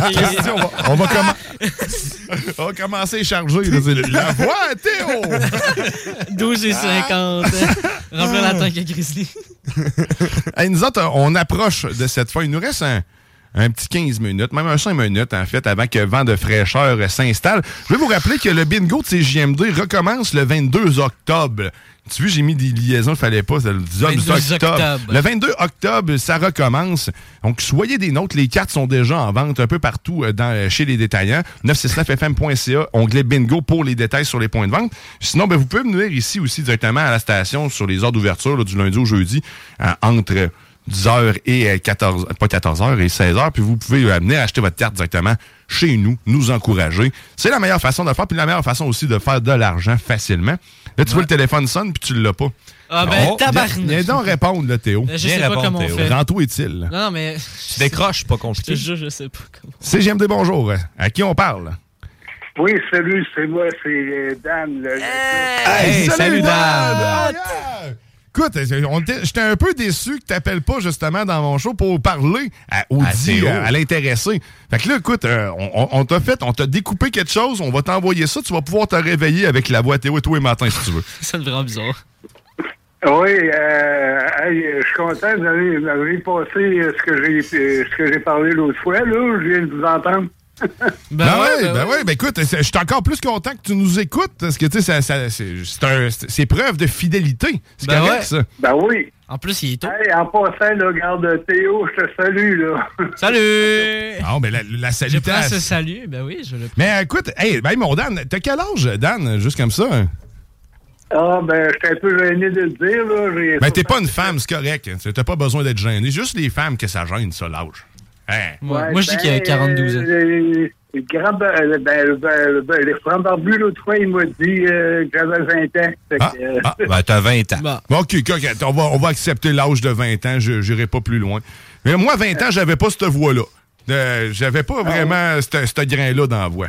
on va, on va commen- on va commencer à charger. là, La voix Théo! 12 et 50. Remplir la tank à Grizzly. Hey, nous autres, on approche de cette fin. Il nous reste un, un petit 15 minutes, même un 5 minutes, en fait, avant que le vent de fraîcheur euh, s'installe. Je vais vous rappeler que le bingo de CJMD recommence le 22 octobre. Tu vois, j'ai mis des liaisons, il fallait pas, le 10 22 octobre. octobre. Le 22 octobre, ça recommence. Donc, soyez des nôtres. Les cartes sont déjà en vente un peu partout euh, dans, chez les détaillants. 969fm.ca, onglet bingo pour les détails sur les points de vente. Sinon, ben, vous pouvez venir ici aussi directement à la station sur les heures d'ouverture du lundi au jeudi euh, entre 10h et euh, 14 pas 14h et 16h. Puis vous pouvez euh, venir acheter votre carte directement chez nous, nous encourager. C'est la meilleure façon de faire. Puis la meilleure façon aussi de faire de l'argent facilement. Là, tu vois le téléphone sonne puis tu l'as pas. Ah, ben, Oh, tabarnak. Viens donc répondre, là, Théo. Ben, je Viens sais pas répondre, comment on Théo. fait. Rends-toi est-il. Non, non, mais. Tu décroches, pas Je te compliqué. jure, je sais pas comment. CGMD, bonjour. À qui on parle? Oui, salut, c'est moi, c'est euh, Dan. le- Hey, salut, Dan. Yeah. Écoute, était- j'étais un peu déçu que tu n'appelles pas justement dans mon show pour parler à À Audi, Théo. à, à l'intéressé. Fait que là, écoute, euh, on, on- on t'a fait, on t'a découpé quelque chose, on va t'envoyer ça, tu vas pouvoir te réveiller avec la voix Théo tous les matins si tu veux. Ça me vraiment bizarre. Oui, euh, hey, je suis content, vous avez, vous avez passé euh, ce que j'ai euh, ce que j'ai parlé l'autre fois, là, je viens de vous entendre. Ben, Ben, ouais, ouais, ben ben ouais. ben écoute, c'est- je suis encore plus content que tu nous écoutes parce que tu sais, ça- ça- c'est preuve de fidélité. C'est Ben correct, ouais. ça. Ben oui. En plus, il est tôt. Hey, en passant, là, garde Théo, je te salue, là. Salut! Non, mais la, la Je prends salutation. ce salut. Ben oui, je le prends. Mais écoute, hey, ben mon Dan, t'as quel âge, Dan, juste comme ça? hein? Ah, ben, j'étais un peu gêné de le dire, là. j'ai- Ben, t'es pas une femme, c'est correct. T'as pas besoin d'être gêné. Juste les femmes que ça gêne, ça, l'âge. Hein? Moi, Ouais, moi, je dis ben, qu'il y a 42 ans. euh, le grand, ben, ben, ben, ben, les francs barbus, l'autre fois, il m'a dit euh, que j'avais 20 ans. Que, Ah, euh, ah, Ben, t'as 20 ans. Bon. OK, OK, on va, on va accepter l'âge de 20 ans. Je J'irai pas plus loin. Mais moi, 20 ans, j'avais pas cette voix-là. Euh, j'avais pas vraiment ce ce grain-là dans la voix.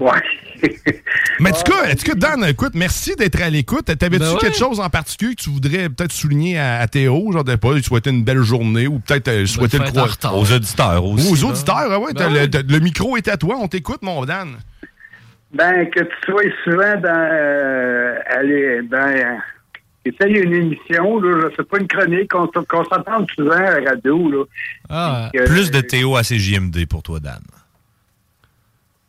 ouais. Mais en tout cas, en tout cas, Dan, écoute, merci d'être à l'écoute. T'avais-tu Ben ouais. quelque chose en particulier que tu voudrais peut-être souligner à, à Théo? Genre, de pas, lui souhaiter une belle journée ou peut-être euh, souhaiter le Ben, croix. retard. Aux auditeurs aussi. Aux là. auditeurs, ah ouais, Ben le, le micro est à toi, on t'écoute, mon Dan. Ben, que tu sois souvent dans. Euh, aller, ben, essaye une émission, là, je sais pas, une chronique, qu'on s'entende souvent à la radio, là. Ah, Que- Plus de Théo à CJMD pour toi, Dan.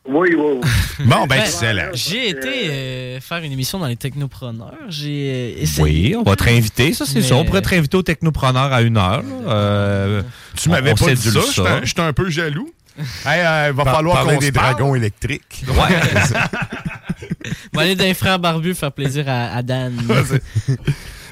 Oui, oui, oui. Bon, ben, excellent. J'ai été euh, faire une émission dans les technopreneurs. J'ai euh, essayé. Oui, on va te réinviter, ça c'est Mais- ça. On pourrait te réinviter au Technopreneur à une heure. Euh, Tu m'avais pas dit cédule ça, j'étais un- peu jaloux. Hey, euh, va Par- falloir parler qu'on des parle. dragons électriques. On va aller d'un frère barbu faire plaisir à, à Dan.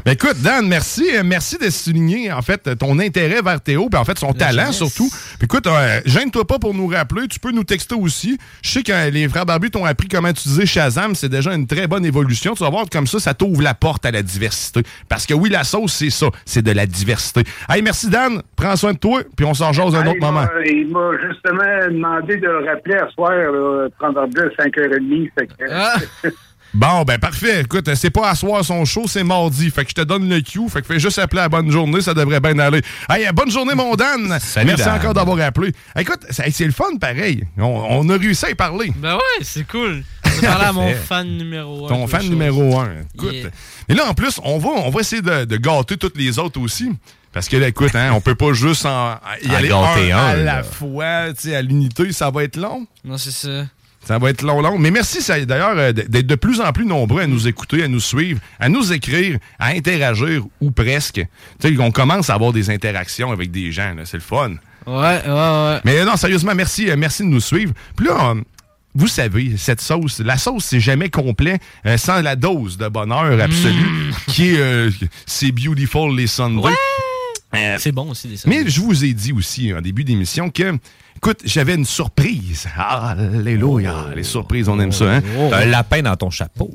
Ben écoute, Dan, merci. euh, Merci de souligner, en fait, ton intérêt vers Théo, puis en fait, son talent jeunesse. surtout. Puis écoute, euh, gêne-toi pas pour nous rappeler. Tu peux nous texter aussi. Je sais que euh, les frères Barbus t'ont appris comment utiliser Shazam. C'est déjà une très bonne évolution. Tu vas voir, comme ça, ça t'ouvre la porte à la diversité. Parce que oui, la sauce, c'est ça. C'est de la diversité. Hey, merci, Dan. Prends soin de toi, puis on s'en jase un Hey, autre moment. Il m'a justement demandé de le rappeler à soir, là, prendre à 5h30. Fait que, Ah, Bon, ben parfait. Écoute, c'est pas à soir son show, c'est mardi. Fait que je te donne le cue. Fait que fais juste appeler à bonne journée, ça devrait bien aller. Hey, bonne journée, mon Dan. Salut, Merci Dan. encore d'avoir appelé. Écoute, c'est le fun, pareil. On, on a réussi à y parler. ben ouais, c'est cool. Je vais parler à mon fan numéro 1. Ton fan numéro un. Écoute. Yeah. Et là, en plus, on va, on va essayer de, de gâter toutes les autres aussi. Parce que là, écoute, hein, on peut pas juste en, y En aller un, un, à là. la fois, tu sais, à l'unité, ça va être long. Non, c'est ça. Ça va être long, long. Mais merci d'ailleurs euh, d'être de plus en plus nombreux à nous écouter, à nous suivre, à nous écrire, à interagir ou presque. Tu sais, on commence à avoir des interactions avec des gens. là. C'est le fun. Ouais, ouais, ouais. Mais non, sérieusement, merci, euh, merci de nous suivre. Puis là, euh, vous savez, cette sauce, la sauce, c'est jamais complet euh, sans la dose de bonheur absolu qui est euh, c'est Beautiful les Sundays. Euh, C'est bon aussi, des mais je vous ai dit aussi en début d'émission que, écoute, j'avais une surprise. Alléluia, les surprises, on aime ça, hein? T'as un lapin dans ton chapeau.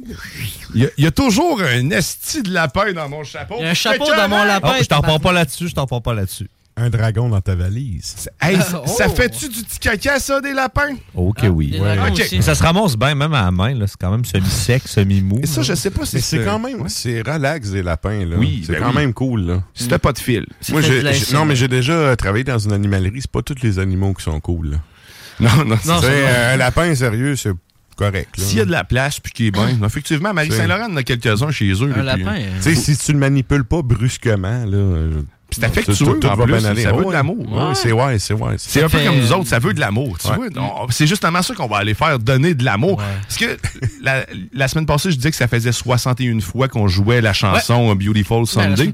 Il y, a- il y a toujours un esti de lapin dans mon chapeau. Il y a un chapeau dans mon lapin. Oh, je t'en parle pas là-dessus, je t'en parle pas là-dessus. Un dragon dans ta valise. Hey, ça, ça Oh. fait-tu du petit caca, ça, des lapins? Ok, oui. des aussi. Mais ça se ramasse bien, même à la main. là. C'est quand même semi-sec, semi-mou. Et ça, je sais pas si c'est quand même, c'est relax des lapins, là. Oui, c'est ben quand oui. même cool, là. Si t'as pas de fil. Moi, de non, mais j'ai déjà euh, travaillé dans une animalerie. C'est pas tous les animaux qui sont cool, là. Non, non, c'est un lapin sérieux, c'est correct. S'il y a de la place puis qu'il est bien. Effectivement, Marie-Saint-Laurent en a quelques-uns chez eux. Un là, lapin. euh, euh, Tu sais, si tu le manipules pas brusquement, là. C'est affectueux, en plus, ça veut de l'amour. c'est ouais, c'est ouais. C'est un peu comme nous autres, ça veut de l'amour. Tu vois? C'est justement ça qu'on va aller faire, donner de l'amour. Parce que la, semaine passée, je disais que ça faisait 61 fois qu'on jouait la chanson Beautiful ben, Sunday.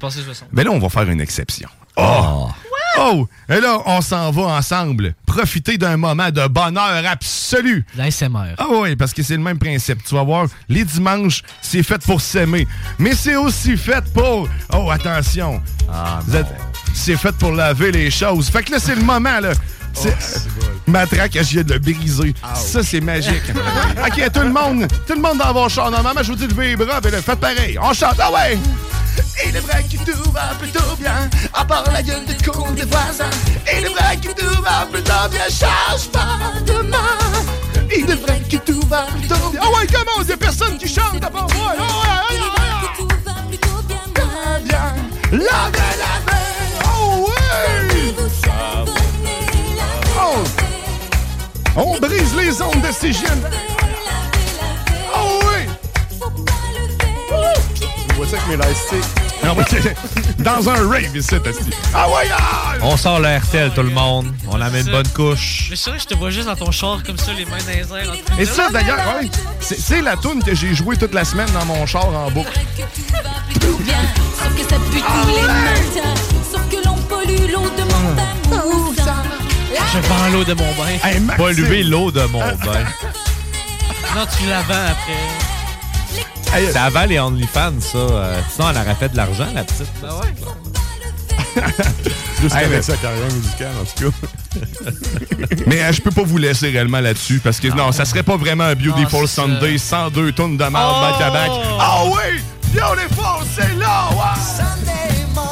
Mais là, on va faire une exception. Oh! Oh! Et là, on s'en va ensemble. Profiter d'un moment de bonheur absolu. L'ASMR. Ah oui, parce que c'est le même principe. Tu vas voir, les dimanches, c'est fait pour s'aimer. Mais c'est aussi fait pour... Oh, attention. Vous êtes- C'est fait pour laver les choses. Fait que là, c'est le moment, là. C'est matraque, je viens de le briser. Ça, c'est magique. OK, tout le monde, tout le monde dans vos chars. Normalement, je vous dis les bras, mais faites pareil. On chante, ah ouais! Et le vrai que tout va plutôt bien, à part la gueule de con des voisins. Et le vrai que tout va plutôt bien, change pas demain. Il est vrai que tout va plutôt bien. Ah ouais, comment? Il y a personne qui chante à part moi. Ah ouais, ah ouais, ah ouais. Bien. Oh On brise les ondes de ces jeunes. Oh oui! Tu vois ça avec mes lightsticks? Ah Dans un rave ici, t'as dit. Ah ouais! ah! On sort le RTL, tout le monde. On la met une bonne couche. Mais c'est vrai que je te vois juste dans ton char comme ça, les mains dans les airs. Et ça, d'ailleurs, ouais, c'est la tune que j'ai jouée toute la semaine dans mon char en boucle. Sauf que ça pue tous les matins. Sauf que l'on pollue l'eau de mon bain. Je vends l'eau de mon bain. Hey. Pas lever l'eau de mon bain. Non, tu la vends après. C'est avant les OnlyFans, ça. Euh, sinon, elle aurait fait de l'argent, la petite. Ben ouais? Juste Hey, avec mais- sa carrière musicale, en tout cas. Mais euh, je peux pas vous laisser réellement là-dessus parce que non, ça serait pas vraiment un Beautiful Non, Sunday sans deux tonnes de marde back à back. Ah oui! Beautiful, c'est là! ouais!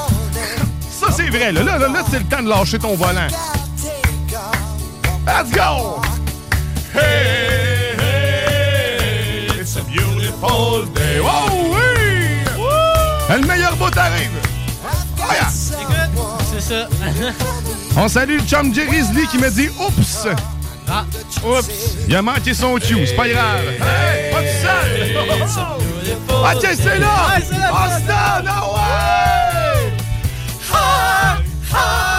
Ça, c'est vrai. Là, là, là, là, c'est le temps de lâcher ton volant. Let's go! Hey, hey, it's a beautiful day. Oh oui! Le meilleur bout arrive! Oh, yeah. C'est ça. On salue le chum Jerry Lee qui me dit Oups! ah, Oups! Il a manqué son cue, c'est pas grave. Hey, pas de sale! Ah, tiens, c'est là! Ah, c'est là, Ah, c'est là. no way! Ha, ha,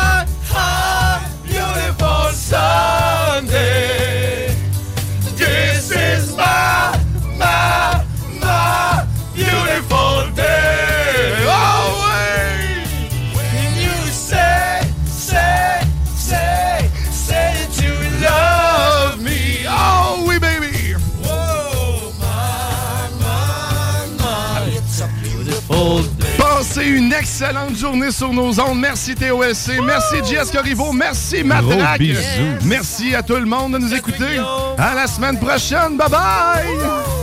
une excellente journée sur nos ondes. Merci TOLC. Merci Jess Corriveau. Merci Matraque. Merci à tout le monde de nous écouter. À la semaine prochaine. Bye bye.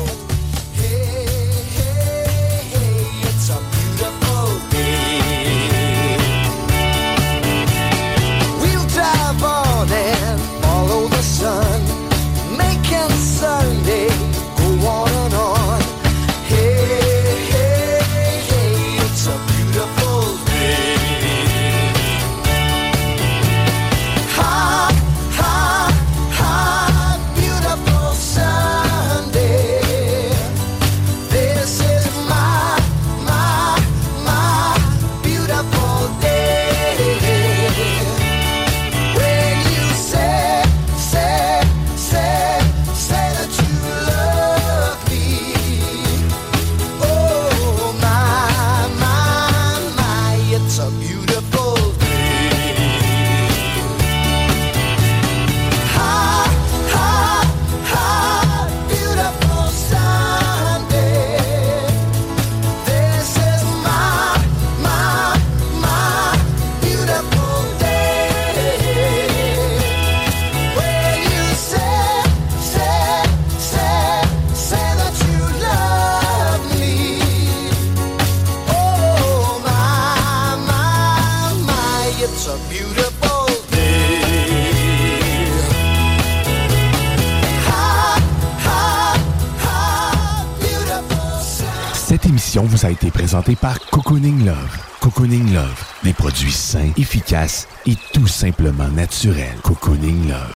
Émission vous a été présentée par Cocooning Love. Cocooning Love, des produits sains, efficaces et tout simplement naturels. Cocooning Love.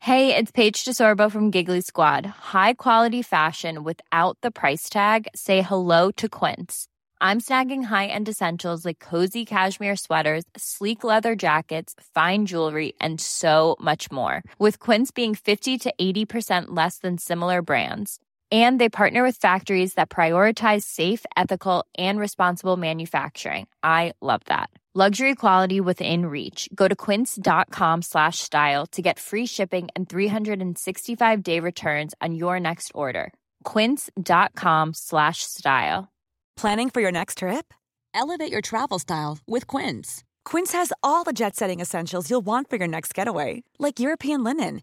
Hey, it's Paige DeSorbo from Giggly Squad. High quality fashion without the price tag. Say hello to Quince. I'm snagging high-end essentials like cozy cashmere sweaters, sleek leather jackets, fine jewelry, and so much more. With Quince being 50 to 80% less than similar brands. And they partner with factories that prioritize safe, ethical, and responsible manufacturing. I love that. Luxury quality within reach. Go to quince.com slash style to get free shipping and 365 day returns on your next order. Quince.com slash style. Planning for your next trip? Elevate your travel style with Quince. Quince has all the jet setting essentials you'll want for your next getaway, like European linen,